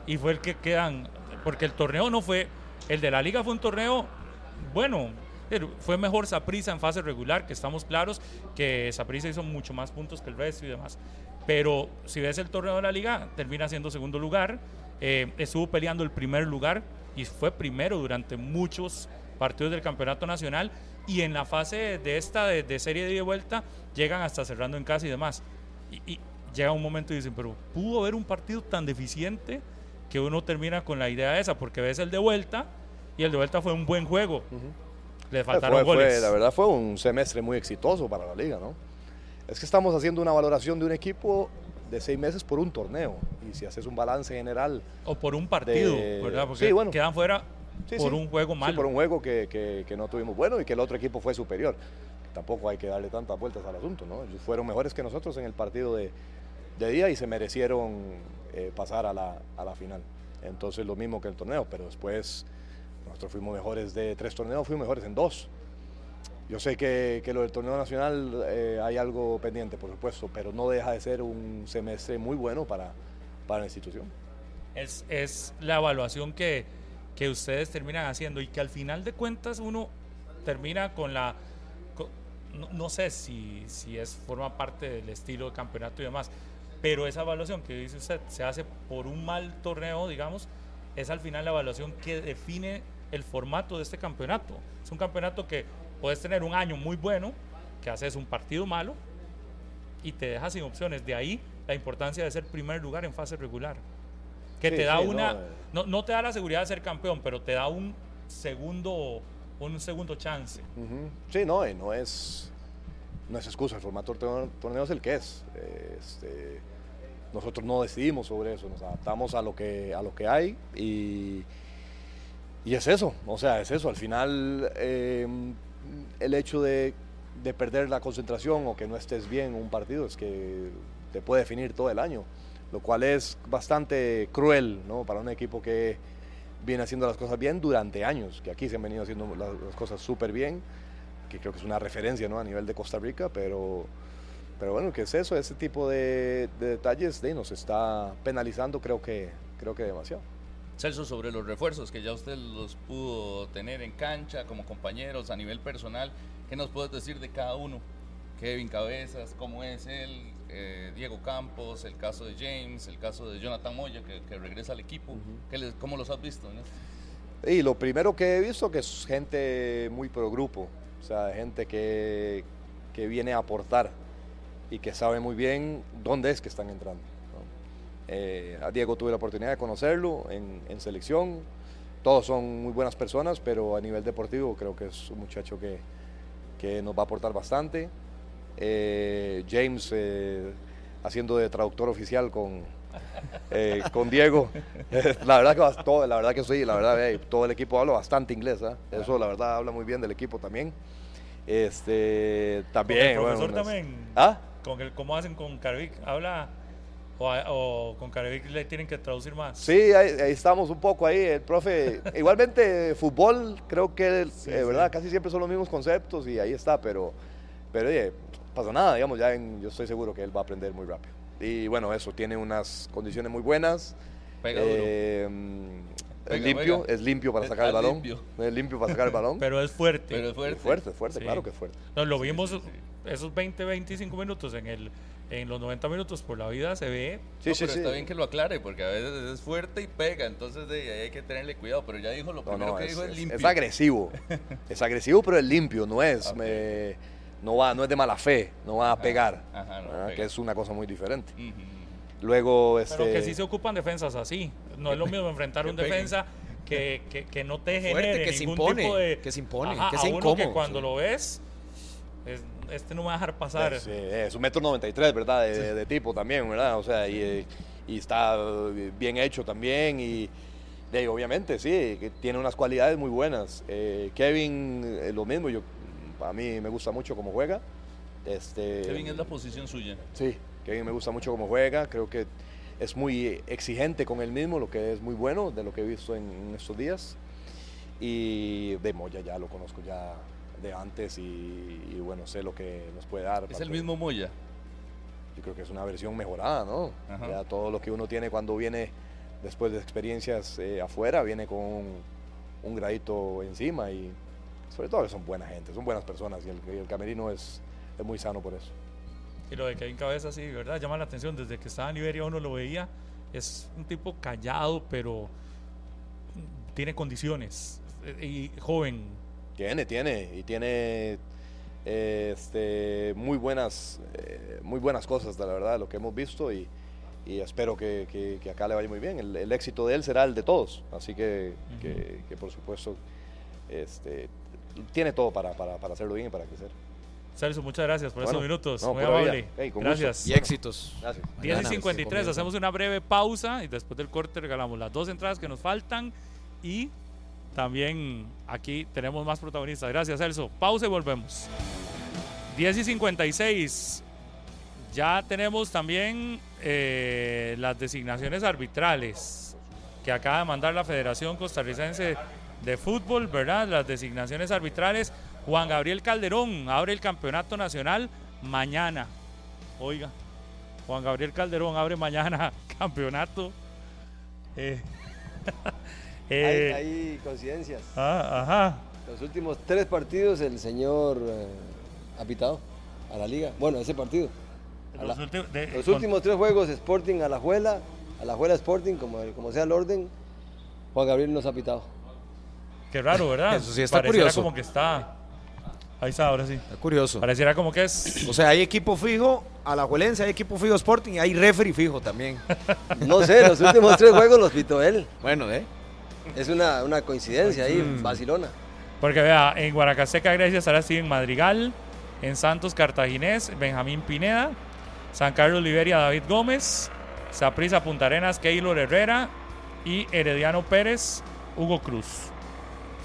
y fue el que quedan? Porque el torneo no fue, el de la liga fue un torneo bueno, fue mejor Saprissa en fase regular, que estamos claros que Saprissa hizo mucho más puntos que el resto y demás. Pero si ves el torneo de la liga, termina siendo segundo lugar, eh, estuvo peleando el primer lugar y fue primero durante muchos partidos del campeonato nacional y en la fase de esta de, de serie de vuelta llegan hasta cerrando en casa y demás. Y, y llega un momento y dicen, pero pudo haber un partido tan deficiente que uno termina con la idea esa, porque ves el de vuelta y el de vuelta fue un buen juego. Le faltaron Fue- fue- goles. la verdad fue un semestre muy exitoso para la liga, ¿no? Es que estamos haciendo una valoración de un equipo de seis meses por un torneo. Y si haces un balance general... O por un partido, de- ¿verdad? Porque Sí, bueno. quedan fuera Sí, por sí. un juego Sí, malo. por un juego que, que- que no tuvimos bueno y que el otro equipo fue superior. Tampoco hay que darle tantas vueltas al asunto, ¿no? Ellos fueron mejores que nosotros en el partido de, de día y se merecieron eh, pasar a la, a la final. Entonces lo mismo que el torneo, pero después nosotros fuimos mejores de tres torneos, fuimos mejores en dos. Yo sé que, lo del torneo nacional eh, hay algo pendiente, por supuesto, pero no deja de ser un semestre muy bueno para, para la institución. es, es la evaluación que, que ustedes terminan haciendo y que al final de cuentas uno termina con la... no sé si, si es forma parte del estilo de campeonato y demás, pero esa evaluación que dice usted se hace por un mal torneo, digamos, es al final la evaluación que define el formato de este campeonato. Es un campeonato que puedes tener un año muy bueno, que haces un partido malo y te dejas sin opciones. De ahí la importancia de ser primer lugar en fase regular que Sí, te da sí, una no, eh. no, no te da la seguridad de ser campeón pero te da un segundo un segundo chance. Sí, no, y no es, no es excusa, el formato del torneo, es el que es. Este, nosotros no decidimos sobre eso, nos adaptamos a lo que, a lo que hay y, y es eso, o sea, es eso. Al final, eh, el hecho de, de perder la concentración o que no estés bien en un partido es que te puede definir todo el año, lo cual es bastante cruel ¿no? para un equipo que viene haciendo las cosas bien durante años, que aquí se han venido haciendo las, las cosas súper bien, que creo que es una referencia ¿no? a nivel de Costa Rica, pero, pero bueno, ¿qué es eso? Ese tipo de, de detalles de, nos está penalizando creo que, creo que demasiado. Celso, sobre los refuerzos, que ya usted los pudo tener en cancha como compañeros a nivel personal, ¿qué nos puedes decir de cada uno? Kevin Cabezas, ¿cómo es él? Eh, Diego Campos, el caso de James, el caso de Jonathan Moya, que, que regresa al equipo. ¿Qué les- ¿Cómo los has visto? Y lo primero que he visto que es gente muy pro grupo, o sea, gente que, que viene a aportar y que sabe muy bien dónde es que están entrando. Eh, a Diego tuve la oportunidad de conocerlo en, en selección, todos son muy buenas personas, pero a nivel deportivo creo que es un muchacho que, que nos va a aportar bastante. Eh, James eh, haciendo de traductor oficial con, eh, con Diego. [laughs] la verdad que todo- la verdad que sí, la verdad todo el equipo habla bastante inglés, ¿ah? Eso la verdad habla muy bien del equipo también. Este también, Con el bueno, profesor unas- también. ¿Ah? Con el, ¿Cómo hacen con Carvic? ¿Habla? O, con Carvic le tienen que traducir más? Sí, ahí, ahí estamos un poco ahí, el profe. [laughs] Igualmente, fútbol, creo que, eh, ¿verdad? Casi siempre son los mismos conceptos y ahí está, pero, pero oye, pasa nada, digamos, ya en- yo estoy seguro que él va a aprender muy rápido. Y bueno, eso, tiene unas condiciones muy buenas. Pega. Eh, Es limpio, es limpio para sacar el balón. limpio. Es limpio para sacar el balón. Pero es fuerte. Pero es fuerte. Es fuerte, es fuerte, Sí. claro que es fuerte. No, lo vimos esos 20, 25 minutos en el en los 90 minutos por la vida se ve. Sí, No, sí, pero sí. está bien que lo aclare, porque a veces es fuerte y pega, entonces de ahí hay que tenerle cuidado. Pero ya dijo, lo No, primero no, que es, dijo es, es- limpio. es agresivo. es agresivo, pero es limpio, no es, Ok. me- no va, no es de mala fe, no va a pegar, Ajá, no ¿verdad? pega. que es una cosa muy diferente. Ujú, ujú. Luego, este, Pero que sí se ocupan defensas así. No es lo mismo enfrentar [laughs] Que un defensa que, que, que no te Fuerte, genere que se ningún impone, tipo de... que se impone, Ajá, que uno incómodo, que cuando sí. lo ves, es- este no me va a dejar pasar. Sí, es un metro 93, ¿verdad? De, de- de tipo también, ¿verdad? O sea, y, y está bien hecho también y de obviamente, sí, que tiene unas cualidades muy buenas. Eh, Kevin, eh, lo mismo, yo, a mí me gusta mucho cómo juega. Este, Kevin es la posición suya. Sí, Kevin me gusta mucho cómo juega, creo que es muy exigente con él mismo, lo que es muy bueno de lo que he visto en, en estos días. Y de Moya ya lo conozco ya de antes y, y bueno, sé lo que nos puede dar. Es el mismo Moya. Yo creo que es una versión mejorada, ¿no? Ajá. Ya todo lo que uno tiene cuando viene después de experiencias eh, afuera, viene con un, un gradito encima y sobre todo que son buena gente, son buenas personas y el, y el camerino es, es muy sano por eso. Y lo de Kevin Cabeza, sí, ¿verdad? Llama la atención. Desde que estaba en Liberia uno lo veía. Es un tipo callado, pero tiene condiciones. Y joven. Tiene, tiene, y tiene este, muy, buenas, eh, muy buenas cosas, de la verdad, lo que hemos visto y, y espero que, que- que acá le vaya muy bien. El, el éxito de él será el de todos, así que, que, que, por supuesto este, tiene todo para, para, para hacerlo bien y para crecer. Celso, muchas gracias por Bueno, esos minutos. no, Muy amable. Hey, gracias. gusto. Y éxitos. Gracias. 10 y Mañana, 53, comienza. hacemos una breve pausa y después del corte regalamos las dos entradas que nos faltan y también aquí tenemos más protagonistas. Gracias, Celso. Pausa y volvemos. 10 y 56. Ya tenemos también eh, las designaciones arbitrales que acaba de mandar la Federación Costarricense de Fútbol, ¿verdad? Las designaciones arbitrales. Juan Gabriel Calderón abre el campeonato nacional mañana. Oiga, Juan Gabriel Calderón abre mañana [laughs] campeonato. Eh, [laughs] Hay, eh, hay coincidencias. ah, ajá. Los últimos tres partidos el señor eh, ha pitado a la liga. Bueno, ese partido. Los la- ulti- de- los con- últimos tres juegos Sporting a la Juela, a la Juela Sporting, como, como sea el orden, Juan Gabriel nos ha pitado. Qué raro, ¿verdad? Eso sí está Pareciera curioso. como que está. Ahí está, ahora sí. Está curioso. Pareciera como que es. O sea, hay equipo fijo a la Juelense, hay equipo fijo Sporting y hay referee fijo también. [laughs] No sé, los últimos tres juegos los pitó él. bueno, ¿eh? Es una, una coincidencia ahí, Mm. vacilona. Porque vea, en Guanacasteca Grecia estará Steven Madrigal, En Santos Cartaginés, Benjamín Pineda. San Carlos Liberia, David Gómez. Saprissa Punta Arenas, Keylor Herrera. Y Herediano Pérez, Hugo Cruz.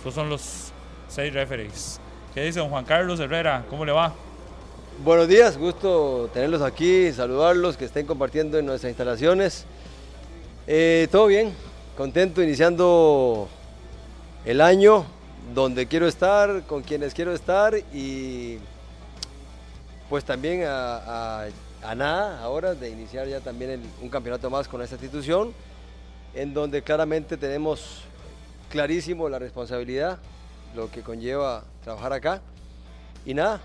Esos son los seis referees. ¿Qué dice don Juan Carlos Herrera? ¿Cómo le va? Buenos días, gusto tenerlos aquí, saludarlos, que estén compartiendo en nuestras instalaciones. Eh, Todo bien, contento iniciando el año donde quiero estar, con quienes quiero estar y pues también a, a- nada ahora de iniciar ya también un campeonato más con esta institución, en donde claramente tenemos clarísimo la responsabilidad, lo que conlleva trabajar acá y nada.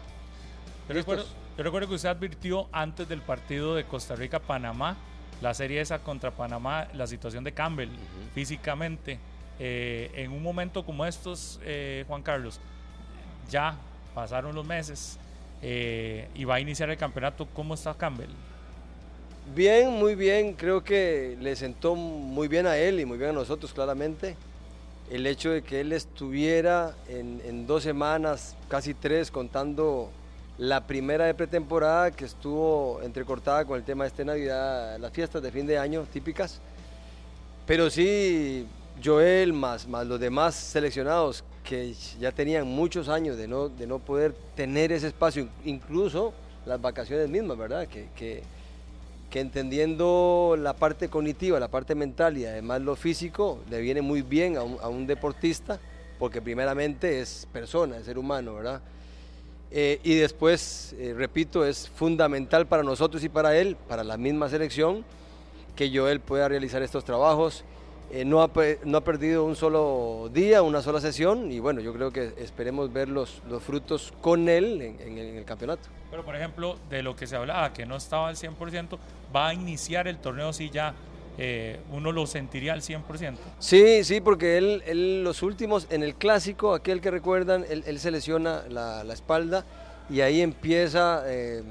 Yo recuerdo, yo recuerdo que usted advirtió antes del partido de Costa Rica-Panamá, la serie esa contra Panamá, la situación de Campbell físicamente. Eh, en un momento como estos, eh, Juan Carlos, ya pasaron los meses eh, y va a iniciar el campeonato. ¿Cómo está Campbell? Bien, muy bien. Creo que le sentó muy bien a él y muy bien a nosotros, claramente. El hecho de que él estuviera en, dos semanas, casi tres, contando la primera de pretemporada que estuvo entrecortada con el tema de este Navidad, las fiestas de fin de año típicas. Pero sí, Joel más, más los demás seleccionados que ya tenían muchos años de no, de no poder tener ese espacio, incluso las vacaciones mismas, ¿verdad? Que, que, que entendiendo la parte cognitiva, la parte mental y además lo físico, le viene muy bien a un, deportista, porque primeramente es persona, es ser humano, ¿verdad? Eh, y después, eh, repito, es fundamental para nosotros y para él, para la misma selección, que Joel pueda realizar estos trabajos. Eh, no, ha, no ha perdido un solo día, una sola sesión, y bueno, yo creo que esperemos ver los, los frutos con él en- en- en el campeonato. Pero, por ejemplo, de lo que se hablaba, que no estaba al 100%, va a iniciar el torneo si ya eh, uno lo sentiría al 100%. Sí, sí, porque él, él los últimos, en el clásico, aquel que recuerdan, él, él se lesiona la, la espalda y ahí empieza eh,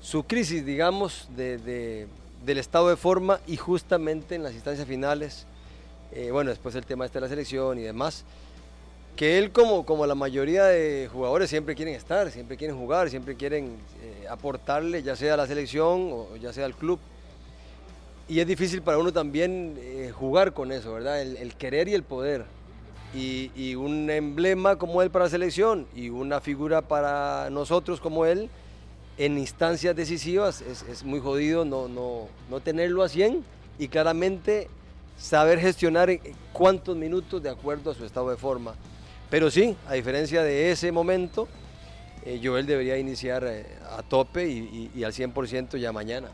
su crisis, digamos, de, de- del estado de forma y justamente en las instancias finales, eh, bueno, después el tema este de la selección y demás, que él como, como la mayoría de jugadores siempre quieren estar, siempre quieren jugar, siempre quieren eh, aportarle, ya sea a la selección o ya sea al club. Y es difícil para uno también eh, jugar con eso, ¿verdad? El, querer y el poder. Y un emblema como él para la selección y una figura para nosotros como él en instancias decisivas es, es muy jodido no, no, no tenerlo a 100 y claramente saber gestionar cuántos minutos de acuerdo a su estado de forma. Pero sí, a diferencia de ese momento, eh, Joel debería iniciar eh, a tope y, y- y al 100% ya mañana.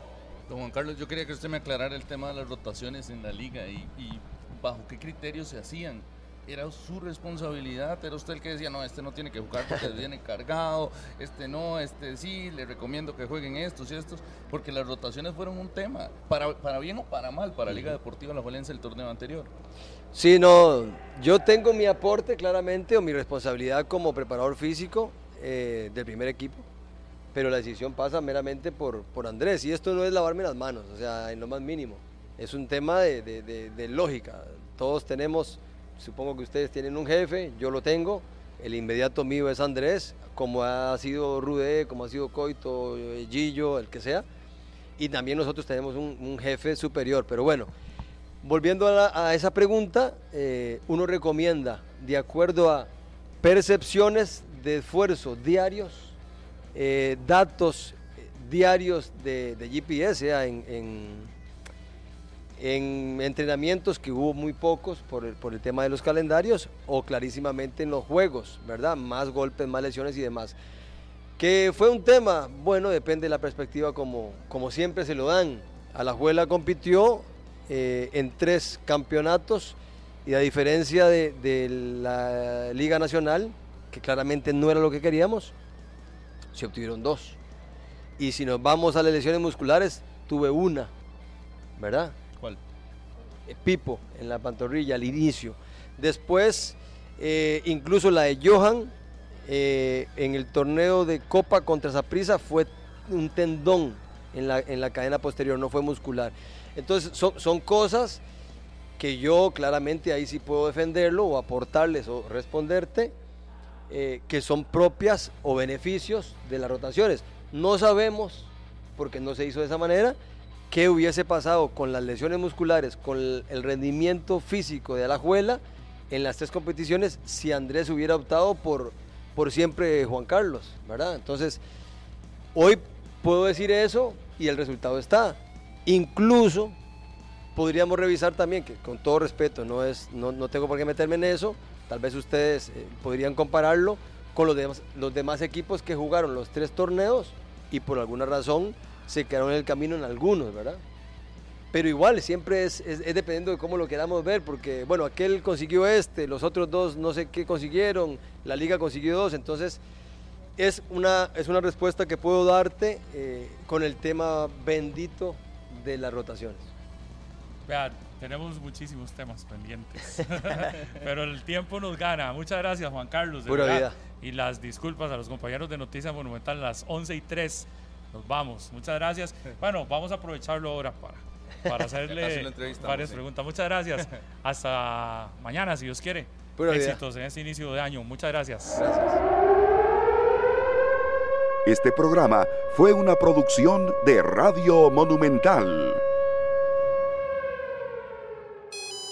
Don Juan Carlos, yo quería que usted me aclarara el tema de las rotaciones en la liga y, y bajo qué criterios se hacían. ¿Era su responsabilidad? ¿Era usted el que decía, no, este no tiene que jugar porque [laughs] viene cargado, este no, este sí, le recomiendo que jueguen estos y estos? Porque las rotaciones fueron un tema, para, para bien o para mal, para Liga Deportiva La Juelense el torneo anterior. Sí, no, yo tengo mi aporte claramente o mi responsabilidad como preparador físico eh, del primer equipo, pero la decisión pasa meramente por, por Andrés y esto no es lavarme las manos, o sea, en lo más mínimo, es un tema de, de- de- de lógica, todos tenemos, supongo que ustedes tienen un jefe, yo lo tengo, el inmediato mío es Andrés, como ha sido Rudé, como ha sido Coito, eh, Gillo, el que sea, y también nosotros tenemos un, jefe superior, pero bueno, Volviendo a, esa pregunta, eh, uno recomienda, de acuerdo a percepciones de esfuerzo diarios, eh, datos diarios de, GPS, en, en- en entrenamientos que hubo muy pocos por el, por el tema de los calendarios, o clarísimamente en los juegos, ¿verdad? Más golpes, más lesiones y demás. Que fue un tema, bueno, depende de la perspectiva como, como siempre se lo dan. Alajuela compitió eh, en tres campeonatos y a diferencia de la Liga Nacional, que claramente no era lo que queríamos, se obtuvieron dos. Y si nos vamos a las lesiones musculares, tuve una, ¿verdad? Eh, Pipo en la pantorrilla al inicio. Después, eh, incluso la de Johan eh, en el torneo de Copa contra Saprissa fue un tendón en la, en la cadena posterior, no fue muscular. Entonces, son, cosas que yo claramente ahí sí puedo defenderlo o aportarles o responderte, que son propias o beneficios de las rotaciones. No sabemos, porque no se hizo de esa manera, qué hubiese pasado con las lesiones musculares, con el, rendimiento físico de Alajuela en las tres competiciones si Andrés hubiera optado por, por siempre Juan Carlos, ¿verdad? Entonces, hoy puedo decir eso y el resultado está. Incluso podríamos revisar también, que con todo respeto, no, es, no, no tengo por qué meterme en eso, tal vez ustedes eh, podrían compararlo con los demás, los demás equipos que jugaron los tres torneos y por alguna razón se quedaron en el camino en algunos, ¿verdad? Pero igual, siempre es, es, es dependiendo de cómo lo queramos ver, porque, bueno, aquel consiguió este, los otros dos no sé qué consiguieron, la liga consiguió dos, entonces es una, es una respuesta que puedo darte eh, con el tema bendito de las rotaciones. Vean, tenemos muchísimos temas pendientes, [laughs] pero el tiempo nos gana. Muchas gracias, Juan Carlos. de Pura verdad. vida. Y las disculpas a los compañeros de Noticias Monumental, las 11 y 3. Nos vamos. Muchas gracias. [laughs] Bueno, vamos a aprovecharlo ahora para, para [laughs] hacerle varias sí. preguntas. Muchas gracias. [laughs] Hasta mañana, si Dios quiere. Pura vida. Éxitos en este inicio de año. Muchas gracias. Este programa fue una producción de Radio Monumental.